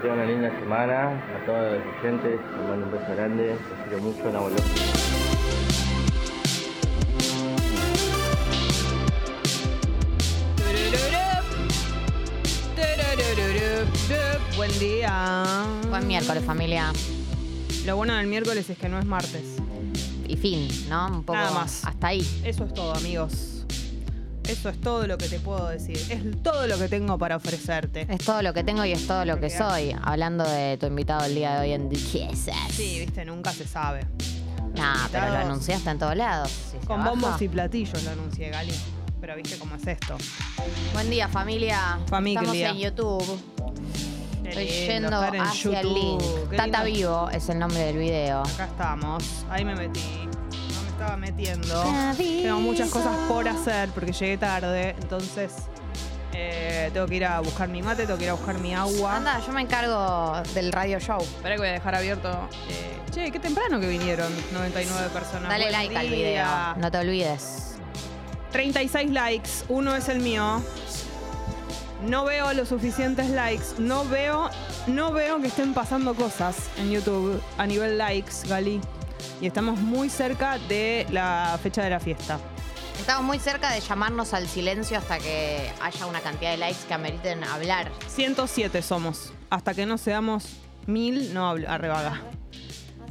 tengan una linda semana. A todos los oyentes, les mando un beso grande. Los quiero mucho, la. Buen día. Buen miércoles, familia. Lo bueno del miércoles es que no es martes. Y fin, ¿no? Un poco Nada más. hasta ahí. Eso es todo, amigos. Eso es todo lo que te puedo decir. Es todo lo que tengo para ofrecerte. Es todo lo que tengo y es todo lo que soy. Hablando de tu invitado el día de hoy en Duchesas. Sí, viste, nunca se sabe. Nah, pero lo anunciaste en todos lados. Si Con baja. bombos y platillos lo anuncié, Gali. Pero viste cómo es esto. Buen día, familia. Familia. Estamos en YouTube. Qué Estoy lindo yendo hacia el link. YouTube. Qué Tata lindo. Vivo es el nombre del video. Acá estamos. Ahí me metí. Estaba metiendo. Tengo muchas cosas por hacer porque llegué tarde. Entonces, eh, tengo que ir a buscar mi mate, tengo que ir a buscar mi agua. Anda, yo me encargo del radio show. Espera que voy a dejar abierto. eh, che, qué temprano que vinieron 99 personas. Dale Buen like al video. No te olvides. 36 likes, uno es el mío. No veo los suficientes likes. No veo, no veo que estén pasando cosas en YouTube a nivel likes, Gali. Y estamos muy cerca de la fecha de la fiesta. Estamos muy cerca de llamarnos al silencio hasta que haya una cantidad de likes que ameriten hablar. 107 somos. Hasta que no seamos mil, no hablo, arrebaga.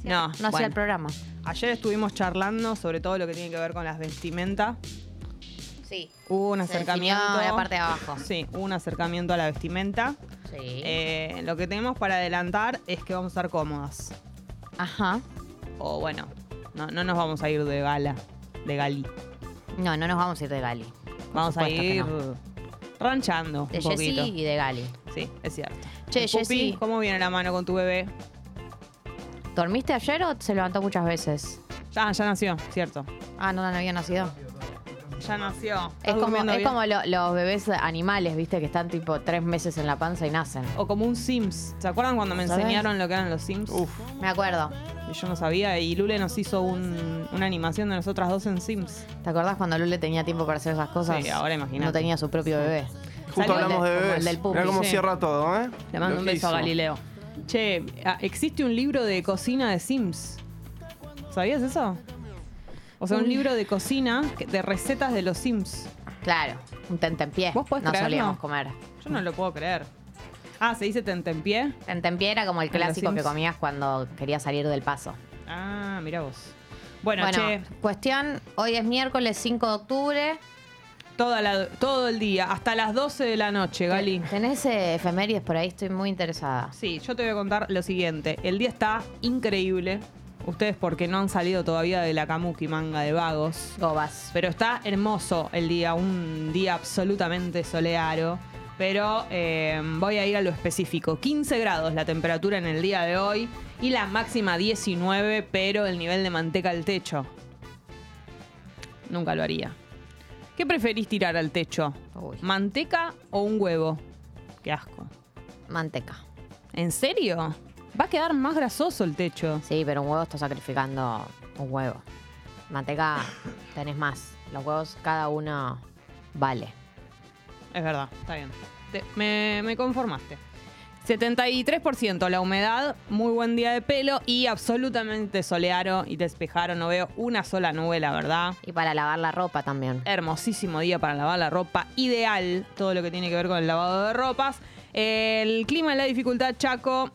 No, No hacía bueno. el programa. Ayer estuvimos charlando sobre todo lo que tiene que ver con las vestimentas. Sí. Hubo un Se acercamiento. definió la parte de abajo. Sí, hubo un acercamiento a la vestimenta. Sí. Eh, lo que tenemos para adelantar es que vamos a estar cómodas. Ajá. O bueno, no, no nos vamos a ir de gala, de gali. No, no nos vamos a ir de Gali. Vamos a ir no. ranchando De un poquito. y de Gali. Sí, es cierto. Che, Pupi. ¿cómo viene la mano con tu bebé? ¿Dormiste ayer o se levantó muchas veces? Ya, ya nació, cierto. Ah, no, no había nacido. Ya nació. ¿Estás Es como, es como lo- los bebés animales, ¿viste? Que están tipo tres meses en la panza y nacen. O como un Sims. ¿Se acuerdan cuando me enseñaron lo que eran los Sims? Uf. Me acuerdo. Yo no sabía y Lule nos hizo un- una animación de nosotras dos en Sims. ¿Te acordás cuando Lule tenía tiempo para hacer esas cosas? Sí, ahora imagínate. No tenía su propio bebé. Justo Salió hablamos de bebés. el del Mira cómo sí. cierra todo, ¿eh? Le mando un beso a. Galileo. Che, ah, existe un libro de cocina de Sims. ¿Sabías eso? O sea, un libro de cocina de recetas de los Sims. Claro, un tentempié. ¿Vos podés No creerlo? solíamos comer. Yo no lo puedo creer. Ah, ¿se dice tentempié? Tentempié era como el los clásico que comías cuando querías salir del paso. Ah, mira vos. Bueno, Bueno, che, cuestión, hoy es miércoles 5 de octubre. toda la- todo el día, hasta las 12 de la noche, Gali. ¿Tenés eh, efemérides por ahí? Estoy muy interesada. Sí, yo te voy a contar lo siguiente. El día está increíble. Ustedes porque no han salido todavía de la Kamuki manga de vagos. Gobas. Pero está hermoso el día, un día absolutamente soleado. Pero eh, voy a ir a lo específico. 15 grados la temperatura en el día de hoy y la máxima 19, pero el nivel de manteca al techo. Nunca lo haría. ¿Qué preferís tirar al techo? Uy. ¿Manteca o un huevo? Qué asco. Manteca. ¿En serio? Va a quedar más grasoso el techo. Sí, pero un huevo está sacrificando un huevo. Manteca tenés más. Los huevos cada uno vale. Es verdad, está bien. Te- me, me conformaste. 73% la humedad, muy buen día de pelo y absolutamente soleado y despejado. No veo una sola nube, la verdad. Y para lavar la ropa también. Hermosísimo día para lavar la ropa. Ideal todo lo que tiene que ver con el lavado de ropas. El clima en la dificultad Chaco,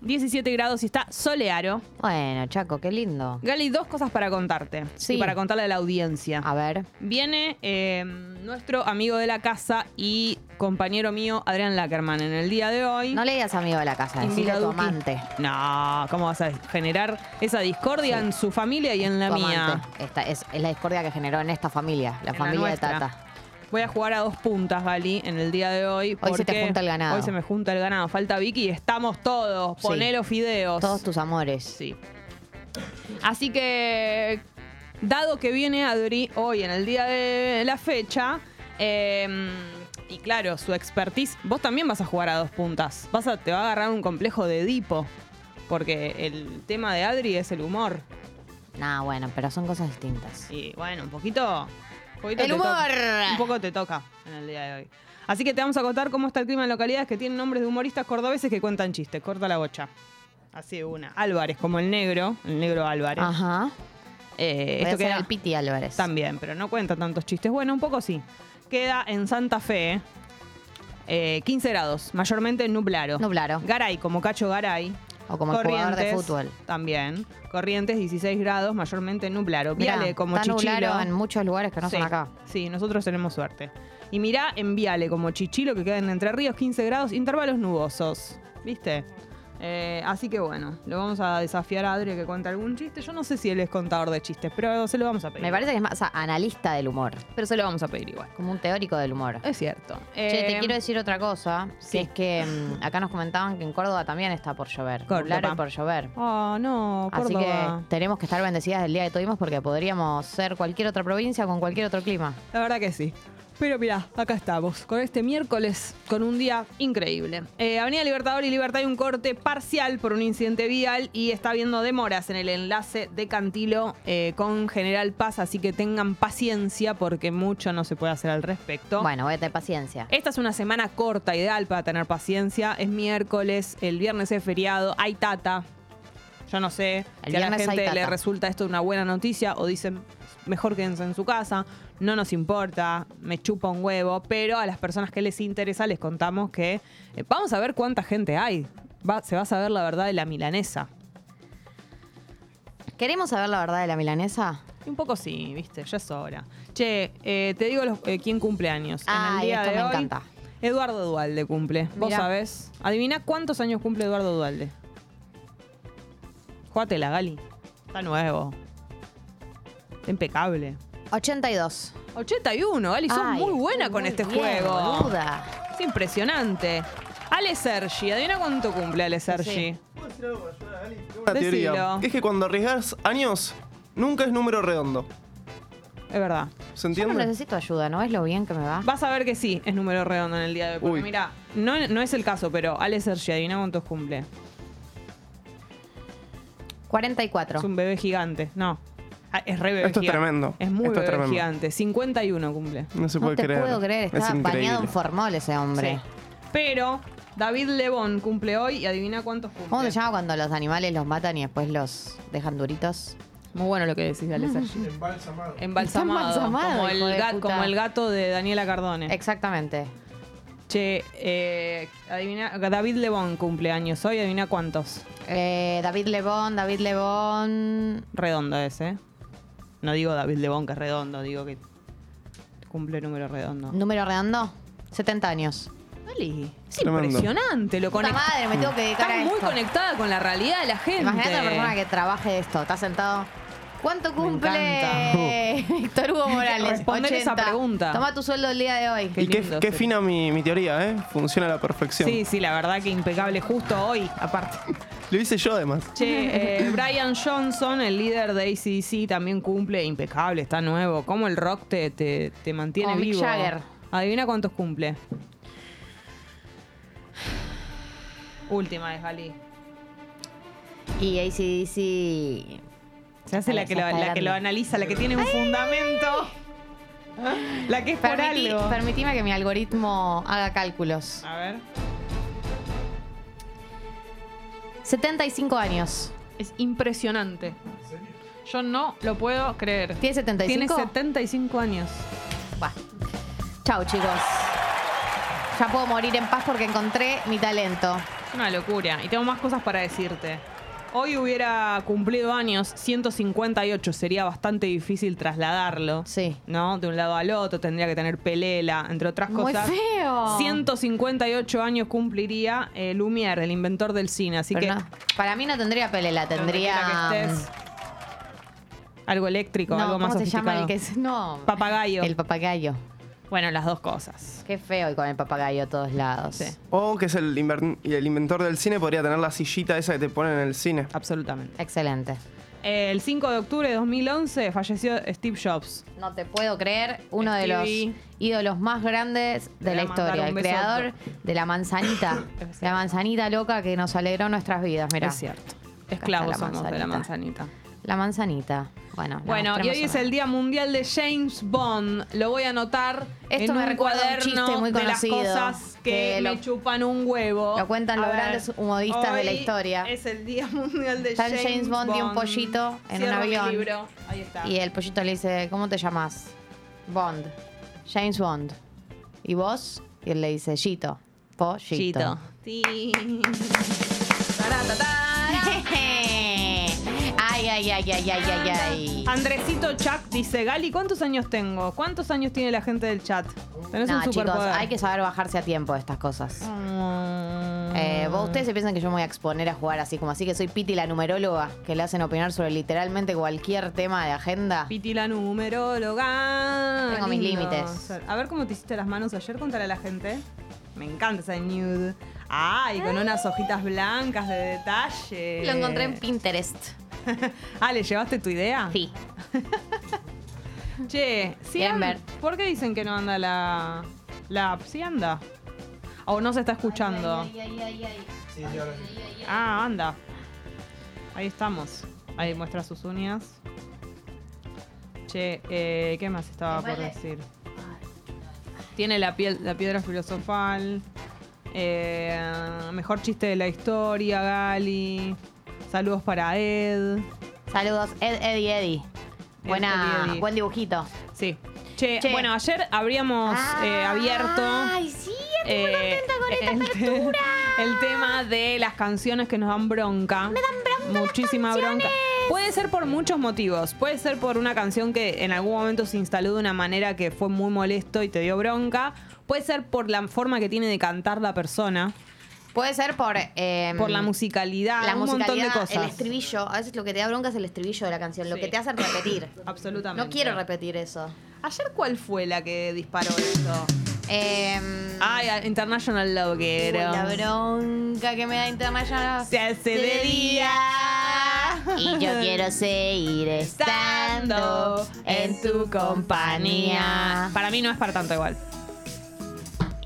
17 grados y está soleado. Bueno, Chaco, qué lindo. Gali, dos cosas para contarte. Sí. Y para contarle a la audiencia. A ver. Viene eh, nuestro amigo de la casa y compañero mío, Adrián Lackerman, en el día de hoy. No le digas amigo de la casa, decirle tu amante. No, ¿cómo vas a generar esa discordia en su familia y en la Tu mía? Esta es, es la discordia que generó en esta familia, la En familia de. Tata. Voy a jugar a dos puntas, Gali, en el día de hoy. Hoy se te junta el ganado. Hoy se me junta el ganado. Falta Vicky y estamos todos. Sí. Poné los fideos. Todos tus amores. Sí. Así que, dado que viene Adri hoy en el día de la fecha, eh, y claro, su expertise, vos también vas a jugar a dos puntas. Vas a, te va a agarrar un complejo de Edipo. Porque el tema de Adri es el humor. Nah, bueno, pero son cosas distintas. Y bueno, un poquito. Poquito ¡El te toca- humor! un poco te toca en el día de hoy. Así que te vamos a contar cómo está el clima en localidades que tienen nombres de humoristas cordobeses que cuentan chistes. Corta la bocha. Así de una. Álvarez, como el negro, el negro Álvarez. Ajá. Eh, Voy a esto hacer queda el Piti Álvarez. también, pero no cuenta tantos chistes. Bueno, un poco sí. Queda en Santa Fe. eh, 15 grados, mayormente nublado. Nublado. Garay, como Cacho Garay. O como el jugador de fútbol. También. Corrientes, 16 grados, mayormente nublado. Viale, como está Chichilo. nublado en muchos lugares que no sí, son acá. Sí, nosotros tenemos suerte. Y mirá en Viale, como Chichilo, que queda en Entre Ríos, 15 grados, intervalos nubosos. ¿Viste? Eh, así que bueno, lo vamos a desafiar a Adri que cuente algún chiste. Yo no sé si él es contador de chistes, pero se lo vamos a pedir. Me parece que es más analista del humor. Pero se lo vamos a pedir igual. Como un teórico del humor. Es cierto. Che, te Eh, quiero decir otra cosa, sí. que es que mm, acá nos comentaban que en Córdoba también está por llover. Córdoba. Y por llover. Oh, no, Así Córdoba. que tenemos que estar bendecidas del día que tuvimos porque podríamos ser cualquier otra provincia con cualquier otro clima. La verdad que sí. Pero mirá, acá estamos, con este miércoles, con un día increíble. Eh, Avenida Libertador y Libertad hay un corte parcial por un incidente vial y está habiendo demoras en el enlace de Cantilo eh, con General Paz, así que tengan paciencia porque mucho no se puede hacer al respecto. Bueno, voy a tener paciencia. Esta es una semana corta, ideal para tener paciencia. Es miércoles, el viernes es feriado, hay tata. Yo no sé El si a la gente le resulta esto una buena noticia o dicen mejor quédense en su casa, no nos importa, me chupa un huevo, pero a las personas que les interesa les contamos que eh, vamos a ver cuánta gente hay. Va- se va a saber la verdad de la milanesa. ¿Queremos saber la verdad de la milanesa? Un poco sí, viste, ya es hora. Che, eh, te digo los- eh, quién cumple años. en el día esto de me hoy, encanta. Eduardo Dualde cumple. ¿Vos sabés? Adivina cuántos años cumple Eduardo Dualde. Jugátela, Gali. Está nuevo. Está impecable. 82. 81, Gali, sos Ay, muy buena estoy con muy este bien, juego. boluda. Es impresionante. Ale Sergi, adivina cuánto cumple Ale Sergi. Una teoría. Decilo. Es que cuando arriesgas años, nunca es número redondo. Es verdad. ¿Se Yo no entiende? necesito ayuda, ¿no ves lo bien que me va? Vas a ver que sí, es número redondo en el día de hoy. Porque Uy. mira, no, no es el caso, pero Ale Sergi, adivina cuántos cumple. 44. Es un bebé gigante. No. Ah, Es re bebé Esto es tremendo. Es muy Esto es bebé tremendo. gigante. 51 cumple. No se no puede te creer. puedo creer, Es está increíble. bañado en formol ese hombre. Sí. Pero David Lebón cumple hoy y adivina cuántos cumple. ¿Cómo se llama cuando los animales los matan y después los dejan duritos? Muy bueno lo que decís, dale, Sergi. Embalsamado. Embalsamado. Está embalsamado, como, hijo el de ga- puta. como el gato de Daniela Cardone. Exactamente. che, eh, adivina, David Lebón cumple años hoy, adivina cuántos. Eh, David Lebón, David Lebón. Redondo ese. No digo David Lebón que es redondo, digo que cumple número redondo. Número redondo, 70 años. Dali, es Tremendo. impresionante lo conecta. madre, me tengo que dedicar Está a muy esto. conectada con la realidad de la gente. Imagínate una persona que trabaje de esto, está sentado. ¿Cuánto cumple Víctor Hugo Morales? Responder esa pregunta. Toma tu sueldo el día de hoy. Qué Y qué, fina mi, mi teoría, ¿eh? Funciona a la perfección. Sí, sí, la verdad que impecable justo hoy, aparte. Lo hice yo además. Che, eh, Brian Johnson, el líder de ACDC, también cumple impecable, está nuevo. ¿Cómo el rock te, te, te mantiene Como Mick vivo? Jagger. Adivina cuántos cumple. Última de Gali. Y ACDC. Se hace la que, lo, la que lo analiza, la que tiene un fundamento. La que es por Permití- algo. permitime que mi algoritmo haga cálculos. A ver. 75 años. Es impresionante. Yo no lo puedo creer. ¿Tiene 75? Tiene 75 años. Va. Chau, chicos. Ya puedo morir en paz porque encontré mi talento. Es una locura. Y tengo más cosas para decirte. Hoy hubiera cumplido años, 158, sería bastante difícil trasladarlo. Sí. ¿No? De un lado al otro, tendría que tener pelela, entre otras Muy cosas. feo. 158 años cumpliría eh, Lumière, el inventor del cine. Así Pero que no, para mí no tendría pelela, donde tendría. quiera que estés, algo eléctrico, no, algo más ¿Cómo se llama el que es? No. Papagayo. El papagayo. Bueno, las dos cosas. Qué feo y con el papagayo a todos lados. Sí. O que es el, inver- y el inventor del cine, podría tener la sillita esa que te ponen en el cine. Absolutamente. Excelente. El 5 de octubre de 2011 falleció Steve Jobs. No te puedo creer, uno de los Stevie. ídolos más grandes de Te la voy a mandar historia, el creador de la manzanita, Es la manzanita loca que nos alegró nuestras vidas, mira. Es cierto. Esclavos somos de la manzanita. La manzanita. Bueno, Bueno, y hoy es el Día Mundial de James Bond. Lo voy a anotar Esto en me un recuerda a un cuaderno chiste muy de las conocido, cosas que, que me lo- chupan un huevo. lo cuentan A los ver, grandes humoristas de la historia. Es el Día Mundial de Está el James, James Bond y un pollito en un Cierro mi avión. libro. Ahí está. Y el pollito le dice, ¿cómo te llamas? Bond. James Bond. ¿Y vos? Y él le dice, Chito. Pollito. Sí. Ay, ay, ay, ay, ay, ay, ay. Andresito Chuck dice, Gali, ¿cuántos años tengo? ¿Cuántos años tiene la gente del chat? Tenés No, un chicos, superpoder. hay que saber bajarse a tiempo de estas cosas. Mm. Eh, vos ustedes se piensan que yo me voy a exponer a jugar así como así, que soy Piti la numeróloga, que le hacen opinar sobre literalmente cualquier tema de agenda. Piti la numeróloga. Tengo mis Lindo. límites. A ver cómo te hiciste las manos ayer, contale a la gente. Me encanta ese nude. Ay, con unas hojitas blancas de detalle. Lo encontré en Pinterest. ah, ¿le llevaste tu idea? Sí. Che, sí. ¿Por qué dicen que no anda la, la app? Sí anda. O no se está escuchando. Ah, anda. Ahí estamos. Ahí muestra sus uñas. Che, eh, ¿qué más estaba por decir? Tiene la, piel, la piedra filosofal. eh, mejor chiste de la historia, Gali. Saludos para Ed. Saludos, Ed, Eddie, Eddie. Buena, Eddie, Eddie. buen dibujito. Sí. Che, Che. bueno, ayer habríamos eh, abierto. Ay, sí, eh, con esta el, el tema de las canciones que nos dan bronca. Me dan bronca. Muchísima bronca. Puede ser por muchos motivos. Puede ser por una canción que en algún momento se instaló de una manera que fue muy molesto y te dio bronca. Puede ser por la forma que tiene de cantar la persona. Puede ser por... eh, Por la musicalidad. la un montón de musicalidad, cosas. el estribillo. A veces lo que te da bronca es el estribillo de la canción, lo Sí. que te hacen repetir. Absolutamente. No quiero repetir eso. Ayer, ¿cuál fue la que disparó esto? Eh, Ay, International Love uy, Girl. la bronca que me da International Se hace de día. Y yo quiero seguir estando en tu compañía. Para mí no es para tanto igual.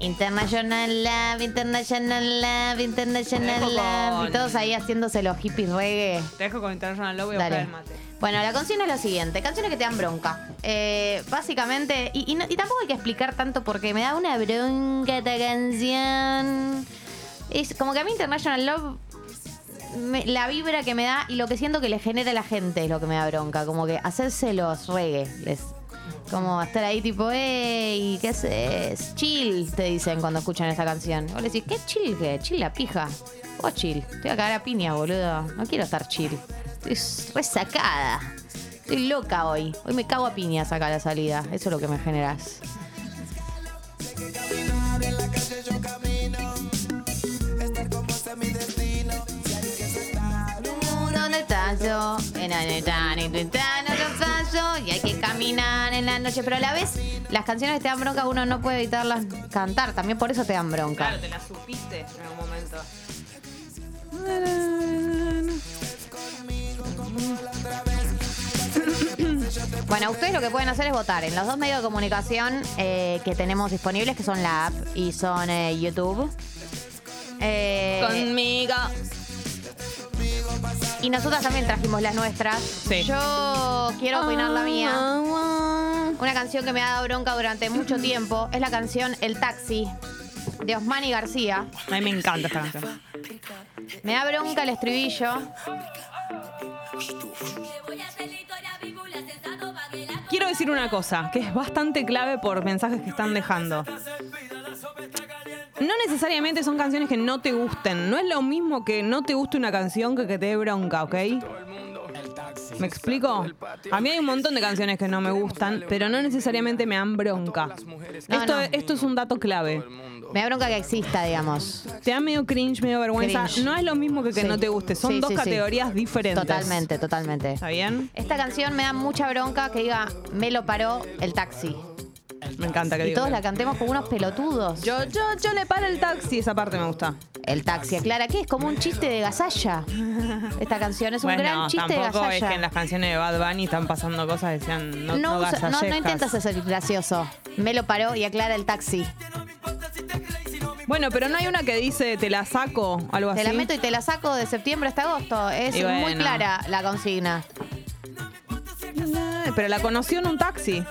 International Love, International Love, International Te dejo Love. con- Y todos ahí haciéndose los hippies reggae. Te dejo con International Love y buscar Dale. el mate. Bueno, la consigna es la siguiente: canciones que te dan bronca. Eh, básicamente, y, y no- y tampoco hay que explicar tanto porque me da una bronca esta canción. Es como que a mí International Love, me- la vibra que me da y lo que siento que le genera a la gente es lo que me da bronca. Como que hacerse los reggae. Les, como estar ahí tipo, ey, ¿qué haces? Chill, te dicen cuando escuchan esa canción. Vos le decís, ¿qué chill? ¿Qué? Chill la pija. Vos chill. Te voy a cagar a piña, boludo. No quiero estar chill. Estoy resacada. Estoy loca hoy. Hoy me cago a piñas acá a la salida. Eso es lo que me generas. ¿Dónde estás yo? En la Y hay que caminar en la noche. Pero a la vez, las canciones que te dan bronca, uno no puede evitarlas cantar. También por eso te dan bronca. Claro, te la supiste en algún momento. Bueno, ustedes lo que pueden hacer es votar en los dos medios de comunicación eh, que tenemos disponibles, que son la app y son eh, YouTube. Eh, Conmigo. Y nosotras también trajimos las nuestras. Sí. Yo quiero opinar la mía. Una canción que me ha dado bronca durante mucho tiempo es la canción El Taxi de Osmani García. A mí me encanta esta canción. Me da bronca el estribillo. Quiero decir una cosa, que es bastante clave por mensajes que están dejando. No necesariamente son canciones que no te gusten. No es lo mismo que no te guste una canción que que te dé bronca, ¿ok? ¿Me explico? A mí hay un montón de canciones que no me gustan, pero no necesariamente me dan bronca. No, esto, no. esto es un dato clave. Me da bronca que exista, digamos. Te da medio cringe, medio vergüenza. Cringe. No es lo mismo que que Sí. no te guste. Son Sí, dos sí, categorías diferentes. Totalmente, totalmente. ¿Está bien? Esta canción me da mucha bronca que diga, me lo paró el taxi. Me encanta que Y diga. todos la cantemos como unos pelotudos. Yo, yo, yo le paro el taxi, esa parte me gusta. El taxi, aclara que es como un chiste de gasalla. Esta canción es un bueno, gran chiste de tampoco es gasalla. que en las canciones de Bad Bunny están pasando cosas que sean no, no, no, usa- no, intentas ser gracioso. Me lo paró y aclara el taxi. Bueno, pero no hay una que dice te la saco, algo así. Te la meto y te la saco de septiembre hasta agosto. Es Y muy clara la consigna. Pero la conoció en un taxi.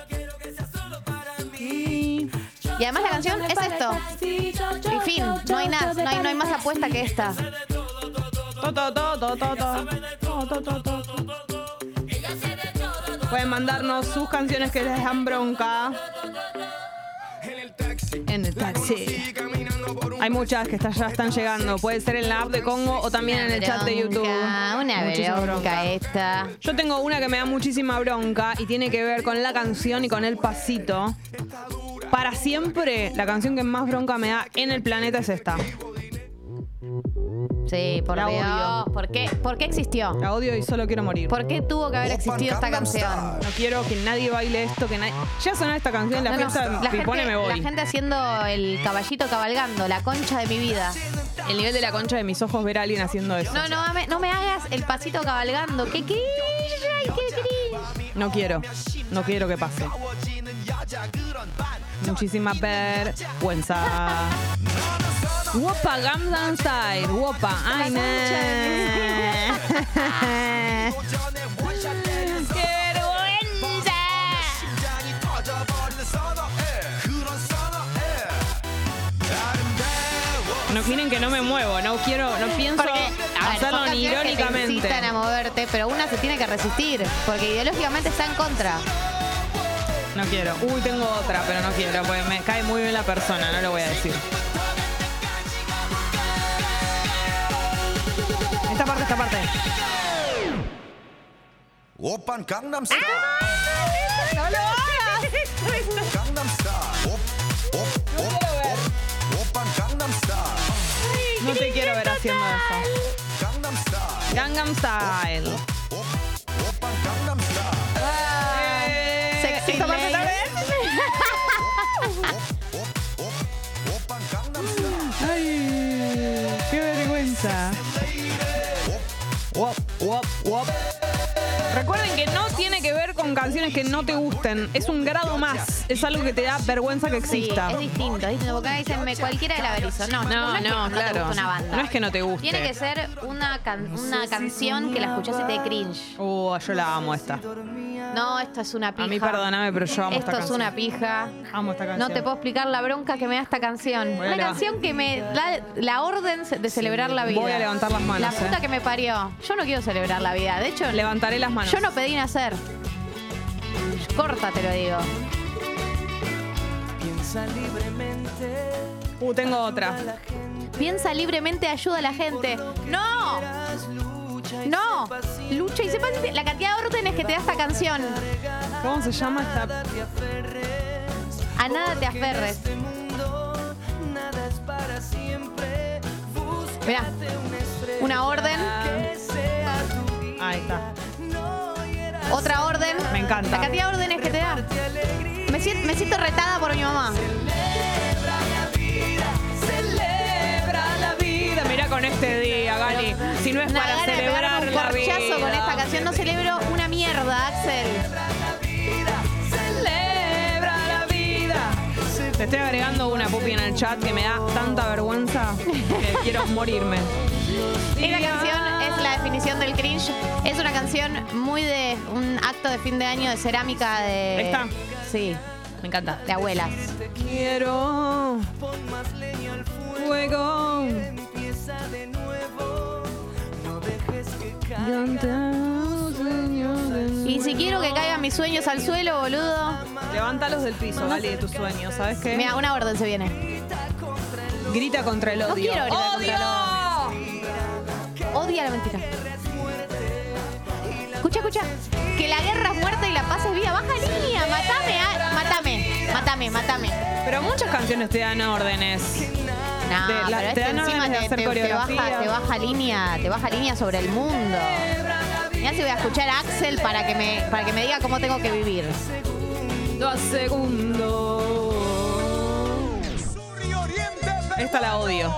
Y además la canción es esto. Y fin, no hay nada, no hay, no hay más apuesta que esta. Pueden mandarnos sus canciones que les dan bronca. En el taxi. Hay muchas que está- ya están llegando. Puede ser en la app de Congo o también en el chat de YouTube. Una Muchísima bronca esta. Yo tengo una que me da muchísima bronca y tiene que ver con la canción y con el pasito. Para siempre, la canción que más bronca me da en el planeta es esta. Sí, por La Dios. odio. ¿Por qué? ¿Por qué existió? La odio y solo quiero morir. ¿Por qué tuvo que haber existido esta canción? No quiero que nadie baile esto, que nadie... Ya sonó esta canción en la No, no, fiesta, la, Pipone gente, me voy. la gente haciendo el caballito cabalgando, la concha de mi vida. El nivel de la concha de mis ojos ver a alguien haciendo eso. No, no, me- no me hagas el pasito cabalgando. ¡Qué cringe! ¡Ay, qué cringe! No quiero. No quiero que pase. Muchísima vergüenza. Wopa Gangnam Style. Wopa. Ay, no. ¡Qué vergüenza! No, miren que no me muevo, no quiero, no pienso hacerlo ni te irónicamente. incitan a moverte, pero una se tiene que resistir, porque ideológicamente está en contra. No quiero. Uy, tengo otra, pero no quiero, porque me cae muy bien la persona, no lo voy a decir. Esta parte, esta parte. Open Gangnam Style. ¡Ah, ¡No! Gangnam Style. No te quiero ver haciendo eso. Gangnam Style. Gangnam Style. Ah, eh, ¡Qué vergüenza! Que no tiene que ver con canciones que no te gusten. Es un grado más. Es algo que te da vergüenza que Sí, exista. es distinto, es distinto. Porque acá dicen me cualquiera de la Berizo. No, No, es que no, te claro. gusta una banda. No es que no te guste. Tiene que ser una, can- una canción que la escuchás y te cringe. Uh, yo la amo esta. No, esto es una pija. A mí perdóname, pero yo amo Esto esta es canción. una pija. Amo esta canción. No te puedo explicar la bronca que me da esta canción. A Una canción que me da la orden de celebrar la vida. Voy a levantar las manos, La puta eh. que me parió. Yo no quiero celebrar la vida. De hecho, Levantaré las manos. yo no pedí nacer. Corta, te lo digo. Piensa libremente. Uh, tengo otra. Piensa libremente, ayuda a la gente. ¡No! Lucha y ¡No! Lucha y sepa la cantidad de órdenes que te da esta canción. ¿Cómo se llama esta? A nada te aferres. este Mirá, una orden. Ahí está. Otra orden. Me encanta. La cantidad de órdenes que te da. Me siento, me siento retada por mi mamá. Celebra la vida. Celebra la vida. Mira con este día, Gali. Si no es para gana celebrar un la vida. con esta canción. No celebro una mierda, Axel. Celebra la vida. Te estoy agregando una pupi en el chat que me da tanta vergüenza que quiero morirme. Esta canción es la definición del cringe. Es una canción muy de un acto de fin de año de cerámica de. ¿Esta? Sí. Me encanta. De abuelas. Te quiero. Fuego. Y si quiero que caigan mis sueños al suelo, boludo. Levántalos del piso, Gali, de tus sueños. ¿Sabes qué? Mira, una orden se viene. Grita contra el odio. No quiero gritar contra el ¡Odio! Odia la mentira. Escucha, escucha. Que la guerra es muerte y la paz es vida. Baja línea. Matame, ah, matame. Matame, matame. Pero muchas canciones te dan órdenes. No, De- la- pero te este dan encima órdenes de te, hacer te- te coreografía. baja, te baja línea, te baja línea sobre el mundo. Mirá si voy a escuchar a Axel para que me, para que me diga cómo tengo que vivir. Dos segundos. Sur y Oriente, Esta la odio.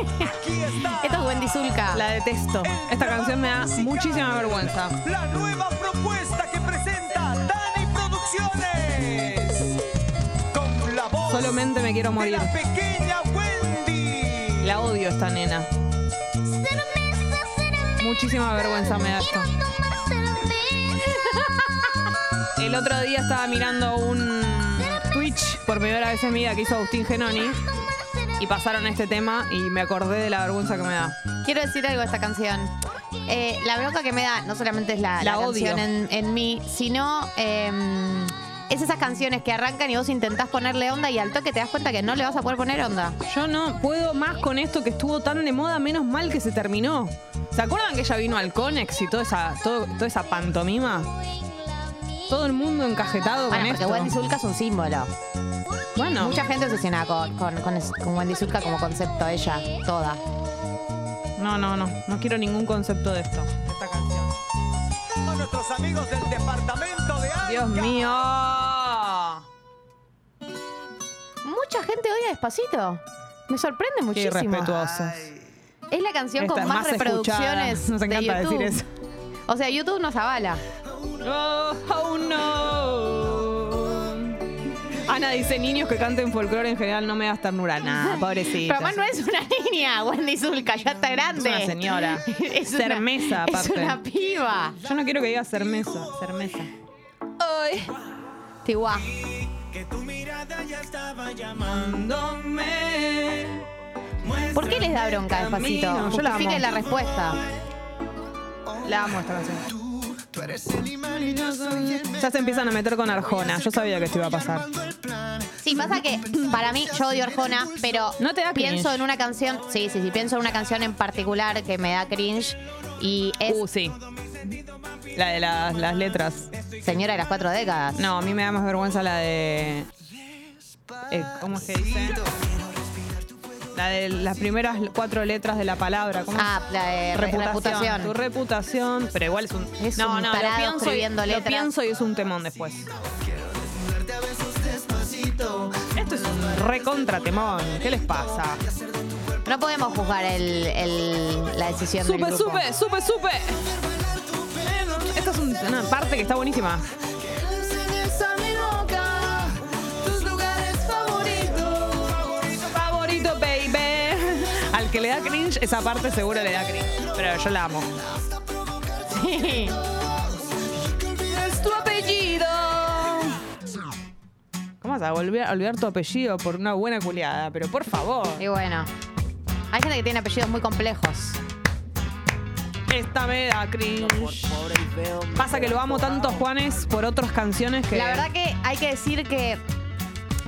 Aquí está Esto es Wendy Zulka. La detesto. Esta canción me da muchísima vergüenza. la nueva propuesta que presenta Dani Producciones. Con la voz Solamente me quiero de morir. la pequeña Wendy. La odio esta nena. Muchísima vergüenza me da esto. El otro día estaba mirando un Twitch por primera vez en mi vida que hizo Agustín Genoni y pasaron este tema y me acordé de la vergüenza que me da. Quiero decir algo de esta canción. Eh, la bronca que me da no solamente es la, La la canción en, en mí, sino em, es esas canciones que arrancan y vos intentás ponerle onda y al toque te das cuenta que no le vas a poder poner onda. Yo no puedo más con esto que estuvo tan de moda, menos mal que se terminó. ¿Se acuerdan que ella vino al Conex y toda esa, todo- toda esa pantomima? Todo el mundo encajetado Bueno, con porque esto. Wendy Zulka es un símbolo. bueno, Mucha gente obsesionada con, con, con, es- con Wendy Zulka como concepto, ella, toda. no, no, no. No quiero ningún concepto de esto, de esta canción. A nuestros amigos del departamento de Arca. Dios mío. Mucha gente odia Despacito. Me sorprende Qué muchísimo. irrespetuosos. Es la canción Esta con más, más reproducciones escuchada. Nos encanta de YouTube. decir eso. O sea, YouTube nos avala. Oh, oh, no. Ana dice, niños que canten folclore en general no me das ternura. Nah, pobrecita. Pero no es una niña, Wendy Zulka, ya está grande. Es una señora. es Cermesa, una, aparte. Es una piba. Yo no quiero que diga cermesa. Cermesa. Ay. Tiwa. ¿Por qué les da bronca despacito? Yo la amo. La respuesta. La amo esta canción. Ya se empiezan a meter con Arjona. Yo sabía que esto iba a pasar. Sí, pasa que para mí yo odio Arjona, pero ¿No te da pienso cringe? en una canción, sí, sí, sí, pienso en una canción en particular que me da cringe y es Uh, sí. La de las, las letras. Señora de las cuatro décadas. No, a mí me da más vergüenza la de. eh, ¿Cómo es que dice? La de las primeras cuatro letras de la palabra. ¿Cómo es? Ah, la de re- reputación. Tu reputación. Pero igual es un. Es no, un no, lo pienso, y, lo pienso y es un temón después. Esto es un recontra temón. ¿Qué les pasa? No podemos juzgar el, el- la decisión del Supe, grupo. supe, supe, supe. Esta es un- una parte que está buenísima. Al que le da cringe, esa parte seguro le da cringe. Pero yo la amo. Sí. Es tu apellido. ¿Cómo vas a volver a olvidar tu apellido por una buena culiada? Pero por favor. Y bueno. Hay gente que tiene apellidos muy complejos. Esta me da cringe. Pasa que lo amo tanto, Juanes, por otras canciones que. La verdad que hay que decir que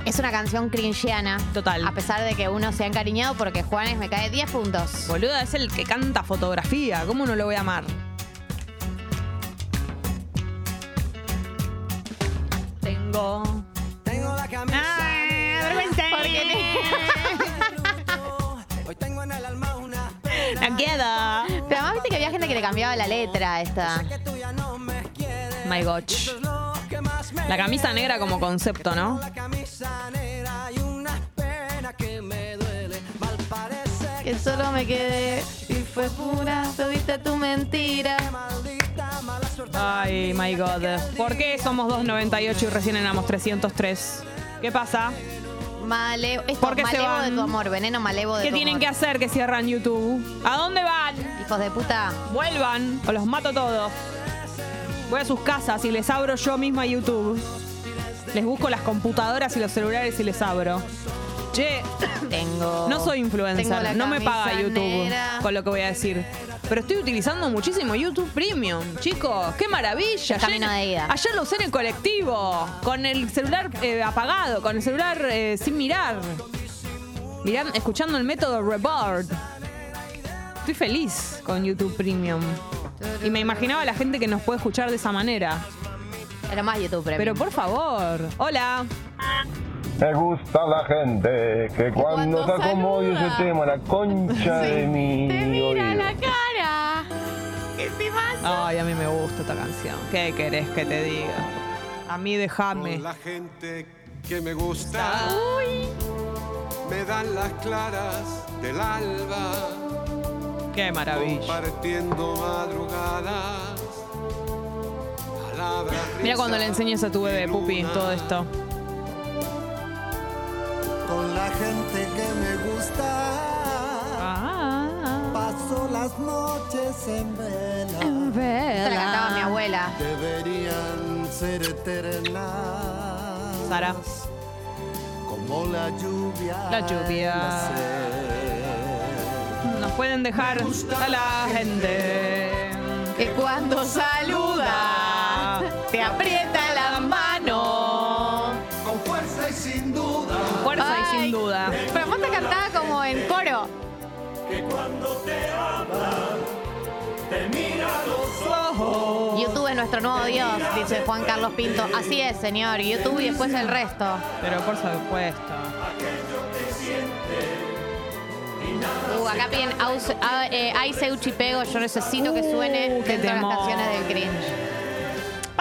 es una canción cringeana. Total. A pesar de que uno se ha encariñado porque Juanes me cae 10 puntos. Boluda, es el que canta fotografía. ¿Cómo no lo voy a amar? Tengo. Tengo la camisa Ay, vergüenza. Hoy tengo en el alma una No queda. Pero además viste que había gente que le cambiaba la letra a esta. My gosh. La camisa negra como concepto, ¿no? Y una pena que me duele. Mal parece Que solo me quedé y fue pura, tuviste tu mentira. maldita mala suerte. Ay, my God. ¿Por qué somos 2.98 y recién éramos 303? ¿Qué pasa? Malevo, esto, ¿Por qué se malevo van? de tu amor, veneno malevo de ¿Qué tu tienen amor. que hacer que cierran YouTube? ¿A dónde van? Hijos de puta. Vuelvan o los mato todos. Voy a sus casas y les abro yo misma YouTube. Les busco las computadoras y los celulares y les abro. Che, Tengo. no soy tengo influencer, la no me paga YouTube negra. con lo que voy a decir. Pero estoy utilizando muchísimo YouTube Premium, chicos. ¡Qué maravilla! Es camino de ida. ayer lo usé en el colectivo, con el celular eh, apagado, con el celular eh, sin mirar. Miran- escuchando el método Reboard. Estoy feliz con YouTube Premium. Y me imaginaba la gente que nos puede escuchar de esa manera. Era más YouTube Premium. Pero por favor, hola. Me gusta la gente que cuando, cuando saluda. ese tema, la concha de mi Te mira oído. la cara. ¿Qué te pasa? Ay, a mí me gusta esta canción. ¿Qué querés que te diga? A mí déjame. Con la gente que me gusta. Me dan las claras del alba. Qué maravilla. Compartiendo madrugadas. Mira cuando le enseñes a tu bebé, Pupi, todo esto. Con la gente que me gusta. Ah, Paso las noches en vela. Esta la cantaba mi abuela. Deberían ser eternas. Sara. Como la lluvia. La lluvia. en. Nos pueden dejar a la gente. Que cuando saluda, te aprieta la mano. Con fuerza y sin duda. Fuerza y sin duda. Pero aparte cantaba como en coro. YouTube es nuestro nuevo Dios, dice Juan Carlos Pinto. Así es, señor. YouTube y después el resto. Pero por supuesto. Uh, acá piden eh, Ay Seuchi Pego. Yo necesito que suene Uh, dentro de las canciones del cringe.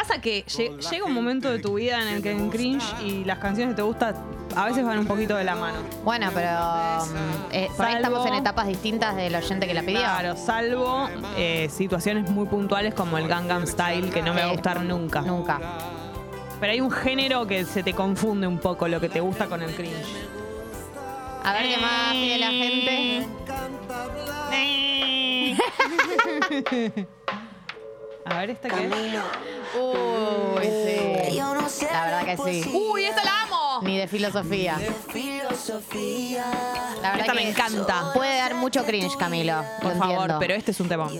Pasa que lle- llega un momento de tu vida en el que en cringe y las canciones que te gustan a veces van un poquito de la mano. Bueno, pero mm, eh, por ahí Salvo- estamos en etapas distintas del oyente que la pidió. Claro, salvo eh, situaciones muy puntuales como el Gangnam Style, que no me va a Sí. gustar nunca. Nunca. Pero hay un género que se te confunde un poco lo que te gusta con el cringe. A ver qué más pide la gente. A ver, ¿esta qué es? Uy, sí. La verdad que sí. ¡Uy, esta la amo! Ni de filosofía. La verdad Esta que me encanta. Puede dar mucho cringe, Camilo. Por favor, entiendo. pero este es un temón.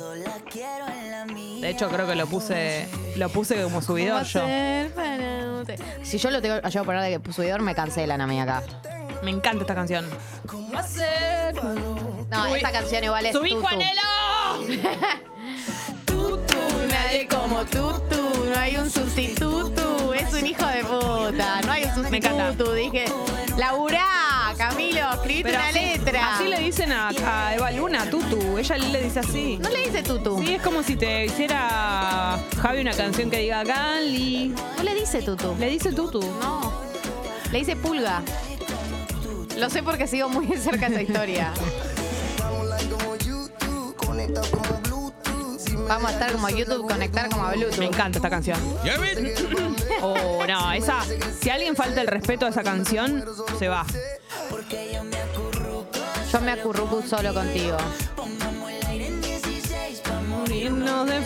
De hecho, creo que lo puse lo puse como subidor yo. Si yo lo tengo yo a poner de subidor, me cancelan a mí acá. Me encanta esta canción. No, Subí- esta canción igual es ¡Subí, tutu. Juanelo! Tutu, nadie como tutu, no hay un sustituto, es un hijo de puta, no hay un Me encanta. sustituto, dije, laburá, Camilo, escribite una así, letra. así le dicen a, a Eva Luna, Tutu. Ella le dice así. No le dice tutu, Sí, es como si te hiciera Javi una canción que diga Gali. no le dice tutu, Le dice Tutu. no, le dice pulga. Lo sé porque sigo muy de cerca esa historia. Vamos a estar como YouTube, conectar como a Bluetooth. Me encanta esta canción. Oh, no, esa. Si alguien falta el respeto a esa canción, se va. Yo me acurruco solo contigo.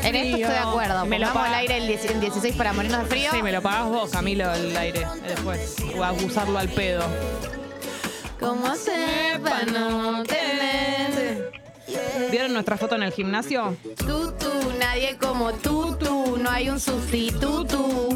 En esto estoy de acuerdo. Me lo Pongamos el aire el 10 el 16 para morirnos de frío. Sí, me lo pagás vos, Camilo, el aire. Después. O a usarlo al pedo. ¿Cómo para no tener ¿Vieron nuestra foto en el gimnasio? tutu? Nadie como tutu, no hay un sustituto.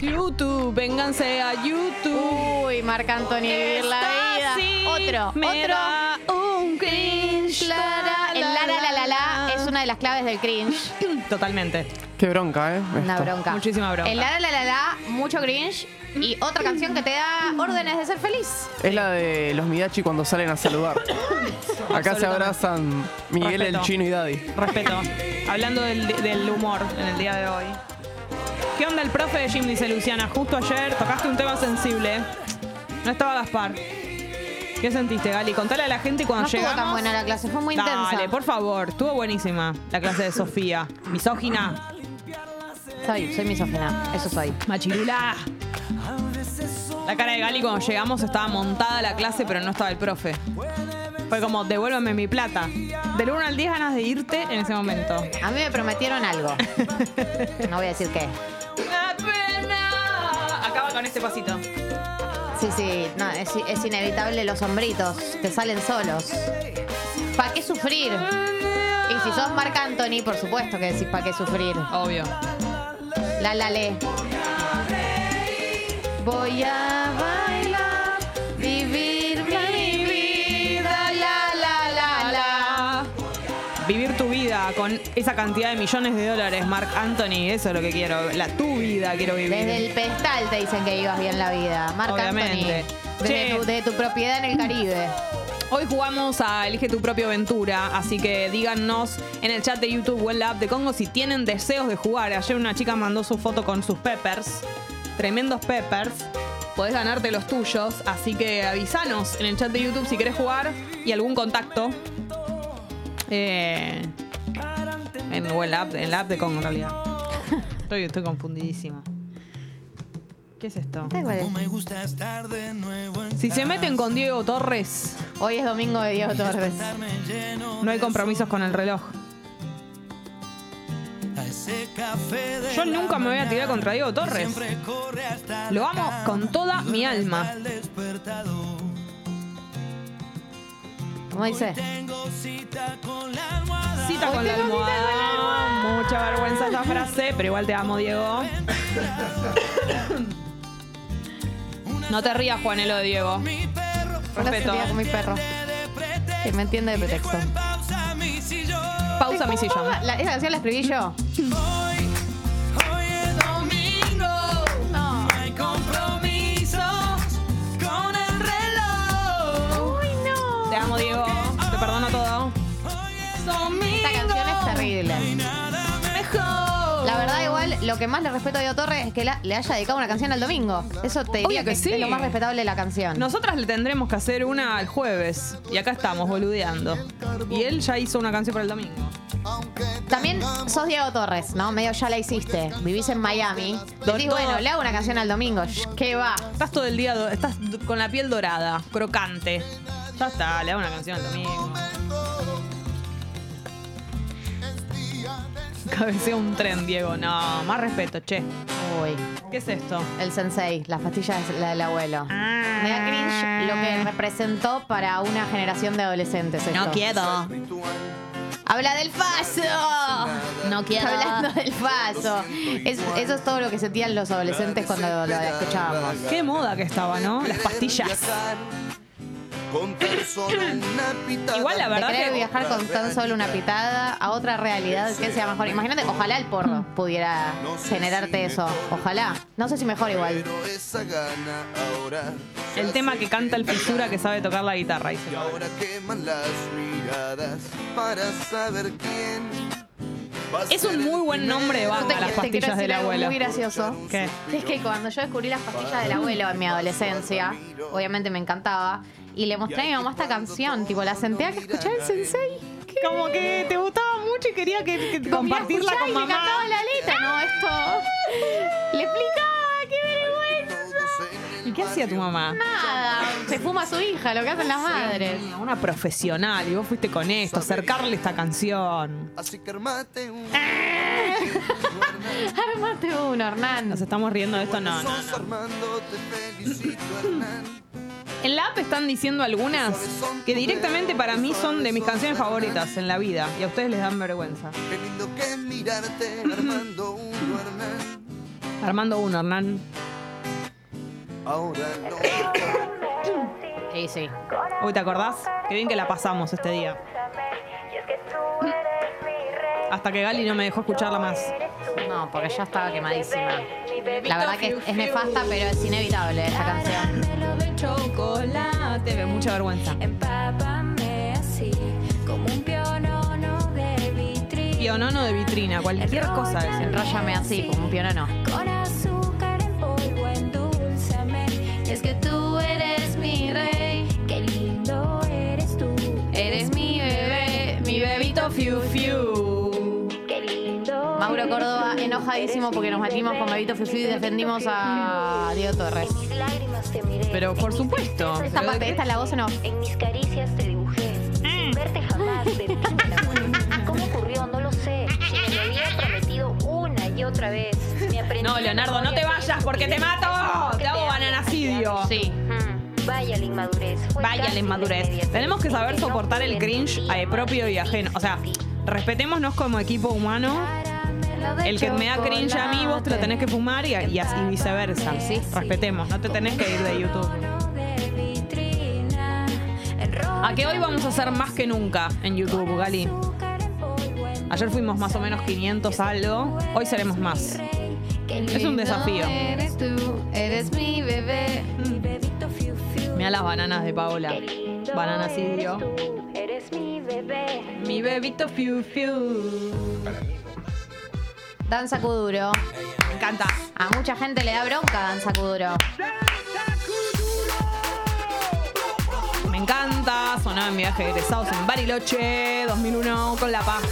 YouTube, vénganse a YouTube. Uy, Marc Anthony, vivir la vida. sí Otro, me otro. da un cringe. Lara, el la, la, la, la, la es una de las claves del cringe. Totalmente. Qué bronca, ¿eh? Una Esto. bronca. Muchísima bronca. El la, la, la, la, la, mucho cringe. Y otra canción que te da órdenes de ser feliz. Es la de los Midachi cuando salen a saludar. Acá se abrazan Miguel, Respeto. el chino y Daddy. Respeto. Hablando del, del humor en el día de hoy. ¿Qué onda el profe de Jim? Dice Luciana. Justo ayer tocaste un tema sensible. No estaba Gaspar. ¿Qué sentiste, Gali? Contale a la gente cuando No estuvo llegamos. tan buena la clase, fue muy Dale, intensa. por favor. Estuvo buenísima la clase de Sofía. Misógina. Soy, soy misógina, eso soy. Machirula. La cara de Gali cuando llegamos estaba montada la clase, pero no estaba el profe. Fue como, devuélveme mi plata. Del 1 al 10 ganas de irte en ese momento. A mí me prometieron algo. No voy a decir qué. con este pasito. Sí, sí, no, es, es inevitable los hombritos, te salen solos. ¿Para qué sufrir? Y si sos Marc Anthony, por supuesto que decís ¿para qué sufrir? Obvio. La la le. Voy a bailar, vivir mi vida, la la la la. Vivir tu vida con esa cantidad de millones de dólares, Mark Anthony, eso es lo que quiero. La tu vida quiero vivir. Desde el pedestal te dicen que vivas bien la vida. Marc Obviamente. Anthony. Desde tu, de tu propiedad en el Caribe. Hoy jugamos a Elige tu propia aventura, así que díganos en el chat de YouTube o en la app de Congo si tienen deseos de jugar. Ayer una chica mandó su foto con sus peppers, tremendos peppers. Podés ganarte los tuyos, así que avisanos en el chat de YouTube si querés jugar y algún contacto. Eh, en, o en la, app, en la app de Congo en realidad. Estoy, estoy confundidísima. ¿Qué es esto? Si se meten con Diego Torres, Hoy es domingo de Diego Torres. no hay compromisos con el reloj. Yo nunca me voy a tirar contra Diego Torres. Lo amo con toda mi alma. ¿Cómo dice? Cita con la almohada. Mucha vergüenza esa frase, pero igual te amo, Diego. No te rías, Juanelo de Diego. Respeto. con mi perro. Que me entiende de pretexto. Pausa mi sillón. La- esa canción la escribí yo. Lo que más le respeto a Diego Torres es que la- le haya dedicado una canción al domingo. Eso te diría Obvio que que, sí. es lo más respetable de la canción. Nosotras le tendremos que hacer una el jueves. Y acá estamos, boludeando. Y él ya hizo una canción para el domingo. También sos Diego Torres, ¿no? Medio ya la hiciste. Vivís en Miami. Decís, bueno, le hago una canción al domingo. ¿Qué va? Estás todo el día, do- estás d- con la piel dorada, crocante. Ya está, le hago una canción al domingo. Cabecea un tren, Diego. No, más respeto, che. Uy, ¿Qué es esto? el sensei, las pastillas la del abuelo. Me da cringe lo que representó para una generación de adolescentes esto. quiero. ¡Habla del faso! No quiero. Hablando del faso. Es- eso es todo lo que sentían los adolescentes cuando lo escuchábamos. Qué moda que estaba, ¿no? Las pastillas. Con tan solo una pitada. Igual la verdad que viajar con tan solo una pitada a otra realidad que sea mejor. Imagínate, ojalá el porro pudiera generarte eso. Ojalá. No sé si mejor igual. Pero esa gana ahora. el tema que canta el fisura que sabe tocar la guitarra. Y ahora queman las miradas para saber quién. Es un muy buen nombre de banda, te, las pastillas del abuelo. muy gracioso. ¿Qué? Es que cuando yo descubrí las pastillas del abuelo en mi adolescencia, obviamente me encantaba, y le mostré a mi mamá esta canción, tipo, la senté a que escuchaba el sensei. Como que te gustaba mucho y quería que, que compartirla con y me mamá. cantaba la letra, ¿no? Esto. Le explicaba, qué vergüenza. ¿Y qué hacía tu mamá? Nada, se fuma su hija, lo que hacen las madres. Una profesional y vos fuiste con esto, acercarle esta canción. Así que armate un. Armate uno, Hernán. Nos estamos riendo de esto, no, no, Sos no. En la app están diciendo algunas que directamente para mí son de mis canciones favoritas en la vida y a ustedes les dan vergüenza. Qué lindo que es mirarte, Armando uno, Hernán. Armando uno, Hernán. Ahora no. Sí, sí. Uy, ¿te acordás? Qué bien que la pasamos este día. Hasta que Gali no me dejó escucharla más. No, porque ya estaba quemadísima. La verdad que es, es nefasta, pero es inevitable esta canción. Chocolate. Me mucha vergüenza. Empápame así, como un pionono de vitrina. Pionono de vitrina, cualquier cosa es. Enróllame así, como un pionono. Con azúcar en polvo, endulzame. Y es que tú eres mi rey, qué lindo eres tú. Eres mi bebé, mi bebito fiu fiu. Mauro Córdoba enojadísimo porque nos metimos con Bebito Fiu y defendimos a Diego Torres. Mis lágrimas te miré. Pero por supuesto. Esta parte, esta es la voz off. En mis caricias te dibujé. Sin verte jamás. ¿Cómo ocurrió? No lo sé. Si me lo había prometido una y otra vez. Me aprendí No, Leonardo, no te vayas que porque te mato. Te hago bananacidio. Sí. Mm, Vaya la inmadurez. Vaya la inmadurez. Tenemos que saber no soportar el cringe entender eh, propio y ajeno. O sea, respetémonos como equipo humano. El que me da cringe a mí, vos te lo tenés que fumar y, y así viceversa. Sí, sí. Respetemos, no te tenés que ir de YouTube. A que hoy vamos a hacer más que nunca en YouTube, Gali. Ayer fuimos más o menos 500 algo. Hoy seremos más. Es un desafío. Eres tú, eres mi bebé. mi bebito fiu fiu. Mira las bananas de Paola. Eres tú, Eres mi bebé. Mi bebito fiu fiu. Danza Kuduro. Me encanta. A mucha gente le da bronca Danza Kuduro. Me encanta. Sonaba en viaje de egresados en Bariloche 2001 con La Paz.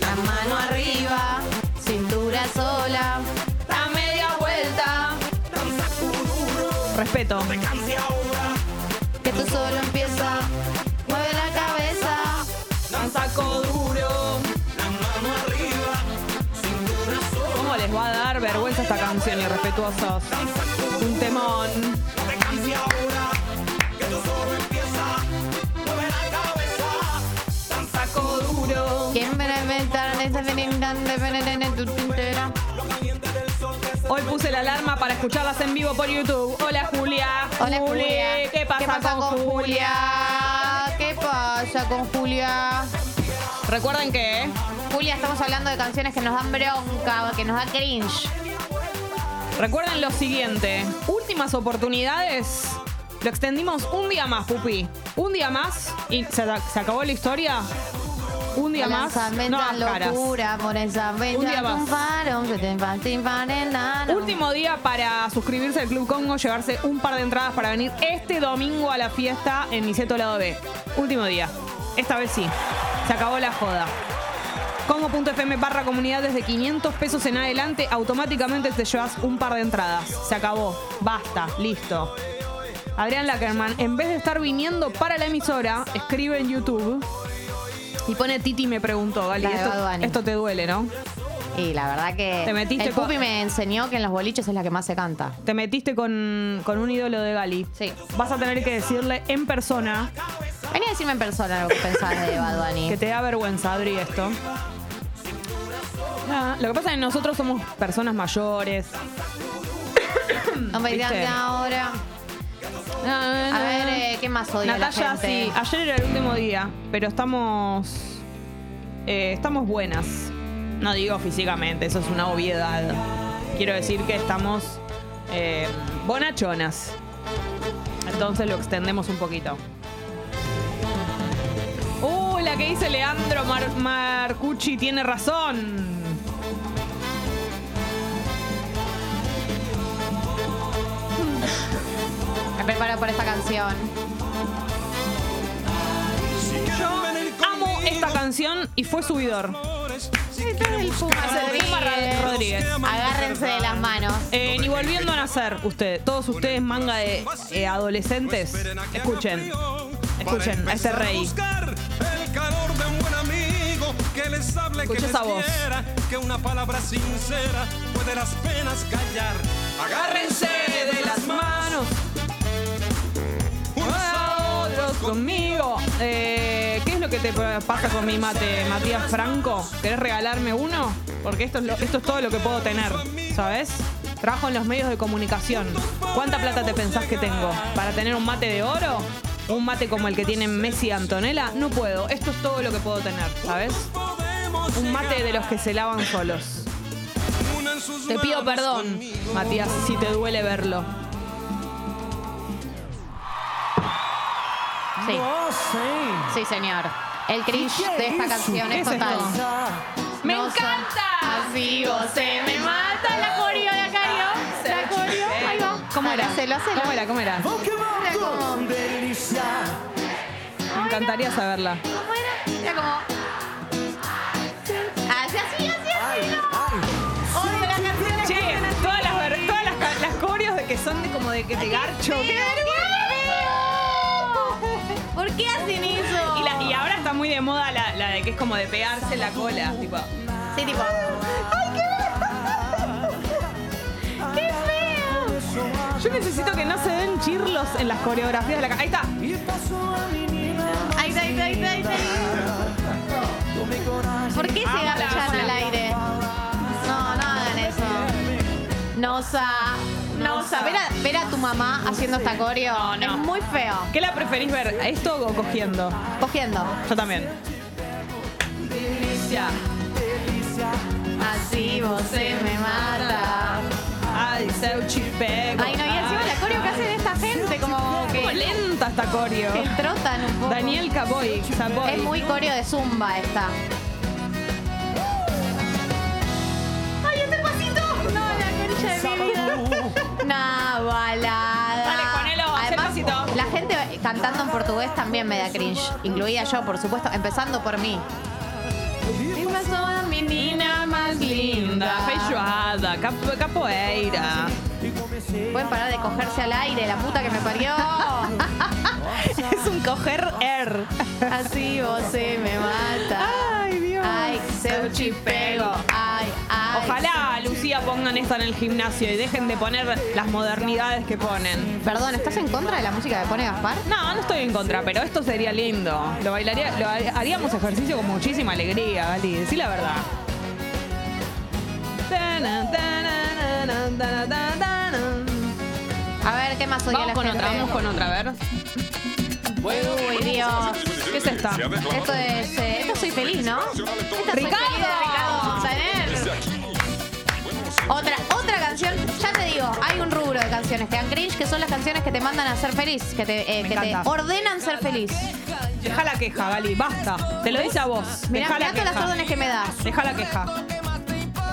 La mano arriba, cintura sola, a media vuelta. Respeto. Que tú solo empieza, esta canción, irrespetuosos? Un temón. Hoy puse la alarma para escucharlas en vivo por YouTube. Hola Julia. Hola Juli, Julia. ¿Qué pasa, con, Julia? ¿Qué pasa con Julia? Recuerden que. Julia, estamos hablando de canciones que nos dan bronca, que nos da cringe. Recuerden lo siguiente. Últimas oportunidades. Lo extendimos un día más, Pupi. Un día más y se, se acabó la historia. Un día más. No caras. locura por esa Un día más. más. Último día para suscribirse al Club Congo, llevarse un par de entradas para venir este domingo a la fiesta en Niceto Lado B. Último día. Esta vez sí. Se acabó la joda. Congo.fm barra comunidad desde 500 pesos en adelante, automáticamente te llevas un par de entradas. Se acabó. Basta. Listo. Adrián Lackerman, en vez de estar viniendo para la emisora, escribe en YouTube y pone Titi me preguntó, esto, Bunny. esto te duele, ¿no? Y la verdad que Te metiste el con- Pupi me enseñó que en los boliches es la que más se canta. Te metiste con, con un ídolo de Gali. Sí. Vas a tener que decirle en persona Vení a decirme en persona lo que pensás de Bad Bunny. que te da vergüenza, Adri, esto. Lo que pasa es que nosotros somos personas mayores. No me que ahora. A ver, eh, ¿qué más odia Natalia, la gente? sí, ayer era el último día, pero estamos. eh, estamos buenas. No digo físicamente, eso es una obviedad. Quiero decir que estamos eh, bonachonas. Entonces lo extendemos un poquito. Uh, la que dice Leandro Mar- Marcucci tiene razón. Me preparo por esta canción. Yo amo esta canción y fue subidor. Rodríguez. Agárrense de las manos. Eh, ni volviendo a nacer, usted, todos ustedes manga de eh, adolescentes, escuchen, escuchen a este rey. Escucha esa voz. quiera, que una palabra sincera puede las penas callar. Agárrense de las manos. Ah, otros conmigo. Eh, ¿Qué es lo que te pasa con mi mate, Matías Franco? ¿Querés regalarme uno? Porque esto es, lo- esto es todo lo que puedo tener, ¿sabes? Trabajo en los medios de comunicación. ¿Cuánta plata te pensás que tengo? ¿Para tener un mate de oro? ¿Un mate como el que tienen Messi y Antonella? No puedo. Esto es todo lo que puedo tener, ¿sabes? Un mate de los que se lavan solos. Te pido perdón. Matías, si te duele verlo. Sí. Sí, señor. El cringe de esta canción ¿Qué es total. ¡Me No encanta! Así se me mata la coreo de acá, ¿no? La coreo. Ahí va. ¿Cómo era? Hacelo, hacelo. ¿Cómo era? ¿Cómo era? Era como. Me encantaría saberla. ¿Cómo era? Era como. Así, así, así, así. no. Odio Che, todas las, ver- todas las, ca- las coreos de que son de como de que te garcho. ¡Qué! qué hacen eso? Y, la- y ahora está muy de moda la, la de que es como de pegarse la cola. Tipo, Sí, tipo. Ay, ¡Qué feo! yo necesito que no se den chirlos en las coreografías de la ca- Ahí está. Ahí está, ahí está, ahí está, ahí está. ¿Por qué se Vamos, al aire? No, no hagan eso. No Nosa. Nosa. Ver a, ver a tu mamá haciendo esta coreo No, no. es muy feo. ¿Qué la preferís ver? ¿Esto o cogiendo? Cogiendo. Yo también. Ya. Así vos se me mata. Ay, seu chipego. Ay, no, y encima la coreo que hacen esta gente, como Como que, lenta esta coreo. que trotan un poco. Daniel Caboy. Saboy. Es muy coreo de zumba esta. ¡Ay, este pasito! No, la concha de mi vida. Una balada. Dale, ponelo, Además, la gente cantando en portugués también me da cringe. Incluida yo, por supuesto, empezando por mí. Dime a menina más Linda, feijoada, cap- capoeira. Pueden parar de cogerse al aire, la puta que me parió. Es un coger er. Así vos se me mata. Ay, Dios. Ay, seu chipego. Pongan esto en el gimnasio y dejen de poner las modernidades que ponen. Perdón, ¿estás en contra de la música que pone Gaspar? No, no estoy en contra, pero esto sería lindo. Lo bailaría, lo haríamos ejercicio con muchísima alegría, Gali. Decí la verdad. A ver, ¿qué más odia Vamos la con gente? otra, vamos con otra, a ver. Uy, Dios. ¿Qué es esta? Esto es. eh, esto soy feliz, ¿no? Esta soy Ricardo. feliz de Ricardo. Otra, otra canción, ya te digo, hay un rubro de canciones que dan cringe, que son las canciones que te mandan a ser feliz, que te, eh, Me que te encanta. ordenan ser feliz. Deja la queja, Gali, basta. Te lo dice a vos. Mirá, Deja la todas las queja. órdenes que me das. Deja la queja.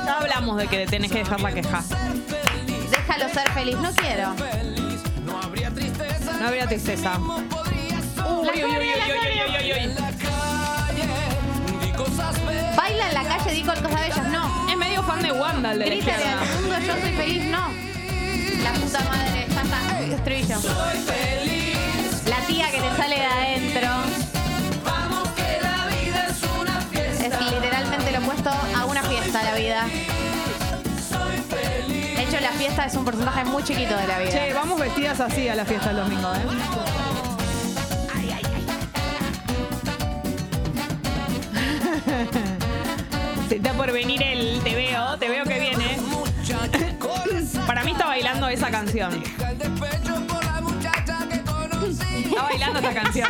Ya hablamos de que tenés que dejar la queja. Déjalo ser feliz, no quiero. No habría tristeza. Uy, uy, uy, uy, uy, uy, uy, uy. Baila en la calle, digo cosas bellas, no. Es fan de Wanda el de la Grítale izquierda. al mundo, yo soy feliz, no. La puta madre, ya está, estribillo. La tía que te sale de adentro. Es literalmente lo opuesto a una fiesta la vida. De hecho, la fiesta es un porcentaje muy chiquito de la vida. Che, vamos vestidas así a la fiesta el domingo, ¿eh? Se está por venir el Para mí está bailando esa canción. Está bailando esta canción.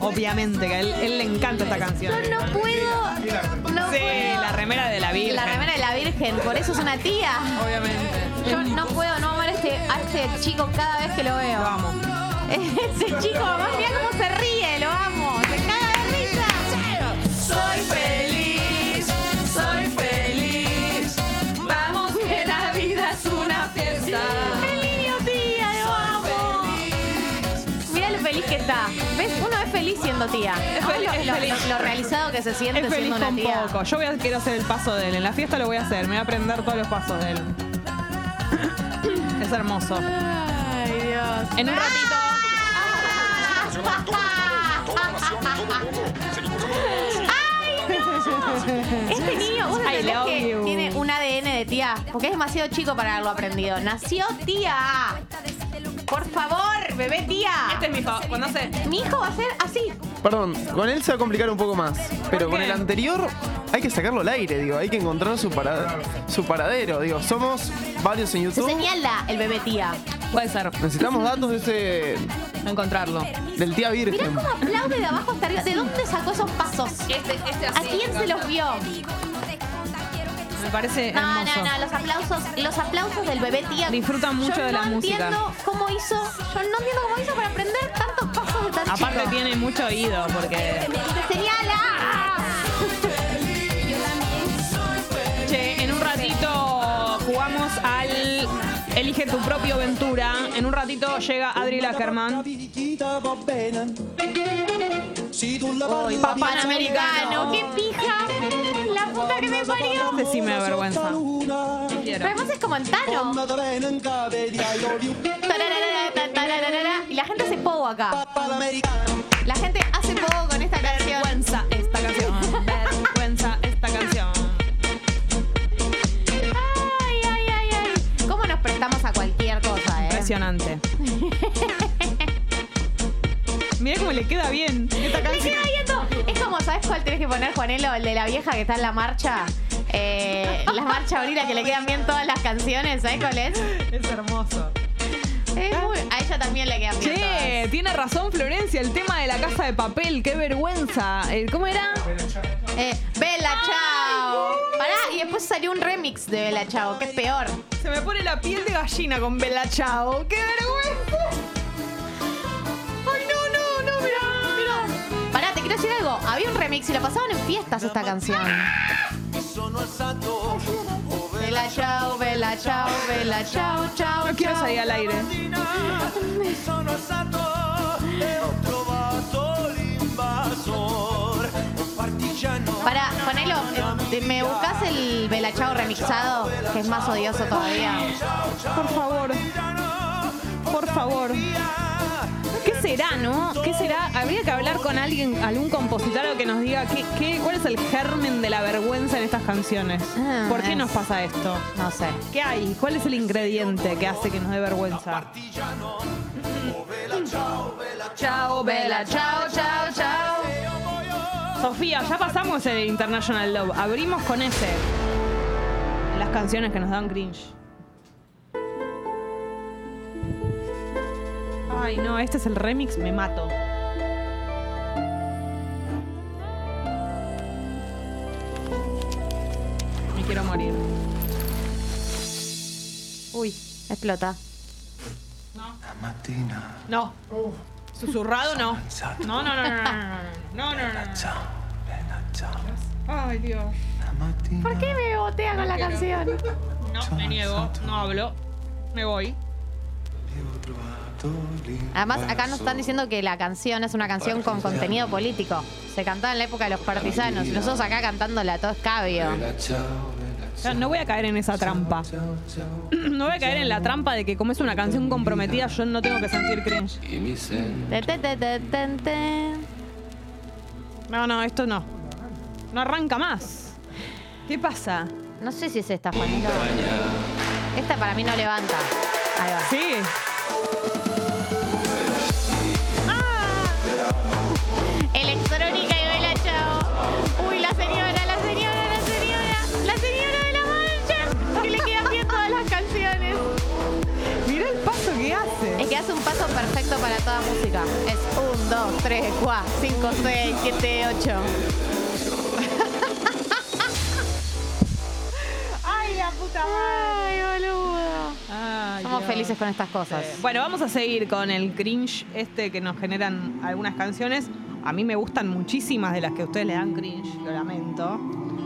Obviamente, que a él, él le encanta esta canción. Yo no puedo. No Sí, puedo. la remera de la Virgen. La remera de la Virgen, por eso es una tía. Obviamente. Yo no puedo no amar a este, a este chico cada vez que lo veo. Lo amo. Ese chico, mamá, mira cómo se ríe, lo amo. Se caga de risa. Soy feliz, está. ¿Ves? Uno es feliz siendo tía. Es ¿Sabes feliz- lo, es lo- feliz. lo realizado que se siente Es feliz siendo una con tía. poco. Yo voy a, quiero hacer el paso de él. En la fiesta lo voy a hacer. Me voy a aprender todos los pasos de él. Es hermoso. Ay, Dios. En un ratito. Este niño, vos I love que you. tiene un ADN de tía, porque es demasiado chico para haberlo aprendido. Nació tía. Por favor, bebé tía. Este es mi. Cuando hace. Mi hijo va a ser así. Perdón, con él se va a complicar un poco más. Pero con el anterior hay que sacarlo al aire, digo. Hay que encontrar su, parada- su paradero. Digo, somos varios en Se YouTube. señala el bebé tía. Puede ser. Necesitamos datos de ese. Encontrarlo. del tía Mirá virgen. cómo aplaude de abajo hasta arriba. ¿De dónde sacó esos pasos? Este, este ¿A quién se los vio? Me parece No, hermoso. no, no, los aplausos, los aplausos del bebé tía. Disfrutan mucho Yo de la no música. entiendo cómo hizo, yo no entiendo cómo hizo para aprender tantos pasos de tan Aparte chico. tiene mucho oído porque. ¡Se señala! Che, en un ratito jugamos al Elige tu propio Ventura. En un ratito llega Adri Lackerman. Uy, Panamericano, qué pija. La puta que me parió. Este sí me da vergüenza. Pero además es como en Tano. Tararara, ta, tararara. Y la gente hace pogo acá. La gente hace pogo con esta canción. Vergüenza esta canción. Vergüenza esta canción. Ay, ay, ay, ay. ¿Cómo nos prestamos a Impresionante. Mira cómo le queda bien esta Le canción. queda. Es como, ¿sabes cuál tenés que poner, Juanelo? El de la vieja que está en la marcha. Eh, la marcha abrila que le quedan bien todas las canciones. ¿Sabes cuál es? Es hermoso. Es muy- a ella también le quedan bien Che, todas. tiene razón Florencia, el tema de la casa de papel, qué vergüenza. Eh, ¿Cómo era? Eh, Bella Chao. Pará, y después salió un remix de Bella Chao, que es peor. Se me pone la piel de gallina con Bella Chao. ¡Qué vergüenza! Quiero decir algo. Había un remix y la pasaban en fiestas esta canción. Bella Chao, Bella Chao, Bella Chao, Chao. No quiero salir al aire. Pará, Juanelo, eh, ¿me buscas el Bella Chao remixado? Que es más odioso todavía. Por favor. Por favor. ¿Qué será, no? ¿Qué será? Habría que hablar con alguien, algún compositor que nos diga qué, qué- cuál es el germen de la vergüenza en estas canciones. Ah, ¿Por qué es- nos pasa esto? No sé. ¿Qué hay? ¿Cuál es el ingrediente que hace que nos dé vergüenza? Chao, Bella Chao, chao, chao. Sofía, ya pasamos el International Love. Abrimos con ese. Las canciones que nos dan cringe. Ay, no, este es el remix, me mato. Me quiero morir. Uy, explota. No. No. Susurrado no. No, no, no, no, no, no, no. Ay, Dios. ¿Por qué me botea con la canción? No, me niego, no hablo, me voy. Además, acá nos están diciendo que la canción es una canción con contenido político. Se cantaba en la época de los partisanos. Y nosotros acá cantándola todo escabio. No, no voy a caer en esa trampa. No voy a caer en la trampa de que como es una canción comprometida, yo no tengo que sentir cringe. No, no, esto no. No arranca más. ¿Qué pasa? No sé si es esta, Juanito. Esta para mí no levanta. Ahí va. Sí. Que hace un paso perfecto para toda música. Es 1, 2, 3, 4, 5, 6, 7, 8. ¡Ay, la puta Ay, boludo. Ay, Somos Dios. felices con estas cosas. Bueno, vamos a seguir con el cringe este que nos generan algunas canciones. A mí me gustan muchísimas de las que ustedes le dan cringe, lo lamento.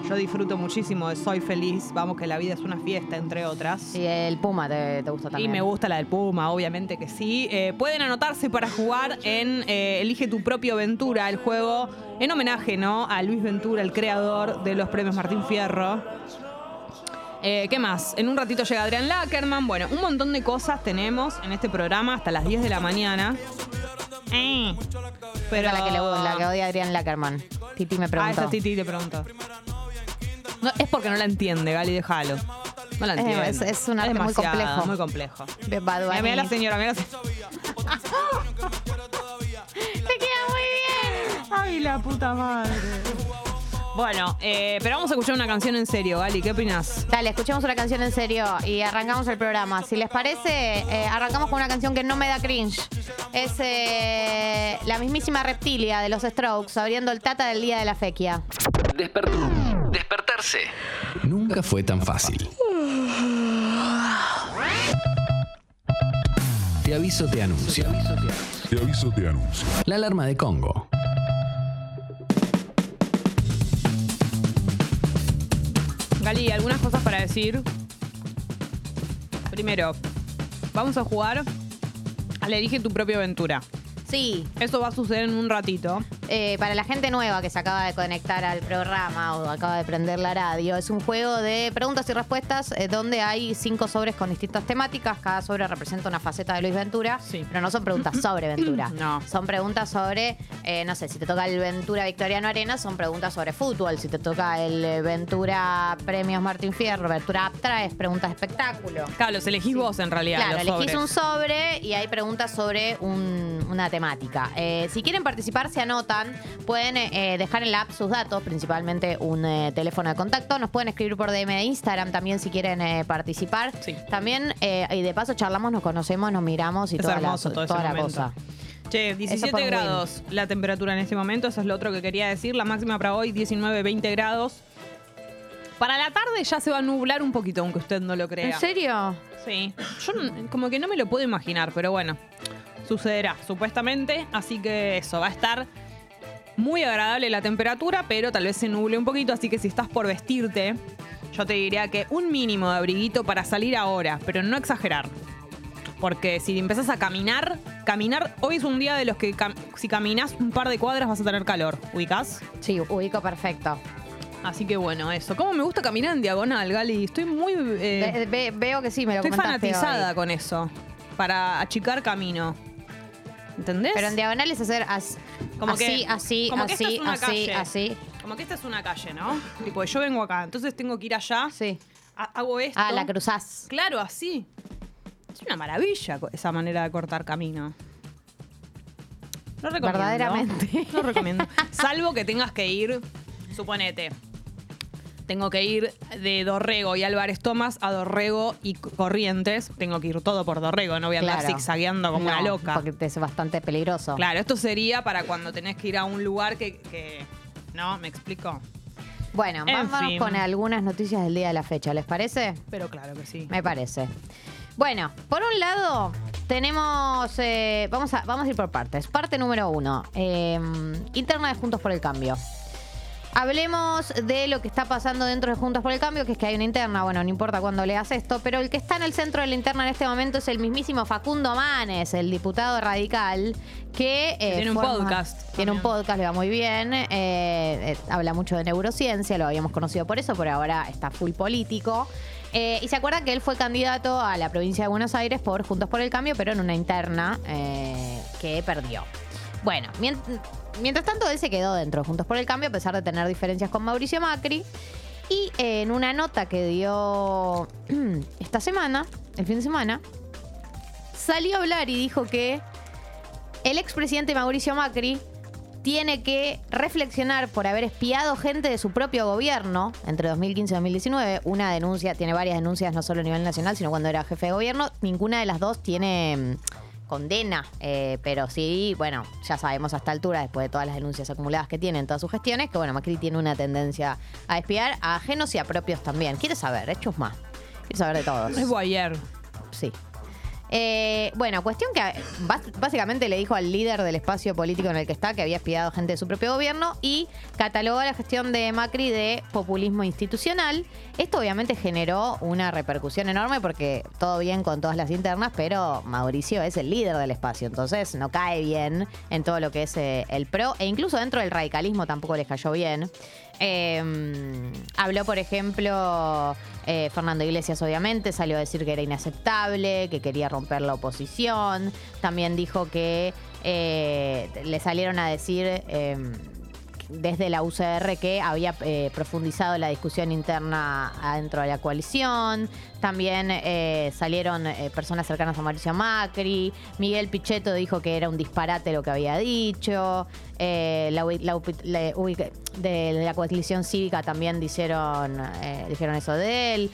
Yo disfruto muchísimo de Soy Feliz, vamos que la vida es una fiesta, entre otras. Y el Puma te, te gusta Y también. me gusta la del Puma, obviamente que sí. Eh, pueden anotarse para jugar en eh, Elige tu propio Ventura, el juego en homenaje ¿no? a Luis Ventura, el creador de los premios Martín Fierro. Eh, ¿Qué más? En un ratito llega Adrián Lackerman. Bueno, un montón de cosas tenemos en este programa hasta las 10 de la mañana. Eh, pero la que, le, la que odia a Adrián Lackerman. Titi me Ah, preguntó. esa Titi te preguntó. No, es porque no la entiende, Gali, déjalo. No la entiende. es- es un arte muy demasiado, complejo. Muy complejo. De Bad Mira, mira la señora, mira la señora. Te queda muy bien. Ay, la puta madre. Bueno, eh, pero vamos a escuchar una canción en serio, Gali. ¿Qué opinas? Dale, escuchemos una canción en serio y arrancamos el programa. Si les parece, eh, arrancamos con una canción que no me da cringe. Es eh, la mismísima reptilia de los Strokes, abriendo el tata del día de la fequia. Desper- Despertarse. Nunca fue tan fácil. Te aviso, te anuncio. Te aviso, te anuncio. La alarma de Congo. Gali, algunas cosas para decir. Primero, vamos a jugar al Elige tu propia aventura. Sí. Eso va a suceder en un ratito. eh, para la gente nueva que se acaba de conectar al programa o acaba de prender la radio, es un juego de preguntas y respuestas eh, donde hay cinco sobres con distintas temáticas. Cada sobre representa una faceta de Luis Ventura, pero no son preguntas sobre Ventura. No. Son preguntas sobre, eh, no sé, si te toca el Ventura Victoriano Arena, son preguntas sobre fútbol. Si te toca el eh, Ventura Premios Martín Fierro, Ventura Aptra, es preguntas de espectáculo. Claro, los elegís vos en realidad. Claro, los elegís sobres. un sobre y hay preguntas sobre un- una temática. Eh, si quieren participar, se anotan. Pueden eh, dejar en la app sus datos, principalmente un eh, teléfono de contacto. Nos pueden escribir por DM de Instagram también si quieren eh, participar. También, eh, y de paso charlamos, nos conocemos, nos miramos y Es toda, hermoso la, todo toda la cosa. Che, Eso 17 fue un grados la temperatura en este momento, eso es lo otro que quería decir. La máxima para hoy, 19, 20 grados. Para la tarde ya se va a nublar un poquito, aunque usted no lo crea. ¿En serio? Sí. Yo como que no me lo puedo imaginar, pero bueno, sucederá supuestamente. Así que eso, va a estar muy agradable la temperatura, pero tal vez se nuble un poquito. Así que si estás por vestirte, yo te diría que un mínimo de abriguito para salir ahora, pero no exagerar. Porque si empezás a caminar, caminar, hoy es un día de los que cam- si caminas un par de cuadras vas a tener calor. ¿Ubicás? Sí, ubico perfecto. Así que bueno, eso. ¿Cómo me gusta caminar en diagonal, Gali? Estoy muy... eh, Ve- ve- veo que sí, me lo Estoy fanatizada hoy. con eso. Para achicar camino. ¿Entendés? Pero en diagonal es hacer as- Como así, que- así, como que esta así, es una así, calle. así. Como que esta es una calle, ¿no? tipo, yo vengo acá, entonces tengo que ir allá. Sí. Hago esto. Ah, la cruzás. Claro, así. Es una maravilla co- esa manera de cortar camino. No recomiendo. Verdaderamente. No recomiendo. Salvo que tengas que ir, suponete, tengo que ir de Dorrego y Álvarez Tomás a Dorrego y Corrientes. Tengo que ir todo por Dorrego, no voy a andar Claro. zigzagueando como una No, loca. Porque te es bastante peligroso. Claro, esto sería para cuando tenés que ir a un lugar que. que- ¿No? ¿Me explico? Bueno, En vámonos fin. con algunas noticias del día de la fecha, ¿les parece? Pero claro que sí. Me parece. Bueno, por un lado, tenemos. eh, vamos, a, vamos a ir por partes. Parte número uno: eh, interna de Juntos por el Cambio. Hablemos de lo que está pasando dentro de Juntos por el Cambio, que es que hay una interna, bueno, no importa cuándo leas esto, pero el que está en el centro de la interna en este momento es el mismísimo Facundo Manes, el diputado radical, que... eh, tiene un podcast Tiene un podcast, le va muy bien, eh, eh, habla mucho de neurociencia, lo habíamos conocido por eso, pero ahora está full político. Eh, y se acuerdan que él fue candidato a la provincia de Buenos Aires por Juntos por el Cambio, pero en una interna eh, que perdió. Bueno, mien- mientras tanto él se quedó dentro de Juntos por el Cambio, a pesar de tener diferencias con Mauricio Macri. Y eh, en una nota que dio esta semana, el fin de semana, salió a hablar y dijo que el expresidente Mauricio Macri tiene que reflexionar por haber espiado gente de su propio gobierno entre 2015 y 2019. Una denuncia, tiene varias denuncias, no solo a nivel nacional, sino cuando era jefe de gobierno. Ninguna de las dos tiene condena, eh, pero sí, bueno, ya sabemos a esta altura, después de todas las denuncias acumuladas que tiene en todas sus gestiones, que bueno, Macri tiene una tendencia a espiar a ajenos y a propios también. ¿Quieres saber? Hechos más. Quiero saber de todos. Es Boyer. Sí. Eh, bueno, cuestión que básicamente le dijo al líder del espacio político en el que está que había espiado gente de su propio gobierno y catalogó la gestión de Macri de populismo institucional. Esto obviamente generó una repercusión enorme porque todo bien con todas las internas, pero Mauricio es el líder del espacio, entonces no cae bien en todo lo que es eh, el PRO e incluso dentro del radicalismo tampoco les cayó bien. Eh, habló, por ejemplo, eh, Fernando Iglesias, obviamente, salió a decir que era inaceptable, que quería romper la oposición. También dijo que eh, le salieron a decir eh, desde la UCR que había eh, profundizado la discusión interna adentro de la coalición. También eh, salieron eh, personas cercanas a Mauricio Macri. Miguel Pichetto dijo que era un disparate lo que había dicho. La, la de la coalición cívica también dijeron, dijeron eso de él.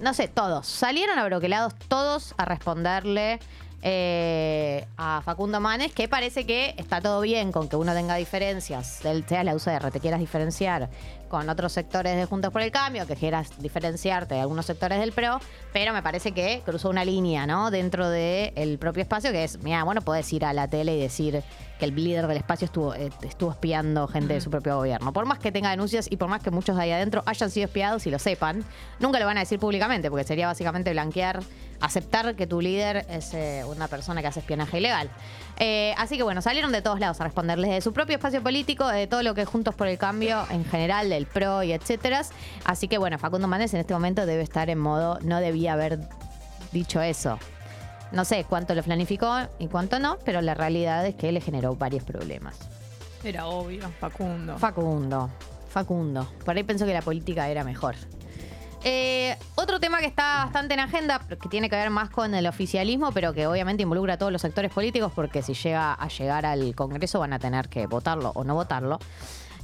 No sé, todos. Salieron abroquelados todos a responderle eh, a Facundo Manes, que parece que está todo bien con que uno tenga diferencias, del, sea la UCR, te quieras diferenciar con otros sectores de Juntos por el Cambio, que quieras diferenciarte de algunos sectores del PRO, pero me parece que cruzó una línea, ¿no? Dentro del propio espacio, que es, mira, bueno, podés ir a la tele y decir que el líder del espacio estuvo, eh, estuvo espiando gente de su propio gobierno. Por más que tenga denuncias y por más que muchos de ahí adentro hayan sido espiados y lo sepan, nunca lo van a decir públicamente, porque sería básicamente blanquear, aceptar que tu líder es eh, una persona que hace espionaje ilegal. Eh, así que bueno, salieron de todos lados a responderles de su propio espacio político, de todo lo que es Juntos por el Cambio en general, del PRO y etcétera. Así que bueno, Facundo Manes en este momento debe estar en modo, no debía haber dicho eso. No sé cuánto lo planificó y cuánto no, pero la realidad es que le generó varios problemas. Era obvio, Facundo. Facundo, Facundo. Por ahí pensó que la política era mejor. Eh, otro tema que está bastante en agenda, que tiene que ver más con el oficialismo, pero que obviamente involucra a todos los sectores políticos, porque si llega a llegar al Congreso van a tener que votarlo o no votarlo,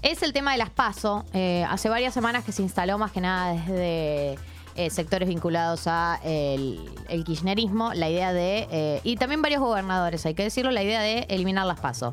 es el tema de las PASO. Eh, hace varias semanas que se instaló más que nada desde eh, sectores vinculados a el, el kirchnerismo, la idea de, eh, y también varios gobernadores, hay que decirlo, la idea de eliminar las PASO.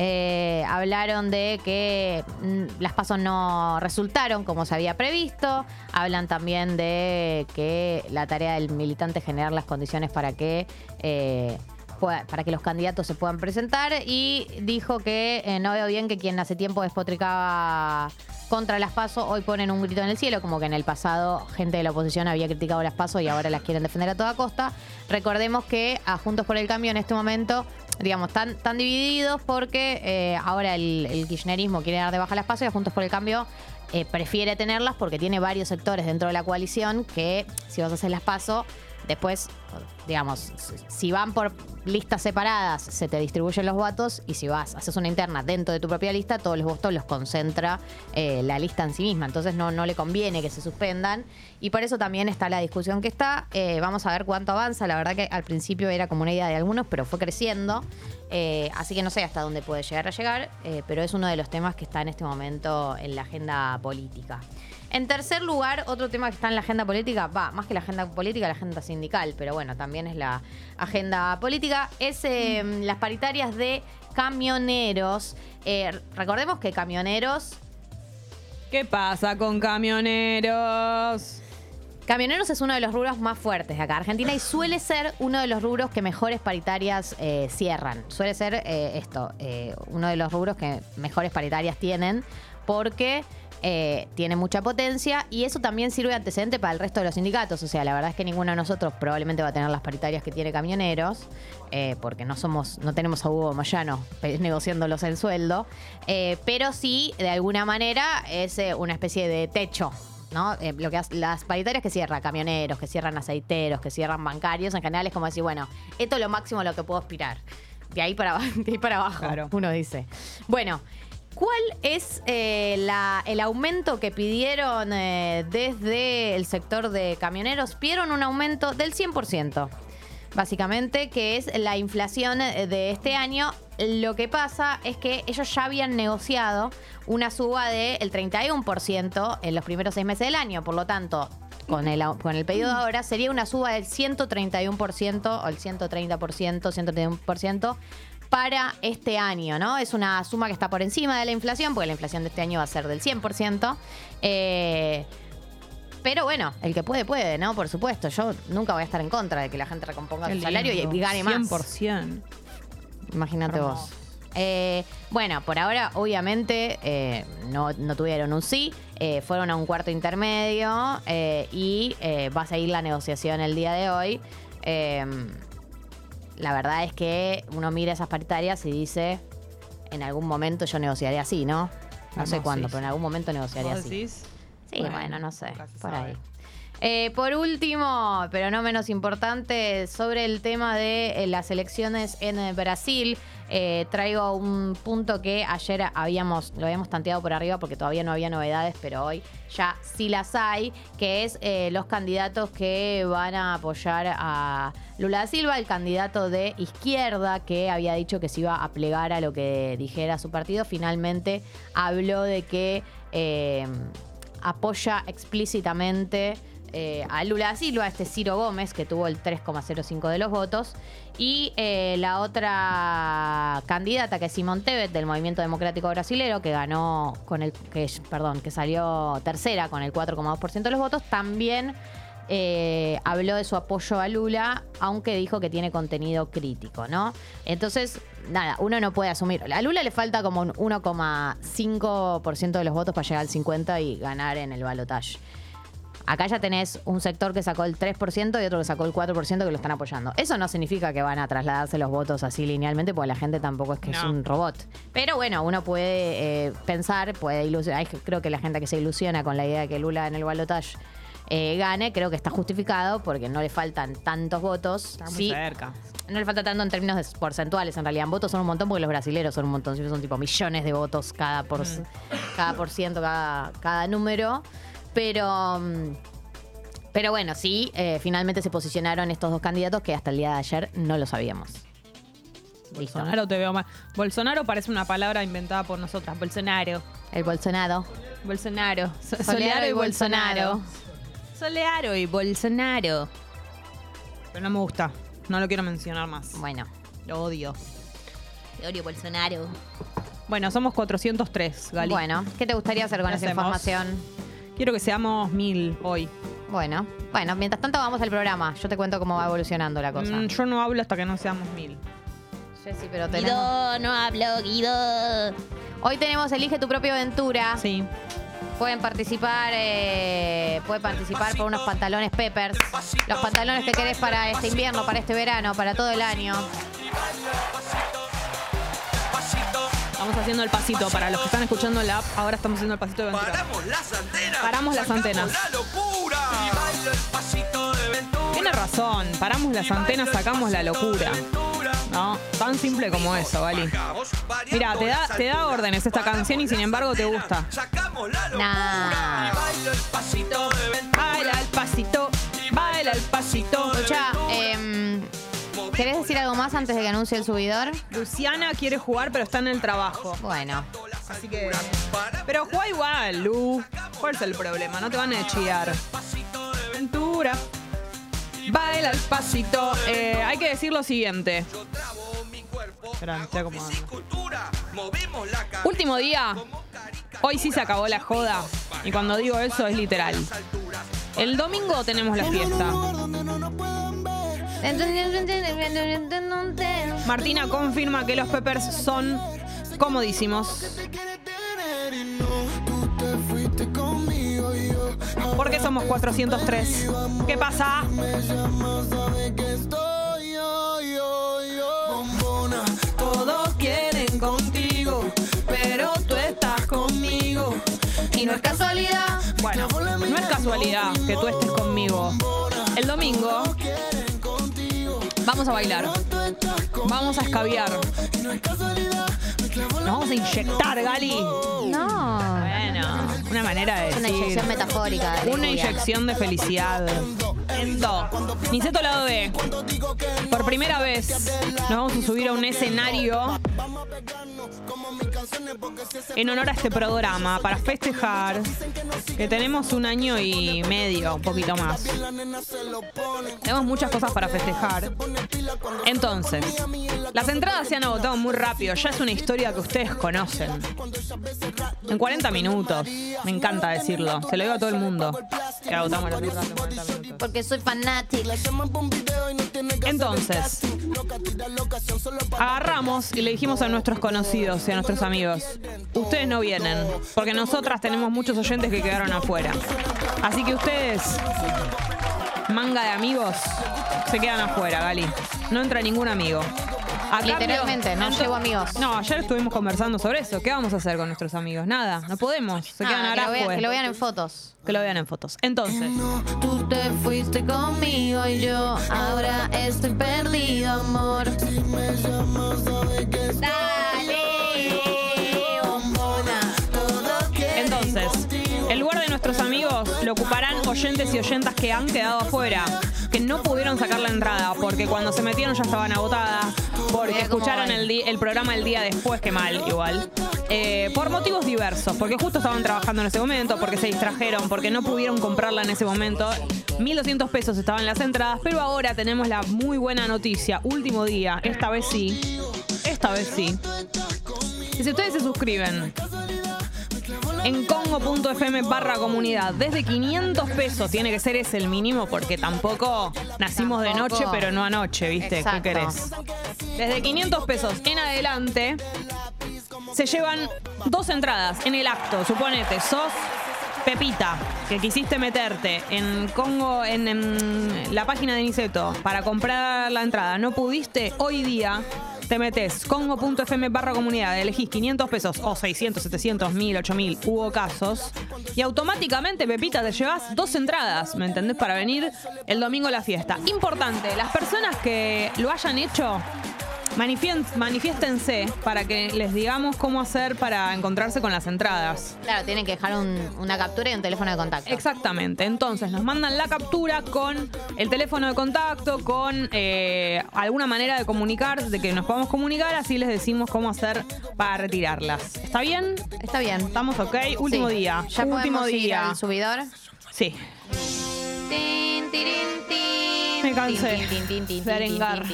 Eh, hablaron de que mm, las pasos no resultaron como se había previsto. Hablan también de que la tarea del militante es generar las condiciones para que eh, para que los candidatos se puedan presentar. Y dijo que eh, no veo bien que quien hace tiempo despotricaba contra las PASO hoy ponen un grito en el cielo, como que en el pasado gente de la oposición había criticado las PASO y ahora las quieren defender a toda costa. Recordemos que a Juntos por el Cambio en este momento, digamos, están, están divididos porque eh, ahora el, el kirchnerismo quiere dar de baja las PASO y Juntos por el Cambio eh, prefiere tenerlas porque tiene varios sectores dentro de la coalición que si vas a hacer las PASO, después, digamos, si van por listas separadas, se te distribuyen los votos y si vas, haces una interna dentro de tu propia lista, todos los votos los concentra eh, la lista en sí misma. Entonces no, no le conviene que se suspendan. Y por eso también está la discusión que está. Eh, vamos a ver cuánto avanza. La verdad que al principio era como una idea de algunos, pero fue creciendo. Eh, así que no sé hasta dónde puede llegar a llegar, pero es uno de los temas que está en este momento en la agenda política. En tercer lugar, otro tema que está en la agenda política, va, más que la agenda política, la agenda sindical, pero bueno, también es la agenda política, es eh, las paritarias de camioneros. Eh, recordemos que camioneros ¿Qué pasa con camioneros? Camioneros es uno de los rubros más fuertes de acá, Argentina, y suele ser uno de los rubros que mejores paritarias eh, cierran. Suele ser eh, esto, eh, uno de los rubros que mejores paritarias tienen, porque eh, tiene mucha potencia y eso también sirve de antecedente para el resto de los sindicatos. O sea, la verdad es que ninguno de nosotros probablemente va a tener las paritarias que tiene camioneros, eh, porque no somos, no tenemos a Hugo Moyano pe- negociándolos el sueldo, eh, pero sí, de alguna manera, es una especie de techo. ¿no? Lo que hace- las paritarias que cierran camioneros, que cierran aceiteros, que cierran bancarios, en general es como decir, bueno, esto es lo máximo a lo que puedo aspirar. De ahí para, de ahí para abajo, uno dice. Bueno, ¿cuál es eh, la- el aumento que pidieron eh, desde el sector de camioneros? Pidieron un aumento del 100%. Básicamente, que es la inflación eh, de este año. Lo que pasa es que ellos ya habían negociado una suba del 31% en los primeros seis meses del año. Por lo tanto, con el, con el pedido de ahora sería una suba del 131% o el 130%, 131% para este año, ¿no? Es una suma que está por encima de la inflación, porque la inflación de este año va a ser del 100%. Eh, pero bueno, el que puede, puede, ¿no? Por supuesto. Yo nunca voy a estar en contra de que la gente recomponga su salario y, gane más. 100%. Imagínate Hermoso. vos. Eh, bueno, por ahora, obviamente, eh, no, no tuvieron un sí. eh, fueron a un cuarto intermedio y va a seguir la negociación el día de hoy. La verdad es que uno mira esas paritarias y dice, en algún momento yo negociaré así, ¿no? No sé cuándo, sí. pero en algún momento negociaré ¿Vos así. decís? Sí, Bueno, bueno, no sé, por sabe. ahí. Eh, por último, pero no menos importante, sobre el tema de eh, las elecciones en eh, Brasil, eh, traigo un punto que ayer habíamos, lo habíamos tanteado por arriba porque todavía no había novedades, pero hoy ya sí las hay, que es eh, los candidatos que van a apoyar a Lula da Silva, el candidato de izquierda que había dicho que se iba a plegar a lo que dijera su partido, finalmente habló de que... eh, apoya explícitamente eh, a Lula da Silva, este Ciro Gómez, que tuvo el 3,05 de los votos, y eh, la otra candidata, que es Simón Tebet, del Movimiento Democrático Brasilero, que ganó con el, que, perdón, que salió tercera con el 4,2% de los votos, también eh, habló de su apoyo a Lula, aunque dijo que tiene contenido crítico, ¿no? Entonces, nada, uno no puede asumir. A Lula le falta como un 1,5% de los votos para llegar al 50% y ganar en el balotaje. Acá ya tenés un sector que sacó el 3% y otro que sacó el 4% que lo están apoyando. Eso no significa que van a trasladarse los votos así linealmente, porque la gente tampoco es que es un robot. Pero bueno, uno puede eh, pensar, puede ilusionar. Creo que la gente que se ilusiona con la idea de que Lula en el balotaje eh, gane, creo que está justificado porque no le faltan tantos votos. Está muy Sí, cerca. no le falta tanto en términos de porcentuales, en realidad. En votos son un montón porque los brasileros son un montón. Son tipo millones de votos cada por, cada por ciento, cada, cada número. Pero. mm, Pero bueno, sí, eh, finalmente se posicionaron estos dos candidatos que hasta el día de ayer no lo sabíamos. Listo. Bolsonaro te veo mal. Bolsonaro parece una palabra inventada por nosotras. Bolsonaro. El Bolsonaro. Bolsonaro. So- Solearo y Bolsonaro. Solearo y Bolsonaro. Pero no me gusta. No lo quiero mencionar más. Bueno. Lo odio. Lo odio Bolsonaro. Bueno, somos 403, Gali. Bueno, ¿qué te gustaría hacer con ¿Qué esa hacemos? información? Quiero que seamos mil hoy. Bueno, bueno, mientras tanto vamos al programa. Yo te cuento cómo va evolucionando la cosa. Mm, yo no hablo hasta que no seamos mil. Jessy, pero tenemos... no hablo, Guido. Hoy tenemos Elige tu propia aventura. Sí. Pueden participar, eh, pueden participar por unos pantalones Peppers. Los pantalones que querés para este invierno, para este verano, para todo el año. Haciendo el pasito. Para los que están escuchando la app, ahora estamos haciendo el pasito de aventura. Paramos las antenas. Paramos las sacamos antenas. La locura. Y bailo el pasito de aventura. Tiene razón. Paramos las antenas, sacamos la locura. No, tan simple como eso, Gali. Mira, te da, te da órdenes esta canción y sin embargo te gusta. Sacamos la locura. Nah. Y bailo el pasito. Baila el pasito, baila el pasito. Escucha, em, ¿querés decir algo más antes de que anuncie el subidor? Luciana quiere jugar, pero está en el trabajo. Bueno, Así que. Pero juega igual, Lu. ¿Cuál es el problema? No te van a chillar. Aventura. Baila el pasito. Eh, hay que decir lo siguiente. Estoy acomodando. Último día. Hoy sí se acabó la joda. Y cuando digo eso es literal. El domingo tenemos la fiesta. Martina confirma que los Peppers son comodísimos. Porque somos 403. ¿Qué pasa? Todos quieren contigo, pero tú estás conmigo. y no es casualidad. Bueno, no es casualidad que tú estés conmigo. El domingo vamos a bailar. Vamos a escabiar. Nos vamos a inyectar, Gali. No. Bueno, una manera de Es una decir. inyección metafórica. de Una inyección de felicidad. Endo. Niceto lado B. Por primera vez nos vamos a subir a un escenario en honor a este programa para festejar que tenemos un año y medio, un poquito más. Tenemos muchas cosas para festejar. Entonces, las entradas se han agotado muy rápido. Ya es una historia que ustedes conocen. En 40 minutos. Me encanta decirlo. Se lo digo a todo el mundo. Que agotamos las entradas en 40 minutos. Porque soy fanática. Entonces, agarramos y le dijimos a nuestros conocidos y a nuestros amigos, ustedes no vienen, porque nosotras tenemos muchos oyentes que quedaron afuera. Así que ustedes, manga de amigos, se quedan afuera, Gali. No entra ningún amigo. A Literalmente, no llevo amigos. No, ayer estuvimos conversando sobre eso. ¿Qué vamos a hacer con nuestros amigos? Nada, no podemos. Se quedan Ah, que, lo vean, afuera. que lo vean en fotos. Que lo vean en fotos. Entonces, Tú te fuiste conmigo y yo ahora estoy perdido, amor. Dale, Entonces, el lugar de nuestros amigos lo ocuparán oyentes y oyentas que han quedado afuera, que no pudieron sacar la entrada porque cuando se metieron ya estaban agotadas, porque escucharon el programa el día después, que mal igual, Eh, por motivos diversos, porque justo estaban trabajando en ese momento, porque se distrajeron, porque no pudieron comprarla en ese momento. 1.200 pesos estaban las entradas, pero ahora tenemos la muy buena noticia, último día, esta vez sí, esta vez sí. Y si ustedes se suscriben en congo.fm barra comunidad. Desde 500 pesos tiene que ser ese el mínimo porque tampoco nacimos de Tampoco. noche pero no anoche, ¿viste? Exacto. ¿Qué querés? Desde 500 pesos en adelante se llevan dos entradas en el acto. Suponete, sos Pepita, que quisiste meterte en Congo, en, en la página de Niceto para comprar la entrada, no pudiste, hoy día te metes congo.fm barra comunidad, elegís 500 pesos o 600, 700, 1000, 8000, hubo casos, y automáticamente, Pepita, te llevas dos entradas, ¿me entendés? Para venir el domingo a la fiesta. Importante, las personas que lo hayan hecho, manifiéstense para que les digamos cómo hacer para encontrarse con las entradas. Claro, tienen que dejar un- una captura y un teléfono de contacto. Exactamente. Entonces nos mandan la captura con el teléfono de contacto, con eh, alguna manera de comunicar, de que nos podamos comunicar, así les decimos cómo hacer para retirarlas. ¿Está bien? Está bien. Estamos ok. Último Sí. día. Ya Último podemos ir día. al subidor. Sí. Me cansé de arengar.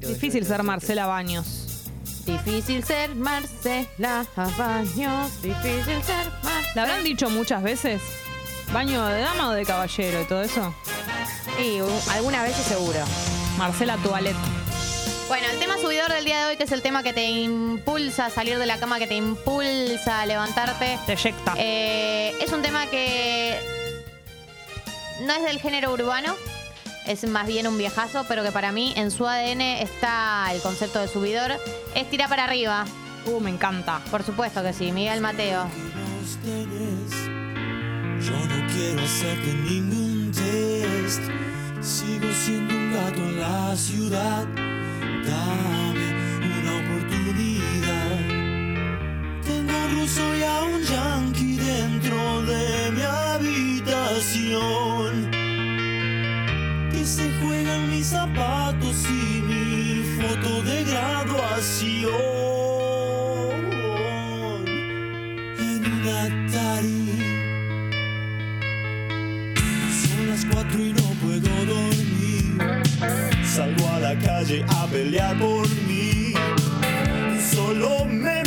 Difícil ser Marcela Baños. Difícil ser Marcela Baños. Difícil ser Marcela. ¿La habrán dicho muchas veces? ¿Baño de dama o de caballero y todo eso? Sí, algunas veces seguro. Marcela Toilette. Bueno, el tema subidor del día de hoy, que es el tema que te impulsa a salir de la cama, que te impulsa a levantarte. Te eyecta. Eh, es un tema que no es del género urbano, es más bien un viejazo, pero que para mí en su ADN está el concepto de subidor. Es tira para arriba. Uh, me encanta. Por supuesto que sí, Miguel Mateo. Yo no quiero hacerte ningún test. Sigo siendo un gato en la ciudad. Dame una oportunidad. Tengo un ruso y a un yankee dentro de mi habitación. Que se juegan mis zapatos y mi foto de graduación en un Atari. Son las cuatro y no puedo dormir. Salgo la calle a pelear por mí. Solo me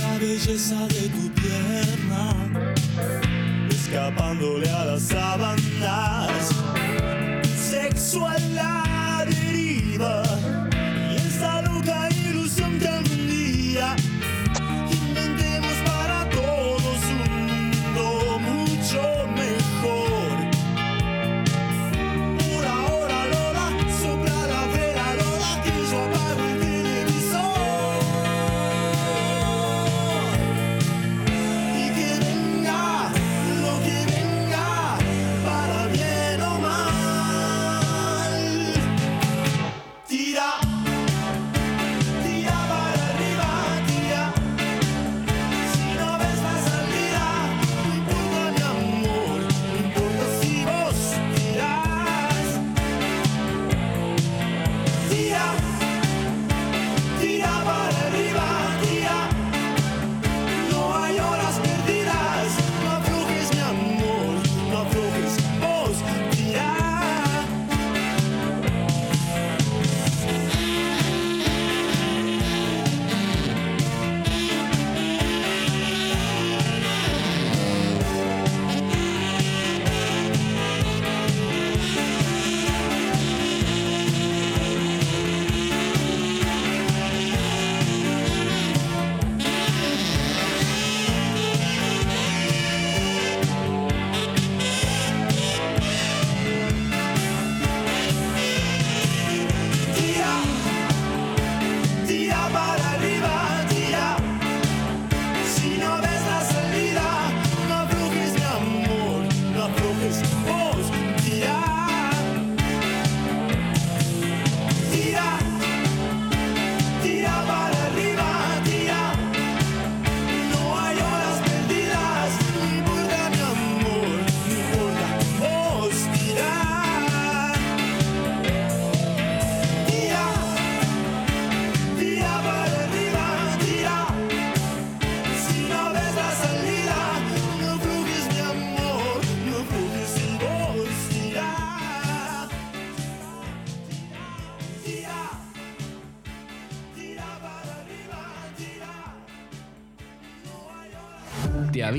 La belleza de tu pierna, escapándole a las sábanas. Sexo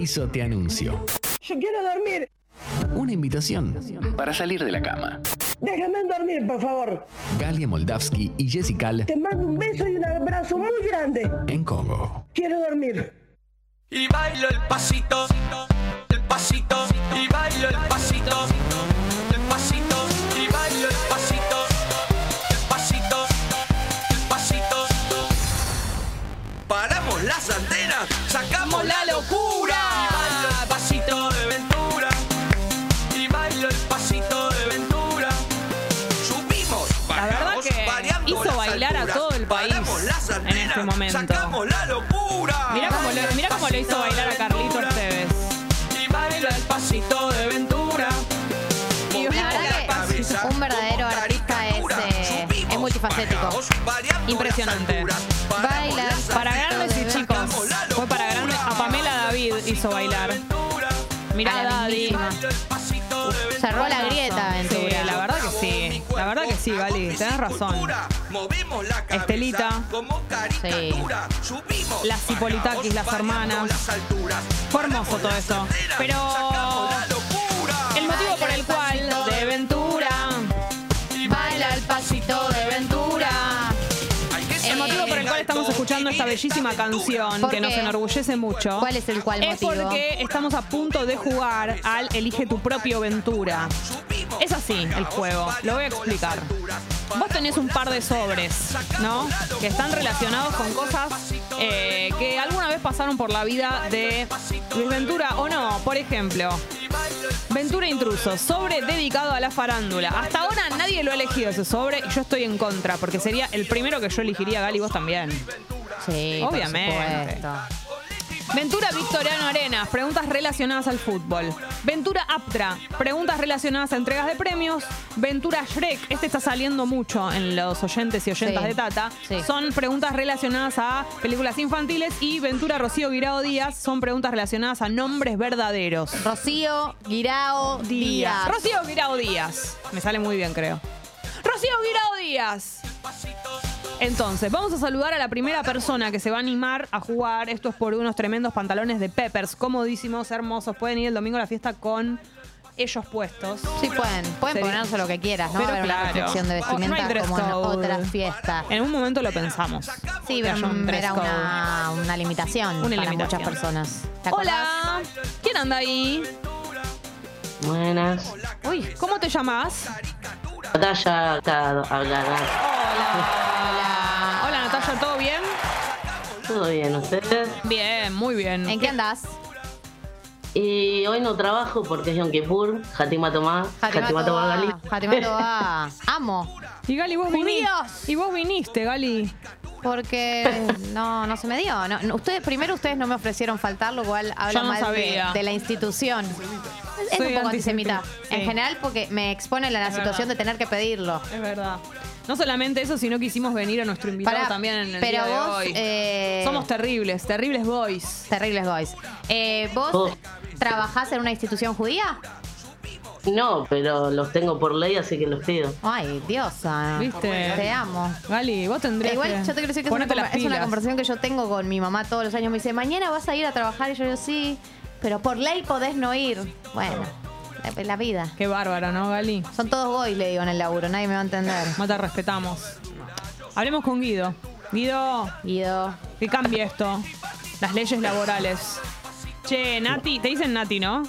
Te aviso, te anuncio. Yo quiero dormir. Una invitación para salir de la cama. Déjame dormir, por favor. Galia Moldavsky y Jessica Te mando un beso y un abrazo muy grande. en Congo. Quiero dormir. Y bailo el pasito, el pasito, y bailo el pasito, el pasito, y bailo el pasito, el pasito, el pasito. Paramos las antenas, sacamos la locura. Le, hizo bailar a Carlitos Tevez. Y baila el pasito de Ventura. La verdad que un verdadero artista es, eh, es multifacético. Impresionante. Baila. Para grandes y chicos. Fue para grandes. A Pamela David hizo bailar. Mirá Daddy. Cerró la grieta, La sí, Gali. Tenés razón. Estelita. Sí. Las Hipolitakis, las hermanas. Fue hermoso todo eso. Pero el motivo por el cual de Ventura Baila el pasito de escuchando esta bellísima canción ¿Por que nos enorgullece mucho. ¿Cuál es el cual Es motivo? porque estamos a punto de jugar al Elige tu propio Ventura. Es así el juego, lo voy a explicar. Vos tenés un par de sobres, ¿no? Que están relacionados con cosas eh, que alguna vez pasaron por la vida de Luis Ventura o no. Por ejemplo, Ventura Intruso, sobre dedicado a la farándula. Hasta ahora nadie lo ha elegido ese sobre y yo estoy en contra, porque sería el primero que yo elegiría, Gali, vos también. Sí, por Obviamente. supuesto. Ventura Victoriano Arenas, preguntas relacionadas al fútbol. Ventura Aptra, preguntas relacionadas a entregas de premios. Ventura Shrek, este está saliendo mucho en los oyentes y oyentas Sí. de Tata. Sí. Son preguntas relacionadas a películas infantiles. Y Ventura Rocío Guirao Díaz son preguntas relacionadas a nombres verdaderos. Rocío Guirao Díaz. Rocío Guirao Díaz. Me sale muy bien, creo. Rocío Guirao Díaz. Entonces, vamos a saludar a la primera persona que se va a animar a jugar. Esto es por unos tremendos pantalones de Peppers, comodísimos, hermosos. Pueden ir el domingo a la fiesta con ellos puestos. Sí, pueden. Pueden Sería- ponerse lo que quieras, ¿no? Pero Haber una claro. reflexión de Oh, no hay vestimenta dress como en code. otra fiesta. En un momento lo pensamos. Sí, Que pero haya un dress era code. una, una limitación Una para limitación. muchas personas. ¿Te acordás? Hola, ¿quién anda ahí? Buenas. Uy, ¿cómo te llamas? Natalia acá hablará. Hola. Hola, Natalia, ¿todo bien? ¿Todo bien ustedes? Bien, muy bien. ¿En qué andás? Y hoy no trabajo porque es Yom Kippur, Jatima Tomá, Jatima Tomá Gali. Jatimato va. Amo. Y Gali, vos viniste. Y vos viniste, Gali. Porque no, no se me dio. No, no, ustedes, primero ustedes no me ofrecieron faltar, lo cual habla no mal de, sabía. de la institución. Es Soy un poco antisemita. antisemita. Sí. En general porque me expone a la Es situación verdad. de tener que pedirlo. Es verdad. No solamente eso, sino que hicimos venir a nuestro invitado Pará, también en el pero día de vos, hoy. eh, Somos terribles, terribles boys. Terribles boys. Eh, ¿Vos Oh. trabajás en una institución judía? No, pero los tengo por ley, así que los pido. Ay, diosa. ¿Viste? Te amo. Gali, vos tendrías Igual que yo te quiero decir que es una, es una conversación que yo tengo con mi mamá todos los años. Me dice, mañana vas a ir a trabajar. Y yo digo, sí, pero por ley podés no ir. Bueno, la, la vida. Qué bárbara, ¿no, Gali? Son todos boys, le digo en el laburo. Nadie me va a entender. No te respetamos. Hablemos con Guido. Guido, Guido. que cambie esto. Las leyes laborales. Che, Nati, te dicen Nati, ¿no?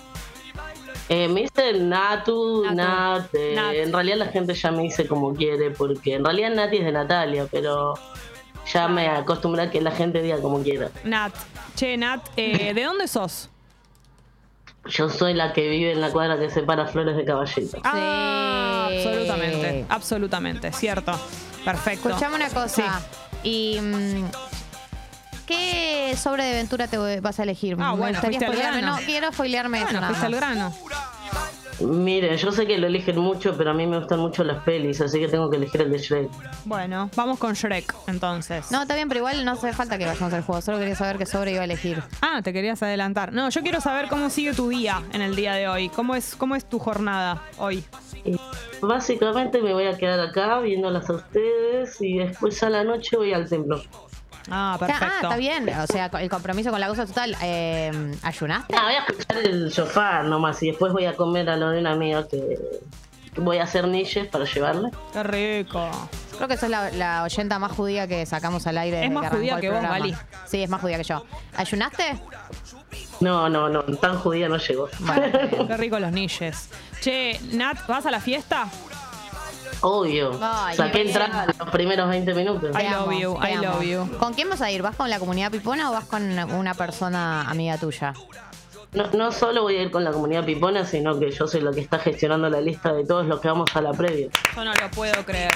Eh, me dicen Natu, Natu. Nat. eh, Nat. En realidad la gente ya me dice como quiere, porque en realidad Nati es de Natalia, pero ya me acostumbré a que la gente diga como quiera. Nat. Che, Nat, eh, ¿de dónde sos? Yo soy la que vive en la cuadra que separa flores de caballito. Ah, absolutamente, absolutamente, cierto. Perfecto. Escuchame una cosa. Y. mm, ¿Qué sobre de aventura te vas a elegir? Ah, Me bueno, gustaría fuiste al spoilearme. grano. No, quiero spoilearme eso. Bueno, nada fuiste al más. grano. Miren, yo sé que lo eligen mucho, pero a mí me gustan mucho las pelis, así que tengo que elegir el de Shrek. Bueno, vamos con Shrek, entonces. No, está bien, pero igual no hace falta que vayamos al juego. Solo quería saber qué sobre iba a elegir. Ah, te querías adelantar. No, yo quiero saber cómo sigue tu día en el día de hoy. ¿Cómo es, cómo es tu jornada hoy? Básicamente me voy a quedar acá viéndolas a ustedes y después a la noche voy al templo. Ah, Ah, perfecto. está bien. O sea, el compromiso con la cosa total. Eh, ¿Ayunaste? Ah, voy a escuchar el sofá nomás y después voy a comer a lo de una amiga que que voy a hacer niches para llevarle. Qué rico. Creo que sos la, la oyenta más judía que sacamos al aire. Es desde más arrancó judía el que vos. Gali. Sí, es más judía que yo. ¿Ayunaste? No, no, no, tan judía no llegó. Qué rico los niches. Che, Nat, ¿vas a la fiesta? Obvio. Ay, Saqué qué entrada en los primeros 20 minutos. I love you, I love you. ¿Con quién vas a ir? ¿Vas con la comunidad pipona o vas con una persona amiga tuya? No, no solo voy a ir con la comunidad pipona, sino que yo soy la que está gestionando la lista de todos los que vamos a la previa. Yo no lo puedo creer.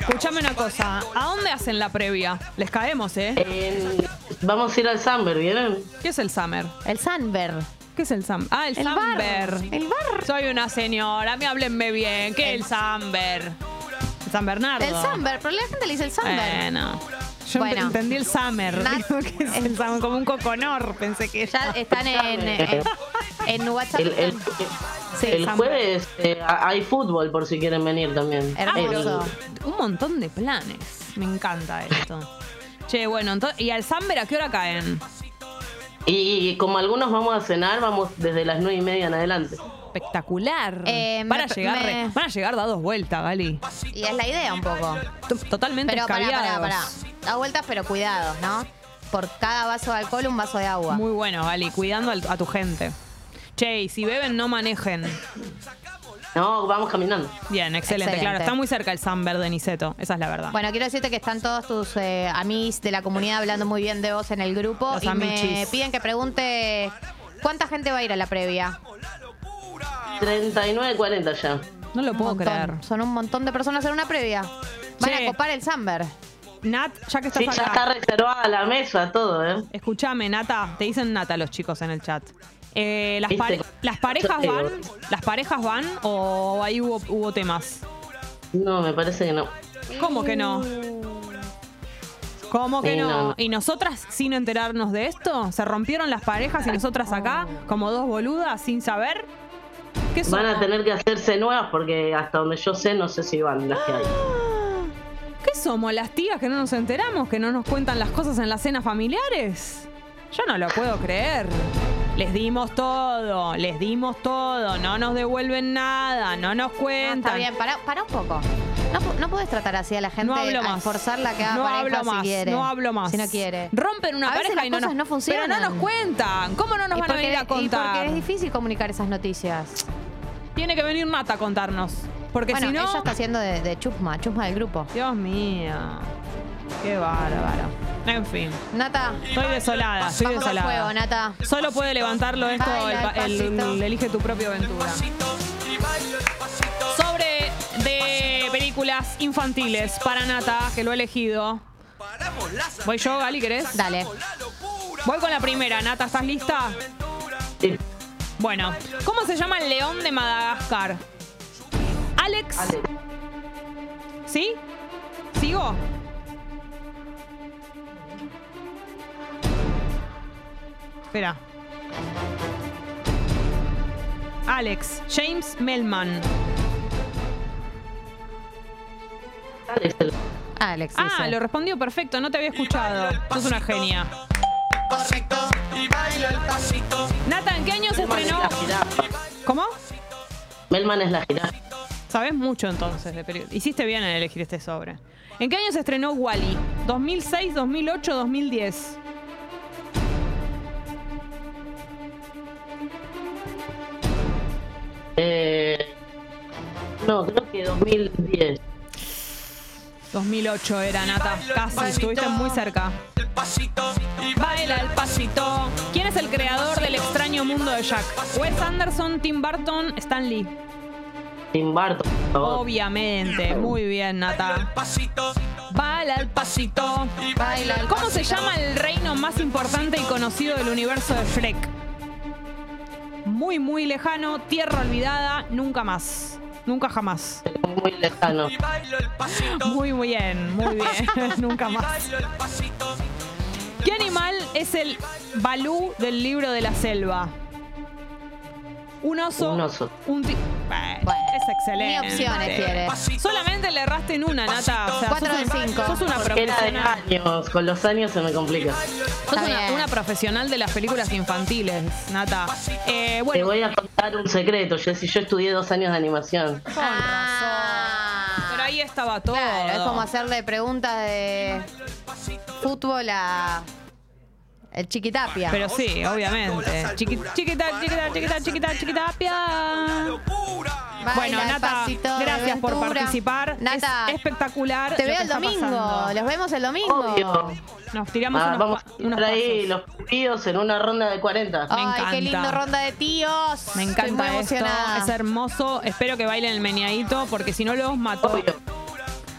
Escuchame una cosa, ¿a dónde hacen la previa? Les caemos, ¿eh? En- vamos a ir al Samber, ¿vienen? ¿Qué es el Summer? El Sanber. ¿Qué es el Sam? Ah, el, El bar. Samber. El bar. Soy una señora, me háblenme bien. ¿Qué es el Samber? El San Bernardo. El Sanber, pero la gente le dice el Sanber. Bueno. Yo Bueno. entendí el Summer. Digo que es el Summer, como un coconor, pensé que Ya están en, en, en WhatsApp. El, el- Sí, el Samber. jueves eh, hay fútbol por si quieren venir también. Hermoso. El- Un montón de planes. Me encanta esto. Che, bueno, entonces, ¿y al Samber a qué hora caen? Y como algunos vamos a cenar, vamos desde las nueve y media en adelante. Espectacular. Eh, van, a me- llegar, re- me- van a llegar dados vueltas, Gali. Y es la idea un poco. T- Totalmente Pero pará, pará, escabiados. pará. Da vueltas, pero cuidados, ¿no? Por cada vaso de alcohol, un vaso de agua. Muy bueno, Gali, cuidando al- a tu gente. Che, y si beben, no manejen. No, vamos caminando. Bien, excelente, Excelente. claro. Está muy cerca el Samber de Niceto. Esa es la verdad. Bueno, quiero decirte que están todos tus eh, amigos de la comunidad hablando muy bien de vos en el grupo Los y me piden que pregunte cuánta gente va a ir a la previa. 39, 40 ya. no lo puedo Montón. creer. Son un montón de personas en una previa. Van Che. a copar el Samber. Nat, ya que estás Sí, ya acá. está reservada la mesa, todo, ¿eh? Escúchame, Nata. Te dicen Nata los chicos en el chat. Eh, pare- ¿Las parejas Yo te van? ¿Las parejas van o ahí hubo, hubo temas? No, me parece que no. ¿Cómo que no? ¿Cómo que Sí, no? ¿Y nosotras sin enterarnos de esto? ¿Se rompieron las parejas y nosotras acá como dos boludas sin saber? ¿Qué Van a tener que hacerse nuevas porque hasta donde yo sé, no sé si van las que hay. ¿Qué somos? ¿Las tías que no nos enteramos? ¿Que no nos cuentan las cosas en las cenas familiares? Yo no lo puedo creer. Les dimos todo, les dimos todo, no nos devuelven nada, no nos No, cuentan. está bien, para, para un poco. No, no puedes tratar así a la gente, No hablo más. forzarla que haga no pareja hablo si más, quiere. no hablo más. Si no quiere. Rompen una A veces pareja las y no cosas nos, no funcionan. Pero no nos cuentan. ¿Cómo no nos Y van a venir a y contar? porque es difícil comunicar esas noticias. Tiene que venir Nata a contarnos. Porque bueno, si no. ella está haciendo de, de chusma, chusma del grupo. Dios mío. Qué bárbaro. En fin. Nata, Estoy desolada, estoy vamos desolada. juego, Nata. Solo puede levantarlo esto Baila el, el- despacito. el Elige tu propia aventura. Sobre de películas infantiles para Nata, que lo he elegido. Voy yo, Gali, ¿querés? Dale. Voy con la primera. Nata, ¿estás lista? Sí. Bueno, ¿cómo se llama el león de Madagascar? Alex. Ale. ¿Sí? ¿Sigo? Espera. Alex, James Melman. Alex, el- Alex Ah, dice. lo respondió perfecto, no te había escuchado. Sos una genia. Nata, ¿en qué año se Melman es estrenó? la jirafa. ¿Cómo? Melman es la jirafa. Sabes mucho entonces de películas. Hiciste bien en elegir este sobre. ¿En qué año se estrenó Wally? ¿2006, 2008, 2010? Eh, no, creo que 2010. 2008 era Nata. Casi, estuviste muy cerca. Baila el pasito. ¿Quién es el creador del extraño mundo de Jack? Wes Anderson, Tim Burton, Stan Lee. Tim Burton. Obviamente. Muy bien, Nata. Baila el pasito. Baila el ¿Cómo se llama el reino más importante y conocido del universo de Shrek? Muy, muy lejano, tierra olvidada, nunca más. Nunca jamás. Muy lejano. Muy bien, muy bien. nunca más. ¿Qué animal es el Balú del libro de la selva? Un oso. Un oso. un ti- es excelente. Ni opciones quiere. Solamente le erraste en una, Nata. O sea, Cuatro sos de un- cinco. Sos una Porque era de profesional. años, con los años se me complica. Sos una, una profesional de las películas infantiles, Nata. Eh, Te bueno, voy a contar un secreto, Jessy. Yo estudié dos años de animación. con razón. Pero ahí estaba todo. Claro, es como hacerle preguntas de fútbol a el chiquitapia. Pero sí, obviamente. Chiqui, chiquita, chiquita, chiquita, chiquita, chiquitapia. Bueno, Baila Nata, gracias por aventura. participar. Nata, es espectacular. Te lo veo que el está domingo. pasando. Los vemos el domingo. Obvio. Nos tiramos Ah, unos, vamos pa- a unos estar ahí pasos. los pibos en una ronda de 40. Me Ay, qué lindo ronda de tíos. Me Estoy muy encanta esto, emocionada. es hermoso. Espero que bailen el meneadito porque si no los mató.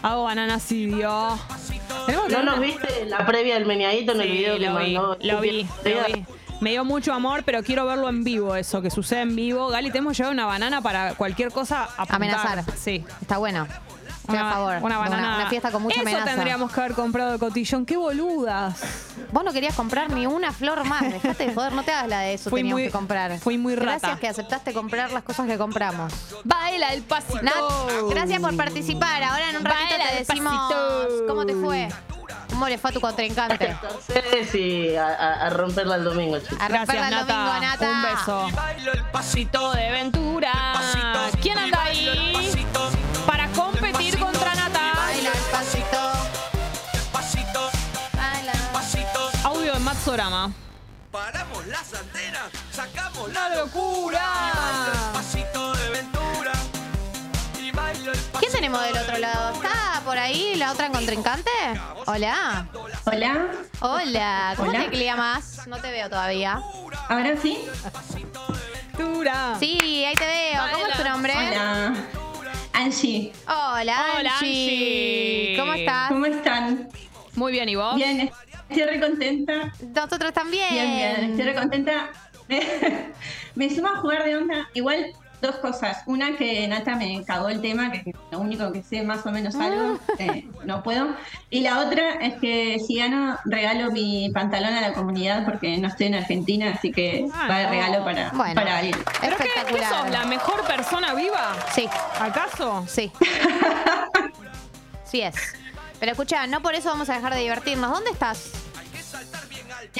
Hago banana. Tenemos ¿No una- nos viste la previa del meneadito en el video que lo vi, mandó? lo vi, lo vi. Me dio mucho amor, pero quiero verlo en vivo, eso, que sucede en vivo. Gali, te hemos llevado una banana para cualquier cosa apuntar. Amenazar. Sí. Está bueno. Estoy a favor. Una banana. Una, fiesta con mucha Eso amenaza. tendríamos que haber comprado cotillón. ¡Qué boludas! Vos no querías comprar ni una flor más. Dejate de joder, no te hagas la de eso. Fui teníamos muy- que comprar. fui muy rata. Gracias que aceptaste comprar las cosas que compramos. Baila el pasito. Nat, gracias por participar. Ahora en un ratito Baila te decimos cómo te fue. ¿Cómo le fue a tu contrincante? Sí, a, a- a romperla el domingo, chicos. A romperla el Gracias, domingo, Nata. Nata. Un beso. Pasito de aventura. ¿Quién anda ahí para competir contra Nata? Baila el pasito. Baila. Audio de Matsorama. Paramos las antenas, sacamos ¡Una locura! pasito y ¿Quién tenemos del otro lado? ¿Está por ahí la otra contrincante? Hola. Hola. Hola. ¿Cómo Hola. te llamas? No te veo todavía. ¿Ahora sí? Dura. Sí, ahí te veo. ¿Cómo es tu nombre? Hola. Angie. Hola, Hola, Angie. ¿Cómo estás? ¿Cómo están? Muy bien, ¿y vos? Bien, estoy re contenta. Nosotros también. Bien, bien, estoy re contenta. me sumo a jugar de onda. Igual, dos cosas. Una, que Nata me cagó el tema, que es lo único que sé más o menos algo, Ah. eh, no puedo. Y la otra es que si gano, regalo mi pantalón a la comunidad porque no estoy en Argentina, así que Ah, va de regalo para, Bueno. para alguien. ¿Pero qué, qué sos? ¿La mejor persona viva? Sí, ¿Acaso? sí. Sí es. Pero escucha, no por eso vamos a dejar de divertirnos. ¿Dónde estás?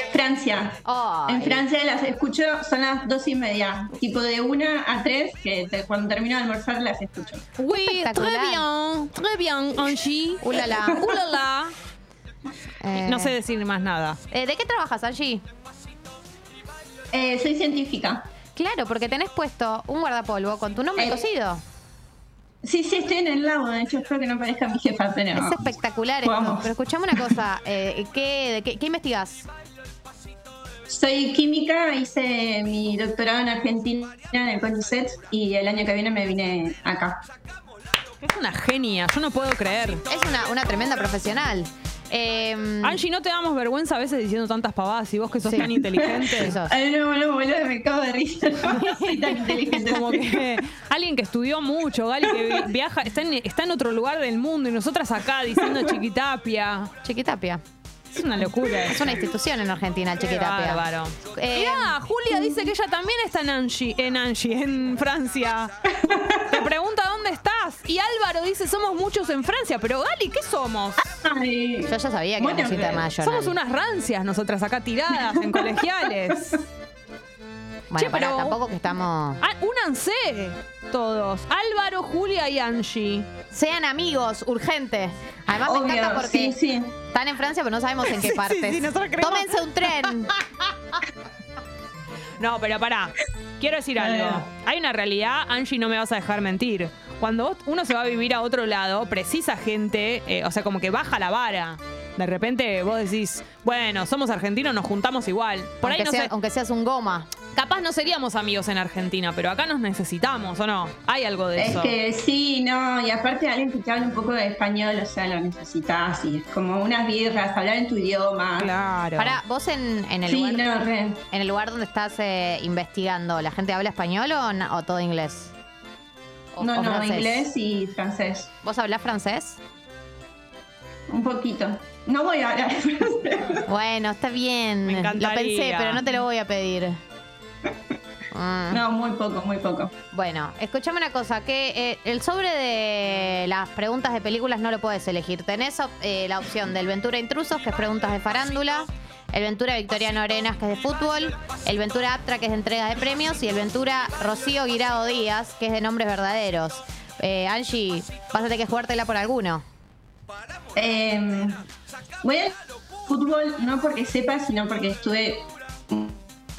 En Francia. Ay. En Francia las escucho, son las dos y media. Tipo de una a tres, que te- cuando termino de almorzar las escucho. Oui, très bien, très bien, Angie. Ulala. Ulala. Eh, No sé decir más nada. eh, ¿De qué trabajas, Angie? Eh, soy científica. Claro, porque tenés puesto un guardapolvo con tu nombre Eh, cosido. Sí, sí, estoy en el lago, de hecho espero que no parezca mi jefa, pero... Es espectacular esto. Vamos. Pero escuchame una cosa. eh, ¿qué, de qué, qué investigás? Soy química, hice mi doctorado en Argentina en el CONICET y el año que viene me vine acá. Es una genia, yo no puedo creer. Es una, una tremenda profesional. Eh, Angie, ¿no te damos vergüenza a veces diciendo tantas pavadas y vos que sos Sí. tan inteligente? Ay, no, no, boludo, me cago de risa. No soy tan inteligente. Como que alguien que estudió mucho, Gali, que vi- viaja, está en, está en otro lugar del mundo y nosotras acá diciendo chiquitapia. Chiquitapia. Es una locura. Es una institución en Argentina, el Qué Chiquitapia. bárbaro. Eh, Mirá, Julia dice que ella también está en Angie, en Angie, en Francia. Te pregunta dónde estás. Y Álvaro dice, somos muchos en Francia. Pero Gali, ¿qué somos? Ay, Yo ya sabía que Bueno, éramos international. Somos unas rancias nosotras acá tiradas en colegiales. Bueno, Che, pará, pero- tampoco que estamos. Ah, únanse todos. Álvaro, Julia y Angie. Sean amigos, urgente. Además me encanta porque sí, sí. están en Francia, pero no sabemos en qué Sí, sí, partes. sí, nosotros creemos- Tómense un tren. No, pero pará. Quiero decir algo. Hay una realidad, Angie, no me vas a dejar mentir. Cuando vos- uno se va a vivir a otro lado, precisa gente, eh, o sea, como que baja la vara. De repente vos decís, bueno, somos argentinos, nos juntamos igual. Por ahí aunque, no sea- sé, aunque seas un goma. Capaz no seríamos amigos en Argentina, pero acá nos necesitamos, ¿o no? Hay algo de Es eso. que sí, no, y aparte alguien que te habla un poco de español, o sea, lo necesitas, y es como unas birras, hablar en tu idioma. Claro. Pará, vos en, en el Sí, lugar. no, re. En el lugar donde estás eh, investigando, ¿la gente habla español o, o todo inglés? O- No, o no, francés. inglés y francés. ¿Vos hablás francés? Un poquito. No voy a hablar francés. Bueno, está bien. Me Lo pensé, pero no te lo voy a pedir. Mm. No, muy poco, muy poco. Bueno, escúchame una cosa, que eh, el sobre de las preguntas de películas no lo puedes elegir. Tenés eh, la opción del Ventura Intrusos, que es preguntas de farándula, el Ventura Victoriano Arenas, que es de fútbol, el Ventura Aptra, que es de entrega de premios, y el Ventura Rocío Guirao Díaz, que es de nombres verdaderos. Eh, Angie, tener que jugártela por alguno. Eh, voy al fútbol no porque sepa, sino porque estuve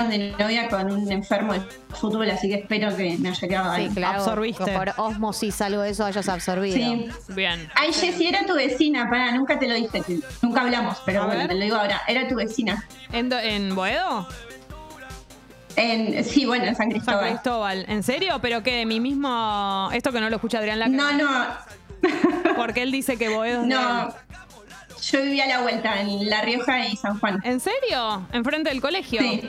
de novia con un enfermo de fútbol, así que espero que me haya quedado Sí, algo. claro. Absorbiste. Por osmosis algo de eso hayas absorbido. Sí. Bien. Ay, Jessy, era tu vecina, pará, nunca te lo dije, nunca hablamos, pero A bueno, ver. te lo digo ahora, era tu vecina. ¿En, do- en Boedo? En, sí, bueno, en San San Cristóbal. ¿En serio? ¿Pero qué? ¿Mi mismo...? Esto que no lo escucha Adrián Laca. No, no, Porque él dice que Boedo es de no. Yo vivía a la vuelta, en La Rioja y San Juan. ¿En serio? ¿Enfrente del colegio? Sí.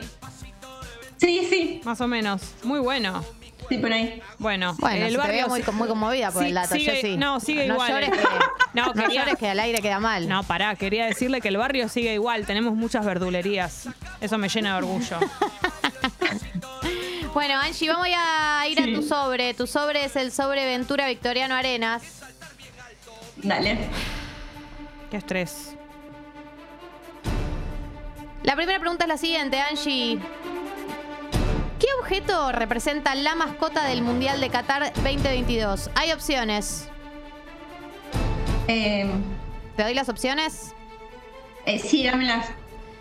Sí, sí, Más o menos. Muy bueno. sí, por ahí. Bueno, Bueno, el si te barrio... veo muy, muy conmovida por Sí, el dato, sigue- Jessy. no, sigue no igual. Llores que, No, no, quería- llores que al aire queda mal. No, pará, quería decirle que el barrio sigue igual, tenemos muchas verdulerías. Eso me llena de orgullo. Bueno, Angie, vamos a ir Sí. a tu sobre. Tu sobre es el sobre Ventura Victoriano Arenas. Dale. Qué estrés. La primera pregunta es la siguiente, Angie. ¿Qué objeto representa la mascota del Mundial de Qatar 2022? Hay opciones. Eh, ¿Te doy las opciones? eh, sí, dámelas.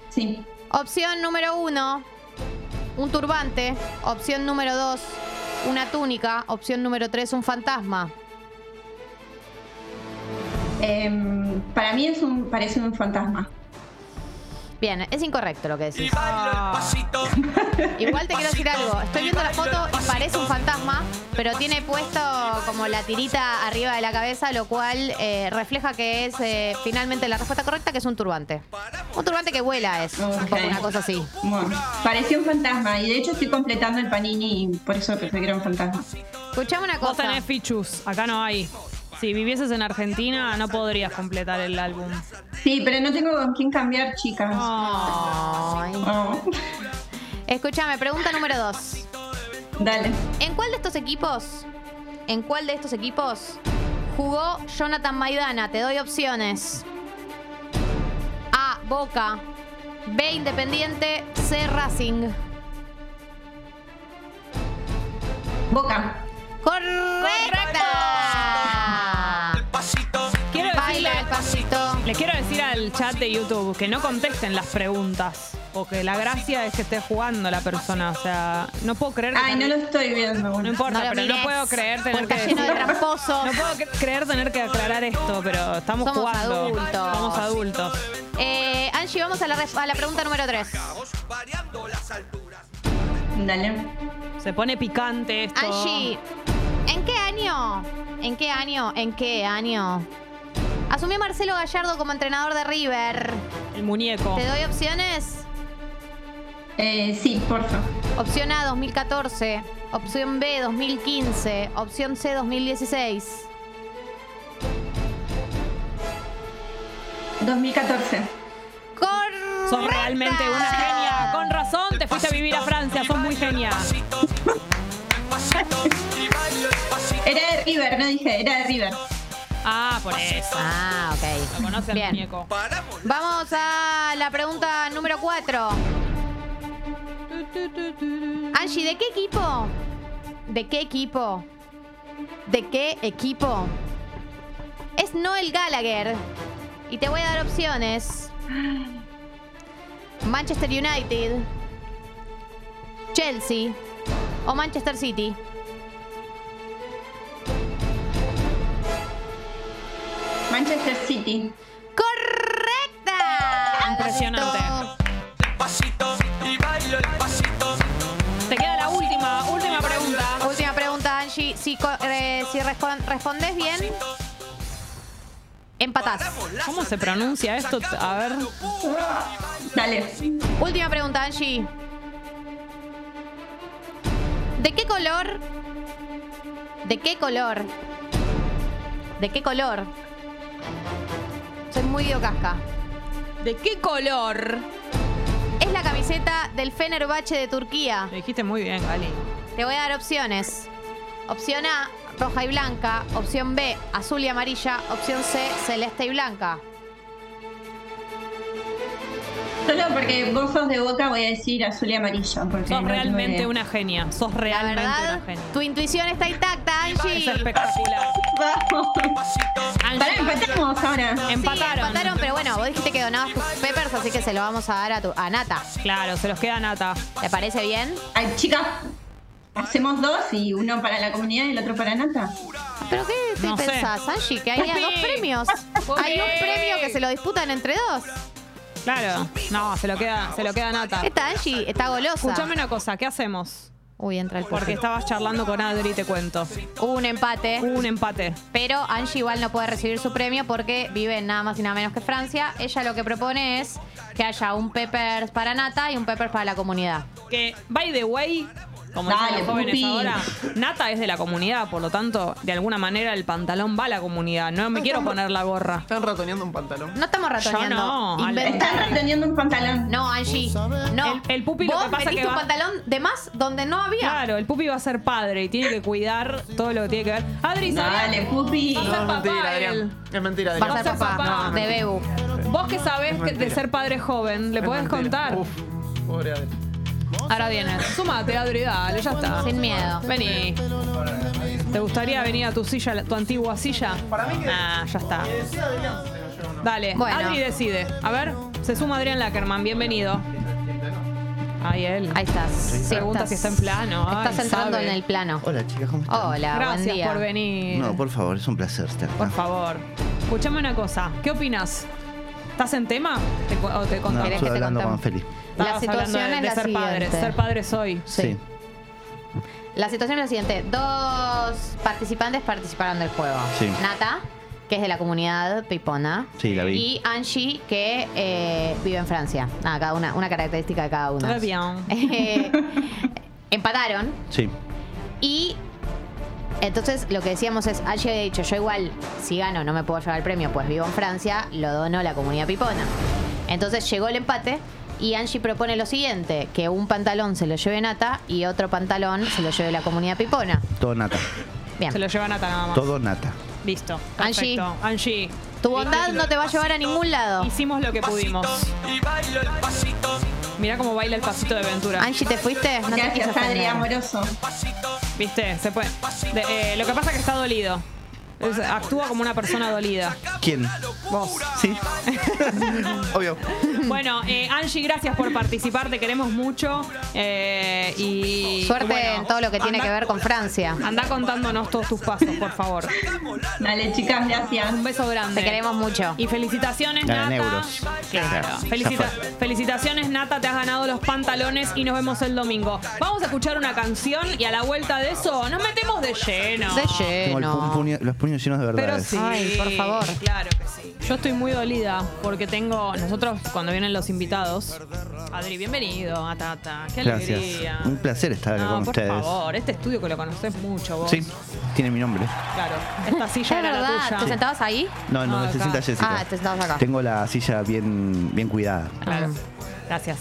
Sí. Opción número uno, un turbante. Opción número dos, una túnica. Opción número tres, un fantasma. Eh, para mí es un, parece un fantasma. Bien, es incorrecto lo que decís. Igual te quiero decir algo. Estoy viendo la foto y parece un fantasma, pero tiene puesto como la tirita arriba de la cabeza, lo cual eh, refleja que es eh, finalmente la respuesta correcta, que es un turbante. Un turbante que vuela es un poco Ok. una cosa así. Bueno, parecía un fantasma y de hecho estoy completando el panini y por eso pensé que era un fantasma. Escuchame una Vos cosa. tenés fichus, acá no hay. Si vivieses en Argentina, no podrías completar el álbum. Sí, pero no tengo con quién cambiar, chicas. Ay. Oh, Escuchame, pregunta número dos. dale. ¿En cuál de estos equipos, en cuál de estos equipos jugó Jonathan Maidana? Te doy opciones. A, Boca. B, Independiente. C, Racing. Boca. ¡Correcta! Quiero Baila decirle, el pasito. le quiero decir al chat de YouTube que no contesten las preguntas. Porque la gracia es que esté jugando la persona. O sea, no puedo creer que. Ay, no lo estoy viendo. No importa, No lo pero mires, no puedo creer tener porque que. lleno de decir- tramposos. No puedo cre- creer tener que aclarar esto, pero estamos Somos jugando. adultos. Somos adultos. Eh, Angie, vamos a la, a la pregunta número 3. Dale. Se pone picante esto. Angie, ¿en qué año? ¿En qué año? ¿En qué año? Asumió Marcelo Gallardo como entrenador de River. El muñeco. ¿Te doy opciones? Eh, sí, porfa. Opción A 2014, opción B 2015, opción C 2016. 2014. Correcto. Sos realmente una genia. Con razón te fuiste a vivir a Francia. Sos muy genia. De River, no dije, era de River. Ah, por eso. Ah, ok. Lo conoce el Bien. muñeco. Vamos a la pregunta número 4. Angie, ¿de qué equipo? ¿De qué equipo? ¿De qué equipo? Es Noel Gallagher. Y te voy a dar opciones. Manchester United, Chelsea o Manchester City. Manchester City. ¡Correcta! Impresionante. Te queda la última, última pregunta. Última pregunta, Angie. Si, co- eh, si respon- respondes bien, empatás. ¿Cómo se pronuncia esto? A ver. Dale. Última pregunta, Angie. ¿De qué color? ¿De qué color? ¿De qué color? Soy muy casca. ¿De qué color? Es es la camiseta del Fenerbahce de Turquía? Lo dijiste muy bien, Gali. Te voy a dar opciones. Opción A, roja y blanca. Opción B, azul y amarilla. Opción C, celeste y blanca. Solo porque vos sos de boca voy a decir azul y amarillo. Porque Sos no realmente una genia. Sos La realmente verdad, una genia. tu intuición está intacta, Angie. Es espectacular. Vamos. Pará, empatamos ahora. Sí, Empataron. empataron, pero bueno, vos dijiste que donabas tus peppers, así que se lo vamos a dar a, tu, a Nata. Claro, se los queda Nata. ¿Te parece bien? Ay, chicas, hacemos dos y uno para la comunidad y el otro para Nata. ¿Pero qué te No sé. pensás, Angie? Que hay dos premios. Hay un premio que se lo disputan entre dos. Claro. No, se lo queda, se lo queda Nata. Esta Angie está golosa. Escuchame una cosa, ¿qué hacemos? Uy, entra el Porque estabas charlando con Adri, te cuento. Hubo un empate. Hubo un empate. Pero Angie igual no puede recibir su premio porque vive en nada más y nada menos que Francia. Ella lo que propone es que haya un Peppers para Nata y un Peppers para la comunidad. Que, by the way, como Dale, dicen los jóvenes Pupi. ahora, Nata es de la comunidad, por lo tanto, de alguna manera el pantalón va a la comunidad. No me quiero poner la gorra. Están ratoneando un pantalón. No estamos ratoneando. Yo no, Ale. Están reteniendo un pantalón. No, Angie. No. El- el Pupi lo Vos que pasa metiste que un va- pantalón de más donde no había. Claro, el pupi va a ser padre y tiene que cuidar todo lo que tiene que ver. Adri, ¿sabías? Dale, pupi. Va a ser No, es papá mentira, él. Adrián. Es mentira, Va Adrián. a ser Va a ser papá papá. de Bebu. Vos que sabés que de mentira. ser padre joven, ¿le Es podés mentira. contar? Uf, pobre Adri. Ahora viene. Sumate, Adri, dale, ya está. Sin miedo. Vení. ¿Te gustaría venir a tu silla, tu antigua silla? Para mí que- Nah, ya está. Dale, Bueno. Adri decide. A ver, se suma Adrián Lackerman, bienvenido. Ahí él. Ahí estás. Sí, Pregunta estás- si está en plano. Ay, Estás entrando sabe. en el plano. Hola chicas, ¿cómo están? Hola, buen Gracias día. por venir. No, por favor, es un placer estar acá. Por favor. Escuchame una cosa. ¿Qué opinas? ¿Estás en tema? ¿Te, cu- o te No, contamos? ¿Querés estoy que te hablando contemos? con Feli. La Estabas hablando de, es de la ser padre. siguiente. Ser padre soy. Sí. La situación es la siguiente. Dos participantes participaron del juego. Sí. Nata, que es de la comunidad pipona. Sí, la vi. Y Angie, que eh, vive en Francia. Nada, cada una, una característica de cada uno. Très bien. Eh, empataron Sí. y entonces lo que decíamos es, Angie había dicho, yo igual, si gano no me puedo llevar el premio, pues vivo en Francia, lo dono a la comunidad pipona. Entonces llegó el empate y Angie propone lo siguiente, que un pantalón se lo lleve Nata y otro pantalón se lo lleve la comunidad pipona. Todo nata. Bien. Se lo lleva Nata nada más. Todo nata. Listo. Angie. Perfecto. Angie. Tu bondad no te va a llevar a ningún lado. Hicimos lo que pudimos. Mirá cómo baila el pasito de Ventura. Angie, ¿te fuiste? No te Gracias, Adri, ofender. amoroso. ¿Viste? Se puede. De- eh, lo que pasa es que está dolido. Es- actúa como una persona dolida. ¿Quién? Vos. Sí. Obvio. Bueno, eh, Angie, gracias por participar, te queremos mucho. eh, y Suerte bueno, en todo lo que tiene anda- que ver con Francia. Anda contándonos todos tus pasos, por favor. Dale, chicas, gracias. Un beso grande. Te queremos mucho. Y felicitaciones, Ganan Nata. euros. Claro. Claro, Felicita- ya fue. felicitaciones, Nata. Te has ganado los pantalones y nos vemos el domingo. Vamos a escuchar una canción y a la vuelta de eso nos metemos de lleno. De Tengo el pu- lleno. puño- los puños llenos de Pero verdades. sí. Ay, por favor. Claro que sí. Yo estoy muy dolida porque tengo. Nosotros, cuando vienen los invitados. Adri, bienvenido a Tata. Qué Gracias. alegría. Un placer estar acá No, con por ustedes. favor, este estudio que lo conoces mucho vos. Sí, tiene mi nombre. Claro. Esta Es silla era la verdad, tuya. ¿te sentabas ahí? No, no, Ah, se sienta Jessica. Ah, te sentabas acá. Tengo la silla bien, bien cuidada. Claro. Gracias.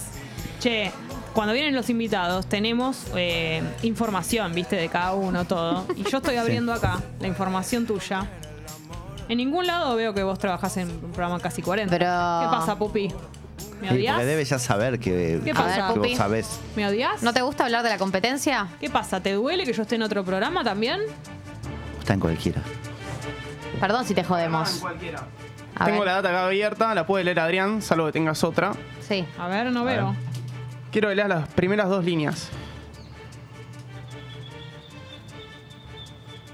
Che, cuando vienen los invitados tenemos eh, información, viste, de cada uno, todo. Y yo estoy abriendo acá la información tuya. En ningún lado veo que vos trabajás en un programa casi 40. Pero- ¿Qué pasa, Pupi? ¿Me Sí, odias? porque debe ya saber que, ¿Qué que pasa? vos sabés. ¿Me odias? ¿No te gusta hablar de la competencia? ¿Qué pasa? ¿Te duele que yo esté en otro programa también? Está en cualquiera. Perdón si te jodemos. A Tengo ver. la data acá abierta, la puede leer Adrián, salvo que tengas otra. Sí. A ver, no veo. Quiero que leas las primeras dos líneas.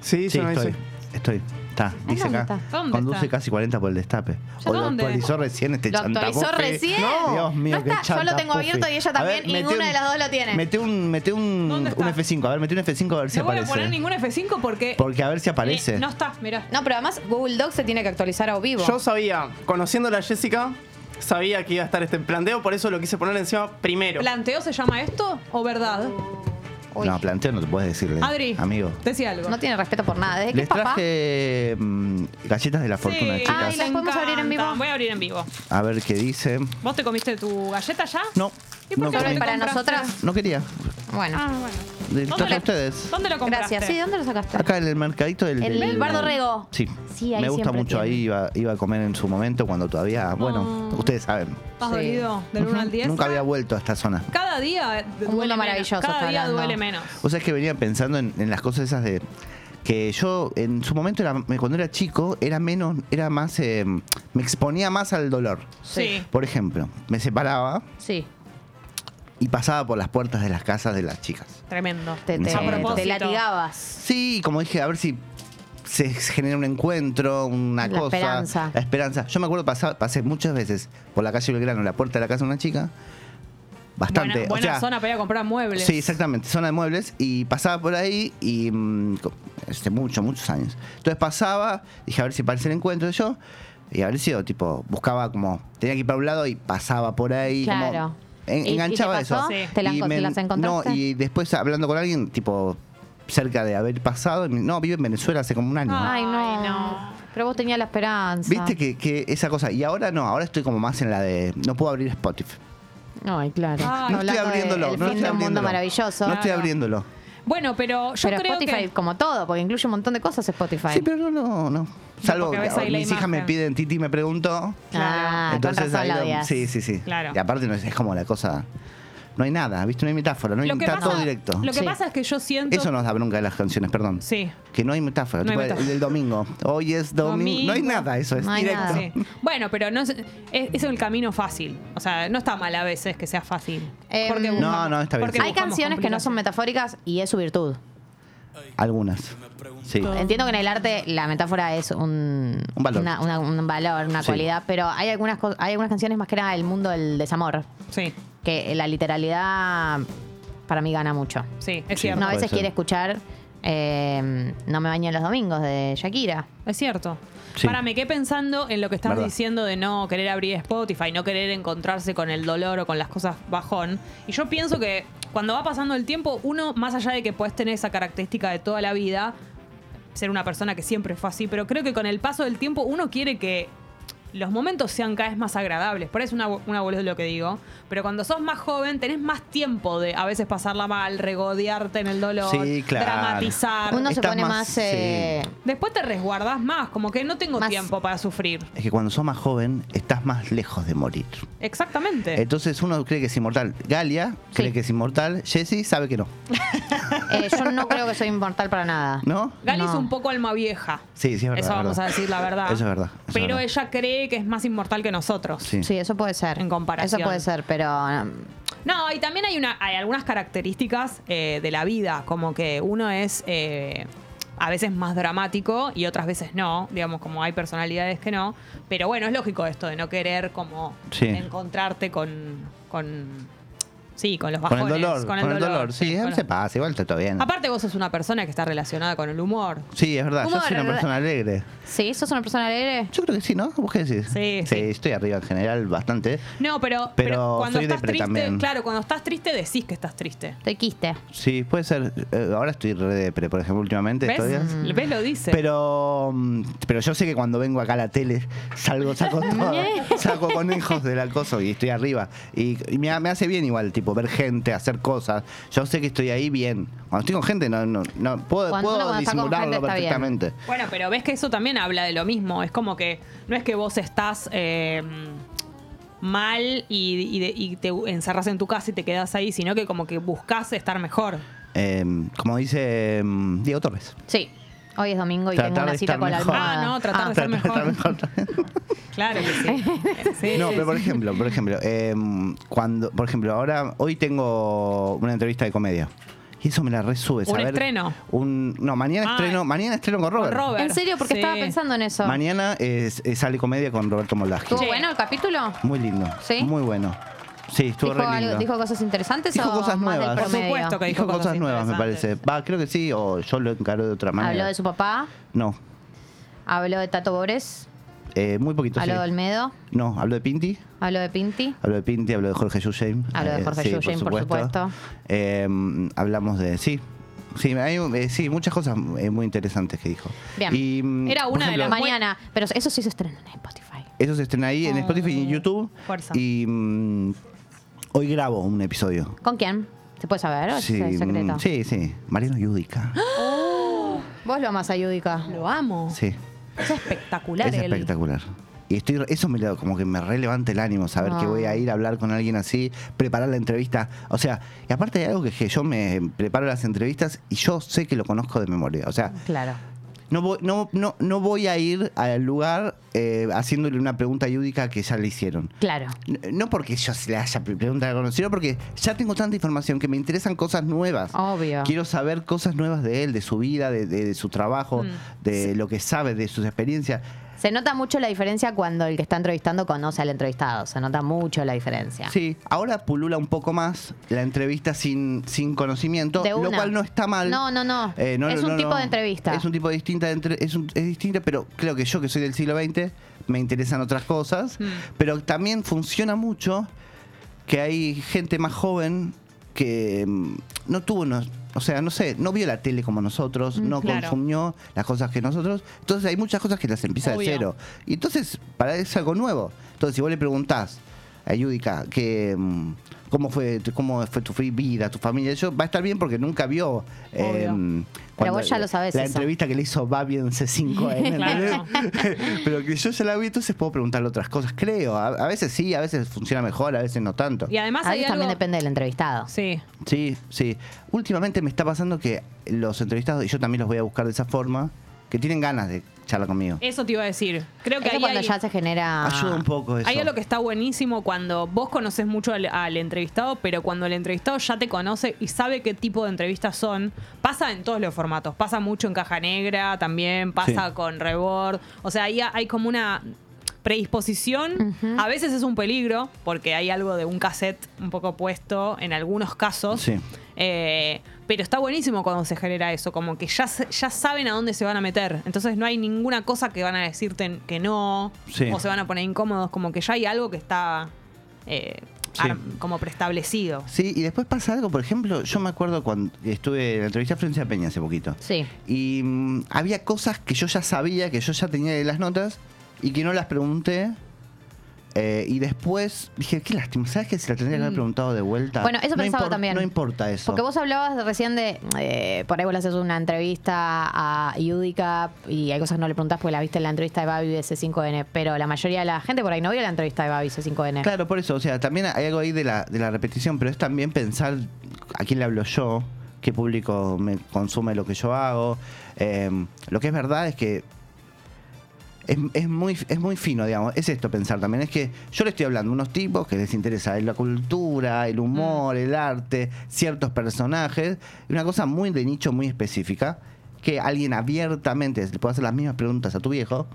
Sí, Sí, estoy. dice. Estoy. Está. Dice dónde acá. está? ¿Dónde Conduce está? casi 40 por el destape. O lo ¿Dónde? actualizó recién este ¿Lo actualizó chantapufe. recién? No. Dios mío, No qué está, yo lo tengo abierto y ella también, ver, ninguna un- de las dos lo tiene. Mete un, mete un, un F5. A ver, mete un F5 a ver si No voy a aparece. poner ningún F5 porque. Porque a ver si aparece. Eh, no está, mirá. No, pero además Google Docs se tiene que actualizar a vivo. Yo sabía, conociéndola a Jessica, sabía que iba a estar este planteo, por eso lo quise poner encima primero. ¿Planteo se llama esto o verdad? Uy. No, planteo no te puedes decirle. Adri, Amigo. decía algo. No tiene respeto por nada. ¿Desde qué Les papá? traje mm, galletas de la fortuna, Sí. chicas. Ay, ¿las podemos abrir en vivo? Voy a abrir en vivo. A ver qué dice. ¿Vos te comiste tu galleta ya? No. ¿Y por no qué ¿Solo no para compraste? nosotras? No quería. Bueno. Ah, bueno. Les ¿Dónde ustedes. ¿Dónde lo compraste? Gracias. Sí, ¿dónde lo sacaste? Acá en el mercadito del. El del- Bardo Rego. Sí. Sí, ahí Me gusta siempre mucho. tiene. Ahí iba, iba a comer en su momento cuando todavía. Bueno, ustedes saben. ¿Estás Sí. dolido del 1 al 10? Nunca había vuelto a esta zona. Cada día duele mundo menos. maravilloso Cada día hablando. duele menos. O sea, es que venía pensando en, en las cosas esas de que yo en su momento era, cuando era chico era menos, era más, eh, me exponía más al dolor. Sí. Por ejemplo, me separaba Sí. Y pasaba por las puertas de las casas de las chicas. Tremendo. Te, te, una te latigabas. Sí, como dije, a ver si se genera un encuentro, una La cosa. esperanza. La esperanza. Yo me acuerdo, pasar, pasé muchas veces por la calle Belgrano, la puerta de la casa de una chica. Bastante. Buena, o buena sea, zona para ir a comprar muebles. Sí, exactamente, zona de muebles. Y pasaba por ahí y. mm, co- Hace muchos, muchos años. Entonces pasaba, dije a ver si parece el encuentro yo. Y a ver si yo, tipo, buscaba como. Tenía que ir para un lado y pasaba por ahí. como- Claro. En- ¿Y- y te enganchaba pasó? eso. Sí. ¿Te la Y las encontraste? No, y después hablando con alguien, tipo, cerca de haber pasado. No, vive en Venezuela hace como un año. Ay, no. Pero vos tenías la esperanza. Viste que, que esa cosa. Y ahora no, ahora estoy como más en la de. No puedo abrir Spotify. Ay, claro. no estoy abriéndolo. No estoy de un mundo abriéndolo. maravilloso. No estoy abriéndolo. Bueno, pero yo pero creo Spotify, que... como todo, porque incluye un montón de cosas Spotify. Sí, pero no, no, no. Salvo que mis hijas me piden, Titi me preguntó. Ah, Entonces ahí lo-. Sí, sí, sí. Claro. Y aparte no es, es como la cosa. No hay nada, ¿viste? No hay metáfora, no hay, Lo que está pasa- todo directo. Lo que pasa es que yo siento... Eso nos da bronca de las canciones, perdón. Sí. Que no hay metáfora. No hay tipo el- metáfora. el del domingo. Hoy es domingo. No hay nada, eso es No directo. Sí. Bueno, pero no es, es, es el camino fácil. O sea, no está mal a veces que sea fácil. Em, Porque No, buscamos- no, está bien, porque. Hay canciones que no son metafóricas y es su virtud. Algunas. Sí. Entiendo que en el arte la metáfora es un, Un valor. Una, una- un valor, una Sí. cualidad, pero hay algunas, hay algunas canciones más que nada del mundo del desamor. Sí. Que la literalidad para mí gana mucho. Sí, es cierto. Uno a veces quiere escuchar eh, No me baño los domingos de Shakira. Es cierto. Sí. Para, me quedé pensando en lo que estás Verdad. diciendo de no querer abrir Spotify, no querer encontrarse con el dolor o con las cosas bajón. Y yo pienso que cuando va pasando el tiempo, uno, más allá de que puedes tener esa característica de toda la vida, ser una persona que siempre fue así, pero creo que con el paso del tiempo uno quiere que los momentos sean cada vez más agradables. Por eso es una, una boludez lo que digo. Pero cuando sos más joven, tenés más tiempo de a veces pasarla mal, regodearte en el dolor, Sí, claro. dramatizar. Uno se pone más- más... eh, Después te resguardás más, como que no tengo Más- tiempo para sufrir. Es que cuando sos más joven, estás más lejos de morir. Exactamente. Entonces uno cree que es inmortal. Galia cree que es inmortal. Jesse sabe que no. eh, yo no creo que soy inmortal para nada. ¿No? Gali es un poco alma vieja. Sí, sí, es verdad. Eso es vamos verdad. a decir la verdad. Eso es verdad. eso es Pero verdad. ella cree que es más inmortal que nosotros. Sí. Sí, eso puede ser. En comparación. Eso puede ser, pero... um, No, y también hay, una, hay algunas características eh, de la vida, como que uno es eh, a veces más dramático y otras veces no, digamos, como hay personalidades que no. Pero bueno, es lógico esto de no querer como Sí. encontrarte con, con... Sí, con los Con bajones. el dolor, con, el dolor. Sí, con se pasa, igual está todo bien. Aparte vos sos una persona que está relacionada con el humor. Sí, es verdad. ¿Cómo Yo soy una persona alegre. ¿Sí? ¿Sos una persona alegre? Yo creo que sí, ¿no? ¿Vos qué decís? Sí, sí. estoy arriba en general bastante. No, pero, Pero pero cuando soy estás triste, también. claro, cuando estás triste decís que estás triste. Estoy quiste. Sí, puede ser. Eh, ahora estoy re depre, por ejemplo, últimamente. ¿Ves? Mm. ¿Ves? Lo dice. Pero, mm, pero yo sé que cuando vengo acá a la tele, salgo, saco todo, saco conejos del acoso y estoy arriba. Y, y me, me hace bien igual, tipo, ver gente, hacer cosas. Yo sé que estoy ahí bien. Cuando estoy con gente, no, no, no puedo, Cuando disimularlo perfectamente. Bueno, pero ves que eso también habla de lo mismo. Es como que no es que vos estás eh, mal y, y de- y te encerras en tu casa y te quedas ahí, sino que como que buscas estar mejor. Eh, como dice mm, Diego Torres. Sí. Hoy es domingo y Tratar tengo una de cita con la almohada. Ah, no, tratar de Tratar ser de mejor. Claro que sí. Sí, No, pero por ejemplo, por ejemplo, eh, cuando, por ejemplo, ahora, hoy tengo una entrevista de comedia. Y eso me la resube, Un saber- estreno. Un, no, mañana Ah, estreno, mañana estreno con Robert. Robert. ¿En serio? Porque Sí. estaba pensando en eso. Mañana es- es- sale comedia con Roberto Moldaski. ¿Estuvo bueno el capítulo? Muy lindo. ¿Sí? Muy bueno. Sí, estuvo ¿Dijo, re algo- lindo. ¿Dijo cosas interesantes Dijo o cosas nuevas. Por supuesto que Dijo cosas nuevas, me parece. Va, creo que sí, o yo lo encaro de otra manera. Habló de su papá, No. habló de Tato Bores. Eh, muy poquito, Hablo sí. de Olmedo, No, hablo de Pinti. hablo de Pinti. Hablo de Pinti, hablo de Jorge Yusheim. Hablo de Jorge Yusheim, por supuesto. Eh, hablamos de. Sí. Sí, hay, eh, sí, muchas cosas eh, muy interesantes que dijo. Bien. Y, Era una de las Mañana, pero eso sí se estrena en Spotify. Eso se estrena ahí en Spotify y en YouTube. Fuerza. Y mm, hoy grabo un episodio. ¿Con quién? ¿Se puede saber o Sí, es secreto? mm, sí, sí. Mariano Yudica. Vos lo amás a Yudica. Lo amo. Sí. Es espectacular Es él. espectacular. Y estoy, eso me lo- como que me relevanta el ánimo, saber que Ah. voy a ir a hablar con alguien así, preparar la entrevista. O sea, y aparte hay algo que, es que yo me preparo las entrevistas y yo sé que lo conozco de memoria. O sea, Claro. No voy, no, no, no voy a ir al lugar eh, haciéndole una pregunta yúdica que ya le hicieron. Claro. N- No porque yo se le haya pre- preguntado sino porque ya tengo tanta información que me interesan cosas nuevas. Obvio. Quiero saber cosas nuevas de él, de su vida, de, de- de su trabajo, Mm. de lo que sabe, de sus experiencias. Se nota mucho la diferencia cuando el que está entrevistando conoce al entrevistado. Se nota mucho la diferencia. Sí, ahora pulula un poco más la entrevista sin, sin conocimiento, De lo una. cual no está mal. No, no, no. Eh, no, es no, un no, tipo de entrevista. Es un tipo distinta de entre- es, un- es distinta, pero creo que yo que soy del siglo XX me interesan otras cosas. Mm. Pero también funciona mucho que hay gente más joven que mm, no tuvo, no- o sea, no sé, no vio la tele como nosotros, Mm, no claro. consumió las cosas que nosotros. Entonces hay muchas cosas que las empieza Obvio. de cero. Y entonces, para él es algo nuevo. Entonces, si vos le preguntás a Yudica que mm, cómo fue tu- cómo fue tu vida, tu familia, eso va a estar bien porque nunca vio eh, Pero cuando- vos ya lo sabés La eso. entrevista que le hizo Babi en C5N. Claro. Pero que yo ya la vi, entonces puedo preguntarle otras cosas. Creo. A, a veces sí, a veces funciona mejor, a veces no tanto. Y además A veces también algo... depende del entrevistado. Sí. Sí, sí. Últimamente me está pasando que los entrevistados, y yo también los voy a buscar de esa forma, que tienen ganas de charlar conmigo. Eso te iba a decir. Creo que Eso ahí cuando hay, ya se genera. Ayuda un poco eso. hay algo que está buenísimo cuando vos conoces mucho al, al entrevistado, pero cuando el entrevistado ya te conoce y sabe qué tipo de entrevistas son, pasa en todos los formatos. Pasa mucho en Caja Negra también, pasa Sí. con Rebord. O sea, ahí hay como una predisposición. A veces es un peligro, porque hay algo de un cassette un poco puesto en algunos casos. Sí. Eh, pero está buenísimo cuando se genera eso, como que ya, ya saben a dónde se van a meter. Entonces no hay ninguna cosa que van a decirte que no, Sí. o se van a poner incómodos, como que ya hay algo que está eh, Sí. como preestablecido. Sí, y después pasa algo, por ejemplo, yo me acuerdo cuando estuve en la entrevista a Florencia Peña hace poquito. Sí. Y mm, había cosas que yo ya sabía, que yo ya tenía de las notas, y que no las pregunté. Eh, y después dije, qué lástima, ¿sabes que se la tendría que haber Mm. preguntado de vuelta? Bueno, eso no pensaba también. No importa eso. Porque vos hablabas recién de, eh, por ahí vos le haces una entrevista a Yudica y hay cosas que no le preguntás porque la viste en la entrevista de Babi de C5N, pero la mayoría de la gente por ahí no vio la entrevista de Babi C5N. Claro, por eso, o sea, también hay algo ahí de la, de la repetición, pero es también pensar a quién le hablo yo, qué público me consume lo que yo hago. Eh, lo que es verdad es que es, es muy, es muy fino, digamos. Es esto pensar también. Es que yo le estoy hablando a unos tipos que les interesa la cultura, el humor, el arte, ciertos personajes, y una cosa muy de nicho, muy específica, que alguien abiertamente le puede hacer las mismas preguntas a tu viejo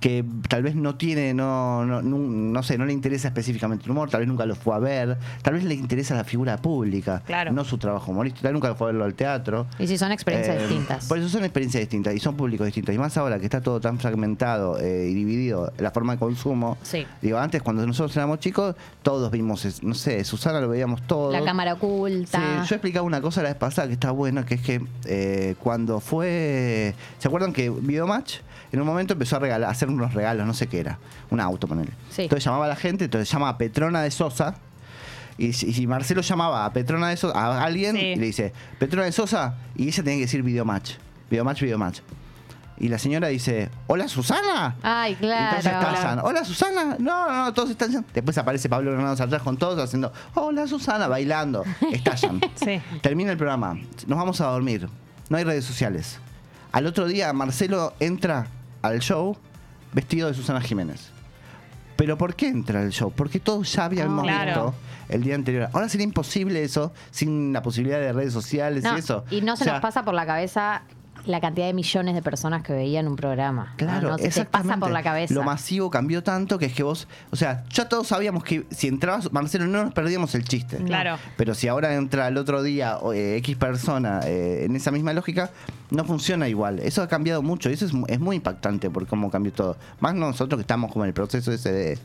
que tal vez no tiene, no, no, no, no sé, no le interesa específicamente el humor, tal vez nunca lo fue a ver, tal vez le interesa la figura pública, Claro. no su trabajo humorístico, tal vez nunca fue a verlo al teatro. Y si son experiencias Eh, distintas. Por eso son experiencias distintas y son públicos distintos. Y más ahora que está todo tan fragmentado eh, y dividido la forma de consumo. Sí. Digo, antes cuando nosotros éramos chicos, todos vimos, no sé, Susana lo veíamos todos. La cámara oculta. Sí, yo explicaba una cosa la vez pasada que está buena, que es que eh, cuando fue. ¿Se acuerdan que Videomatch en un momento empezó a regalar, a hacer unos regalos, no sé qué era? Un auto, ponele. Sí. Entonces llamaba a la gente, entonces llama a Petrona de Sosa. Y si, y Marcelo llamaba a Petrona de Sosa, a alguien, Sí. y le dice, Petrona de Sosa, y ella tenía que decir Videomatch. Videomatch, Videomatch. Y la señora dice, Hola Susana. Ay, claro. Entonces callan. Hola Susana. No, no, no, todos están. Después aparece Pablo Granados atrás con todos haciendo Hola Susana, bailando. Estallan. Sí. Termina el programa. Nos vamos a dormir. No hay redes sociales. Al otro día Marcelo entra al show vestido de Susana Jiménez. ¿Pero por qué entra al show? Porque todos ya habíamos Claro. visto el día anterior. Ahora sería imposible eso sin la posibilidad de redes sociales No, y eso. y no se O sea, nos pasa por la cabeza la cantidad de millones de personas que veían un programa. Claro, no, se pasa exactamente. por la cabeza. Lo masivo cambió tanto que es que vos, o sea, ya todos sabíamos que si entrabas, Marcelo, no nos perdíamos el chiste. Claro. Pero si ahora entra el otro día o, eh, X persona eh, en esa misma lógica, no funciona igual. Eso ha cambiado mucho y eso es, mu- es muy impactante por cómo cambió todo. Más nosotros que estamos como en el proceso ese de,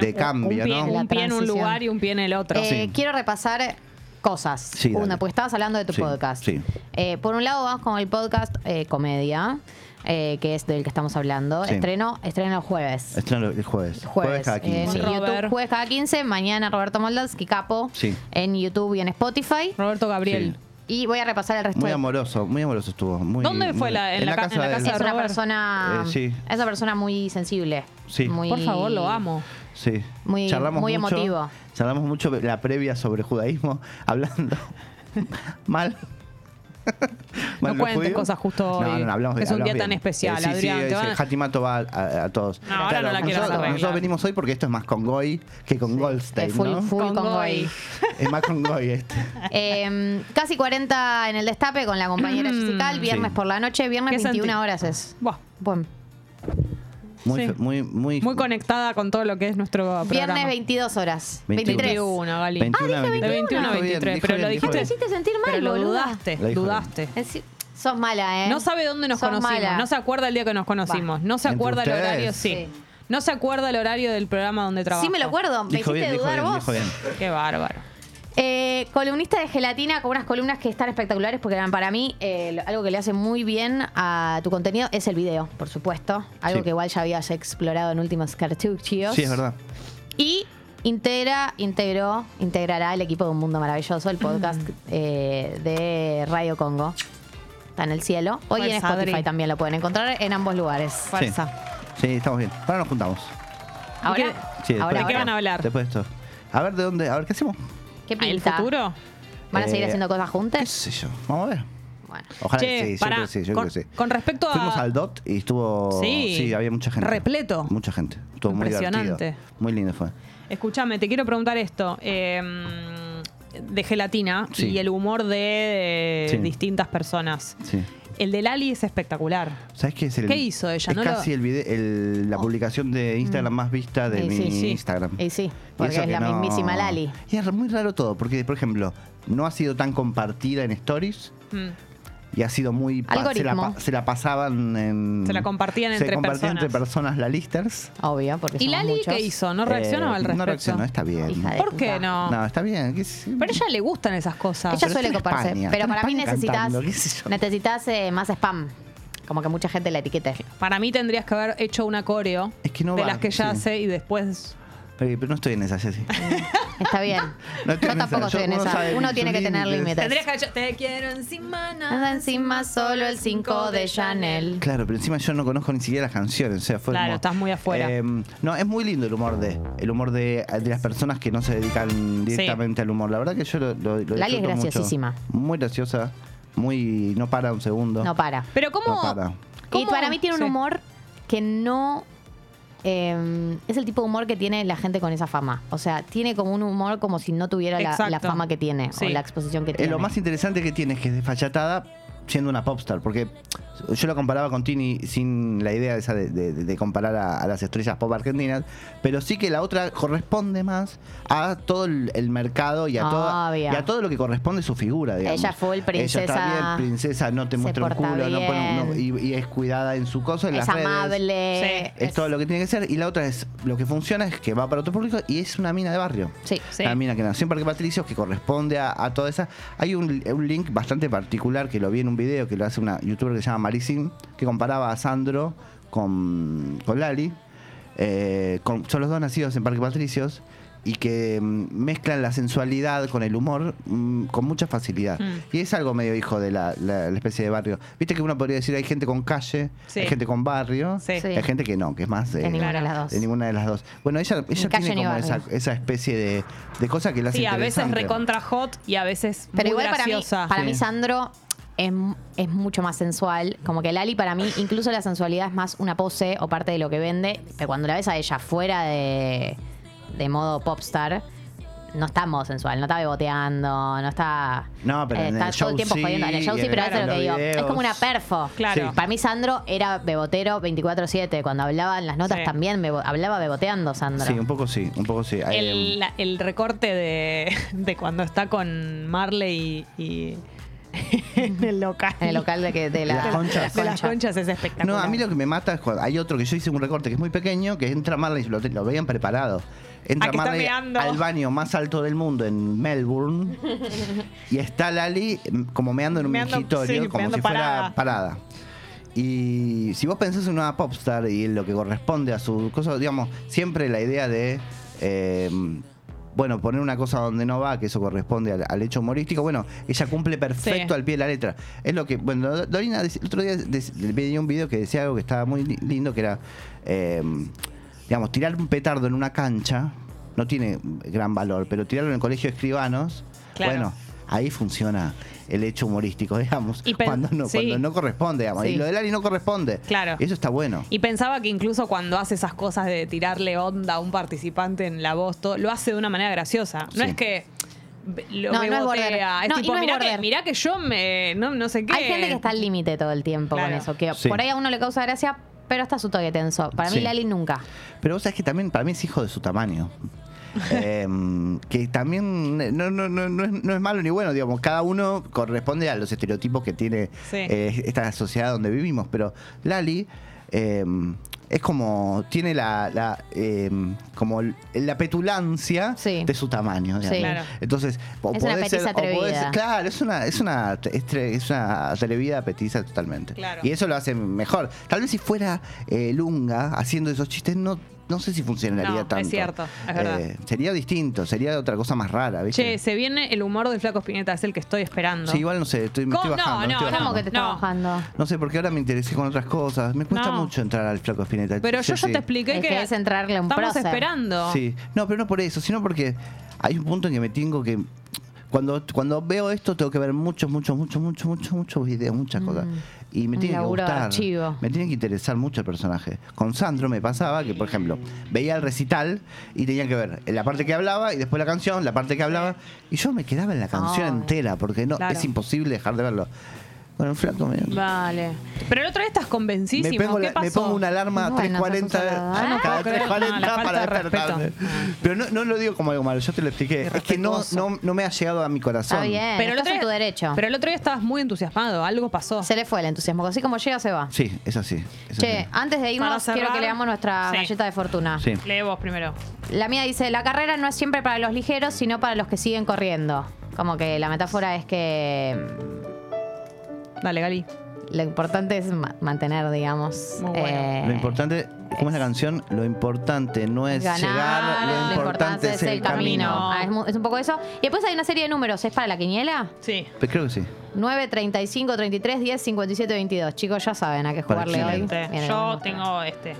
de cambio, un pie, ¿no? un pie en un lugar y un pie en el otro. Eh, Quiero repasar cosas. Sí, dale. Una, porque estabas hablando de tu Sí, podcast. sí. Eh, por un lado, vamos con el podcast eh, Comedia, eh, que es del que estamos hablando. Sí. Estreno, estreno el jueves. Estreno el jueves. Jueves, cada 15. en YouTube, jueves cada 15. Mañana Roberto Moldavsky, capo, Sí. en YouTube y en Spotify. Roberto Gabriel. Y voy a repasar el resto. Muy de- amoroso, muy amoroso estuvo. Muy, ¿Dónde fue muy- la- en la ca- en la casa de es una Robert? persona, Eh, sí. es una persona muy sensible. Sí. Muy, Por favor, lo amo. Sí. Muy- muy mucho, emotivo. Charlamos mucho la previa sobre judaísmo, hablando mal. No cuentes cosas justo hoy. No, no, hablamos Es un día bien. tan especial, Eh, sí, Adrián, Sí, te sí, van- el Hatimato va a, a todos. No, ahora no la quiero nosotros, nosotros venimos hoy porque esto es más con Goy que con Goldstein, Es full, ¿no? full Con con Goy. Goy. Es más con Goy este. Eh, casi 40 en el destape con la compañera Jessica, el viernes Sí. por la noche, viernes ¿Qué 21 sentí? horas es. Buah, Bueno, Muy, Sí. fe- muy, muy, muy conectada con todo lo que es nuestro programa. viernes 22 horas. 21. 23. 21, Gali. 21 a dije 23. De 21 a Dijo bien, 23, dijo pero bien, lo dijo dijiste. Me bien. hiciste sentir mal, Pero lo dudaste, Lo dijo dudaste. Es- sos mala, ¿eh? No sabe dónde nos Sos conocimos. mala. No se acuerda el día que nos conocimos. No se ¿Entre acuerda el horario, sí. Sí. No se acuerda el horario del programa donde trabaja. Sí, me lo acuerdo. Me Dijo hiciste bien, dijo dudar bien, vos. dijo bien. Qué bárbaro. Eh, columnista de gelatina con unas columnas que están espectaculares porque para mí eh, algo que le hace muy bien a tu contenido es el video, por supuesto. Algo Sí. que igual ya habías explorado en últimos cartuchos. Sí, es verdad. Y integra, integró, integrará el equipo de Un Mundo Maravilloso, el podcast eh, de Radio Congo. Está en el cielo. Hoy en Spotify Adri. también lo pueden encontrar en ambos lugares. Fuerza. Sí, estamos bien. Ahora nos juntamos. Ahora, Sí, después- ahora, ¿De qué ahora. van a hablar? Después de esto. A ver de dónde, a ver qué hacemos. ¿Qué ¿Ah, ¿El pinta? futuro? ¿Van a seguir Eh, haciendo cosas ¿Qué juntas? sé yo? Vamos a ver. Bueno. Ojalá Che, que sí, yo pará, creo que sí, yo con, creo que sí. con respecto a. Fuimos al DOT y estuvo. Sí. había mucha gente. Repleto. Mucha gente. Estuvo muy divertido. Impresionante. Muy lindo fue. Escúchame, te quiero preguntar esto. eh, de gelatina Sí. y el humor de eh, Sí. distintas personas. Sí. El de Lali es espectacular. ¿Sabes qué es el ¿Qué hizo ella? Es No lo- casi el vide- el- la publicación de Instagram más vista de Y mi sí, sí. Instagram. Y sí, porque es la no- mismísima Lali. Y es muy raro todo, porque, por ejemplo, no ha sido tan compartida en stories Mm. Y ha sido muy. Se la, se la pasaban en. Se la compartían se entre compartían personas. entre personas la listers. Obvio, porque ¿Y Lali muchos. qué hizo? ¿No reaccionó Eh, al respecto? No reaccionó, está bien. ¿Por puta. qué no? No, está bien. ¿qué es- Pero a ella le gustan esas cosas. Ella pero suele coparse. España, pero para mí necesitas, necesitas eh, más spam. Como que mucha gente la etiquete. Para mí tendrías que haber hecho una coreo Es que no de va, las que sí. hace y después. Eh, Pero no estoy en esa, Jessy. Está bien. No estoy Yo en tampoco esa. estoy en Yo- esa. sabe Uno tiene que tener límites. Tendrías que haber hecho, Te quiero encima. nada Anda encima solo el 5 de Chanel. Claro, pero encima yo no conozco ni siquiera las canciones. O sea, fue Claro, estás muy afuera. Eh, no, es muy lindo el humor de. El humor de, de las personas que no se dedican directamente al humor. La verdad que yo lo, lo, lo Lali es disfruto mucho. graciosísima. Muy graciosa. Muy. No para un segundo. No para. Pero ¿cómo? No para. Y para mí tiene un Sí. humor que no. Eh, es el tipo de humor que tiene la gente con esa fama. O sea, tiene como un humor como si no tuviera la, fama que tiene Sí. o la exposición que Eh, tiene. lo más interesante que tiene es que es desfachatada siendo una popstar, porque yo la comparaba con Tini sin la idea esa de, de- de comparar a, a las estrellas pop argentinas, pero sí que la otra corresponde más a todo el, el mercado y a, toda- Obvio. y a todo lo que corresponde su figura, digamos. Ella full princesa. Ella está bien, princesa, no te muestra un culo, no pone- no- bien. y, y es cuidada en su cosa, en es las redes. amable. Es todo lo que tiene que ser. Y la otra es, lo que funciona es que va para otro público y es una mina de barrio. Sí. Sí. Una mina que nació en Parque Patricios, que corresponde a, a toda esa. Hay un, un link bastante particular que lo vi en un video que lo hace una youtuber que se llama Que comparaba a Sandro con, con Lali. Eh, con- son los dos nacidos en Parque Patricios y que mm, mezclan la sensualidad con el humor mm, con mucha facilidad. Mm. Y es algo medio hijo de la, la- la especie de barrio. Viste que uno podría decir hay gente con calle, Sí. hay gente con barrio, Sí. Hay gente que no, que es más De ninguna de las dos. de ninguna de las dos. Bueno, ella, ella tiene como esa, esa especie de, de cosa que la hace Sí, a veces recontra hot y a veces Pero muy igual para mí, para Sí. mí Sandro es, es mucho más sensual. Como que Lali para mí, incluso la sensualidad es más una pose o parte de lo que vende. Pero cuando la ves a ella fuera de, de modo popstar, no está en modo sensual, no está beboteando, no está. No, pero eh, en está el todo show el tiempo sí, jodiendo. En el show sí, pero el- eso es lo en que digo. Es como una perfo. Claro. Sí. Para mí, Sandro era bebotero 24-7. Cuando hablaba en las notas Sí. también bebo- hablaba beboteando, Sandro. Sí, un poco sí, un poco sí. El, la- el recorte de, de cuando está con Marley y, y en el local. En el local de, que, de, la- Las conchas. De las conchas es espectacular. No, a mí lo que me mata es cuando hay otro que yo hice un recorte que es muy pequeño, que entra Marley, lo, lo veían preparado. Entra Ah, Marley al baño más alto del mundo en Melbourne y está Lali mm, como meando en un Meando, sí, como si fuera parada. parada. Y si vos pensás en una popstar y en lo que corresponde a su cosa, digamos, siempre la idea de eh, bueno, poner una cosa donde no va, que eso corresponde al, al hecho humorístico, bueno, ella cumple perfecto Sí. al pie de la letra. Es lo que, bueno, Dorina el otro día pedí un video que decía algo que estaba muy li- lindo, que era, eh, digamos, tirar un petardo en una cancha no tiene gran valor, pero tirarlo en el colegio de escribanos, Claro. bueno, ahí funciona el hecho humorístico, digamos, Y cuando, no, sí. cuando no corresponde, digamos. Sí. Y lo de Lali no corresponde. Claro. Eso está bueno. Y pensaba que incluso cuando hace esas cosas de tirarle onda a un participante en la voz, todo, lo hace de una manera graciosa. No Sí. es que lo No, no es. Es No, tipo, no es mirá, que, border. mirá que yo me. No, no sé qué. Hay gente que está al límite todo el tiempo Claro. con eso, que Sí. por ahí a uno le causa gracia, pero está su toque tenso. Para mí, Sí. Lali nunca. Pero vos sabés que también para mí es hijo de su tamaño. Eh, que también no, no, no, no, es, no es malo ni bueno, digamos, cada uno corresponde a los estereotipos que tiene Sí. eh, esta sociedad donde vivimos, pero Lali eh, es como, tiene la, la, eh, como la petulancia de su tamaño. Sí. Claro. Entonces, o Es una podés- atrevida. claro, es una, es una, es tre- es una atrevida petiza totalmente. Claro. Y eso lo hace mejor. Tal vez si fuera eh, Lunga haciendo esos chistes, no, no sé si funcionaría No, es cierto, es verdad. Eh, sería distinto, sería otra cosa más rara, ¿viste? Che, se viene el humor del Flaco Espineta, es el que estoy esperando. Sí, igual no sé, estoy, me estoy bajando. No, no, estoy no, bajando. ¿Cómo que te está No. bajando? No sé, porque ahora me interesé con otras cosas. Me cuesta No. mucho entrar al flaco Spinetta. Pero yo ya sí. te expliqué Es que, que es entrarle a un estamos prócer. esperando. Sí, no, pero no por eso, sino porque hay un punto en que me tengo que. Cuando, cuando veo esto, tengo que ver muchos, muchos, muchos, muchos, muchos, muchos videos, muchas cosas. Y me Un tiene que gustar. archivo. Me tiene que interesar mucho el personaje. Con Sandro me pasaba que, por ejemplo, veía el recital y tenía que ver la parte que hablaba y después la canción, la parte que hablaba. Y yo me quedaba en la canción Ay. entera porque no Claro. es imposible dejar de verlo. Bueno, el flaco me. Vale. Pero el otro día estás convencidísimo. Me, pongo ¿Qué la- pasó? me pongo una alarma Bueno, 3.40 sos un soldado. cada Ah, no creer, 3.40 no, la falta para de despertarme. Pero no, no lo digo como algo malo, yo te lo expliqué. Es que no, no, no me ha llegado a mi corazón. Está bien, Pero el estás otro en tu derecho. Pero el otro día estabas muy entusiasmado, algo pasó. Se le fue el entusiasmo. Así como llega, se va. Sí, es así. es Che, así. antes de irnos, cerrar- quiero que leamos nuestra Sí. galleta de fortuna. Sí. Lee vos primero. La mía dice, la carrera no es siempre para los ligeros, sino para los que siguen corriendo. Como que la metáfora es que Dale, Gali. lo importante es ma- mantener, digamos. Muy bueno. eh, Lo importante, ¿cómo es la canción? Lo importante no es ganar, llegar, lo importante es el camino. Ah, es, un poco eso. Y después hay una serie de números. ¿Es para la quiniela? Sí. Pues creo que sí. 9, 35, 33, 10, 57, 22. Chicos, ya saben a qué jugarle hoy. Yo tengo este.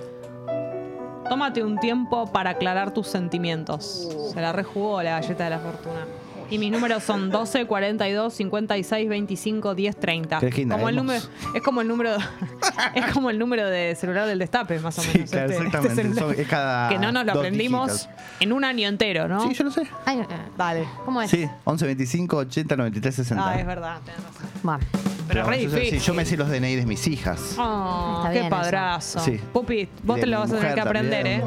Tómate un tiempo para aclarar tus sentimientos. Se la rejugó la galleta de la fortuna. Y mis números son 12, 42, 56, 25, 10, 30. ¿Querés que Como el número, indaguemos? es como el número es como el número de celular del destape, más o Sí, menos. claro, este- este exactamente. celular. Son- es cada que no nos lo aprendimos dígitos. en un año entero, ¿no? Sí, yo lo sé. Ay, eh, Dale. ¿Cómo es? Sí, 11, 25, 80, 93, 60. Ah, es verdad, tenés razón. Bueno. Pero, re yo, sé- difícil. sí, yo me sé los DNI de mis hijas. Oh, Está qué bien eso. padrazo. Sí. Pupi, vos De te lo mi vas a tener mujer que aprender, ¿eh?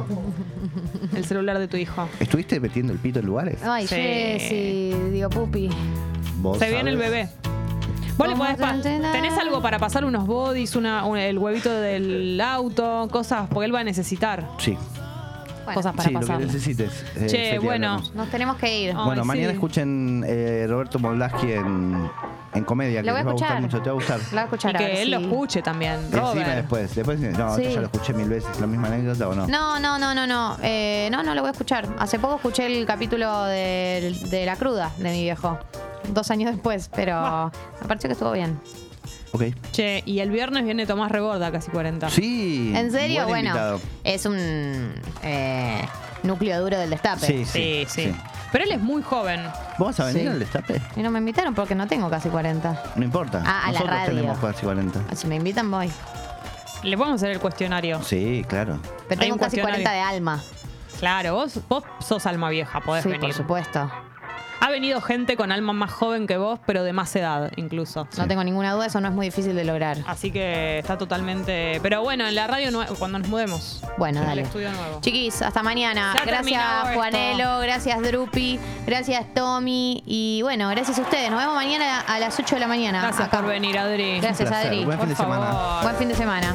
El celular de tu hijo. ¿Estuviste metiendo el pito en lugares? Ay, Sí. Jessy, digo pupi. Vos Se viene el sabés. bebé. Vos le ¿Cómo podés pa- te enteras? ¿Tenés algo para pasar unos bodies, una, un- el huevito del auto, cosas? Porque él va a necesitar Sí. Cosas para sí, lo que pasar. necesites. eh, Che, bueno. hablamos. Nos tenemos que ir. Ay, Bueno, mañana sí. escuchen eh, Roberto Moldavsky en, en comedia, que Lo voy a les va a gustar escuchar. mucho, te va a gustar. Voy a escuchar Y a ver que él lo escuche también, encima después, después, no, Sí. yo ya lo escuché mil veces, la misma anécdota o no. No, no, no, no, no. Eh, no, no lo voy a escuchar. Hace poco escuché el capítulo de, de La Cruda de mi viejo. Dos años después, pero me pareció que estuvo bien. Ok. Che, y el viernes viene Tomás Reborda, casi 40. Sí. ¿En serio? buen Bueno, invitado. es un eh, núcleo duro del destape. Sí, Sí, sí, sí. Pero él es muy joven. ¿Vos vas a venir Sí. al destape? Y no me invitaron porque no tengo casi 40. No importa. Ah, a la Nosotros radio. tenemos casi 40. Si me invitan, voy. Le podemos hacer el cuestionario. Sí, claro. Pero Hay tengo un casi cuestionario. 40 de alma. Claro, vos, vos sos alma vieja, podés Sí, venir. por supuesto. Ha venido gente con alma más joven que vos, pero de más edad incluso. No tengo ninguna duda, eso no es muy difícil de lograr. Así que está totalmente. Pero bueno, en la radio nue- cuando nos mudemos. Bueno, en dale. El estudio nuevo. Chiquis, hasta mañana. Ya gracias terminado esto. Juanelo, gracias Drupi, gracias Tommy y bueno, gracias a ustedes. Nos vemos mañana a las 8 de la mañana. Gracias acá. por venir, Adri. Gracias, Un placer. Adri. Buen fin de Por semana. favor. Buen fin de semana.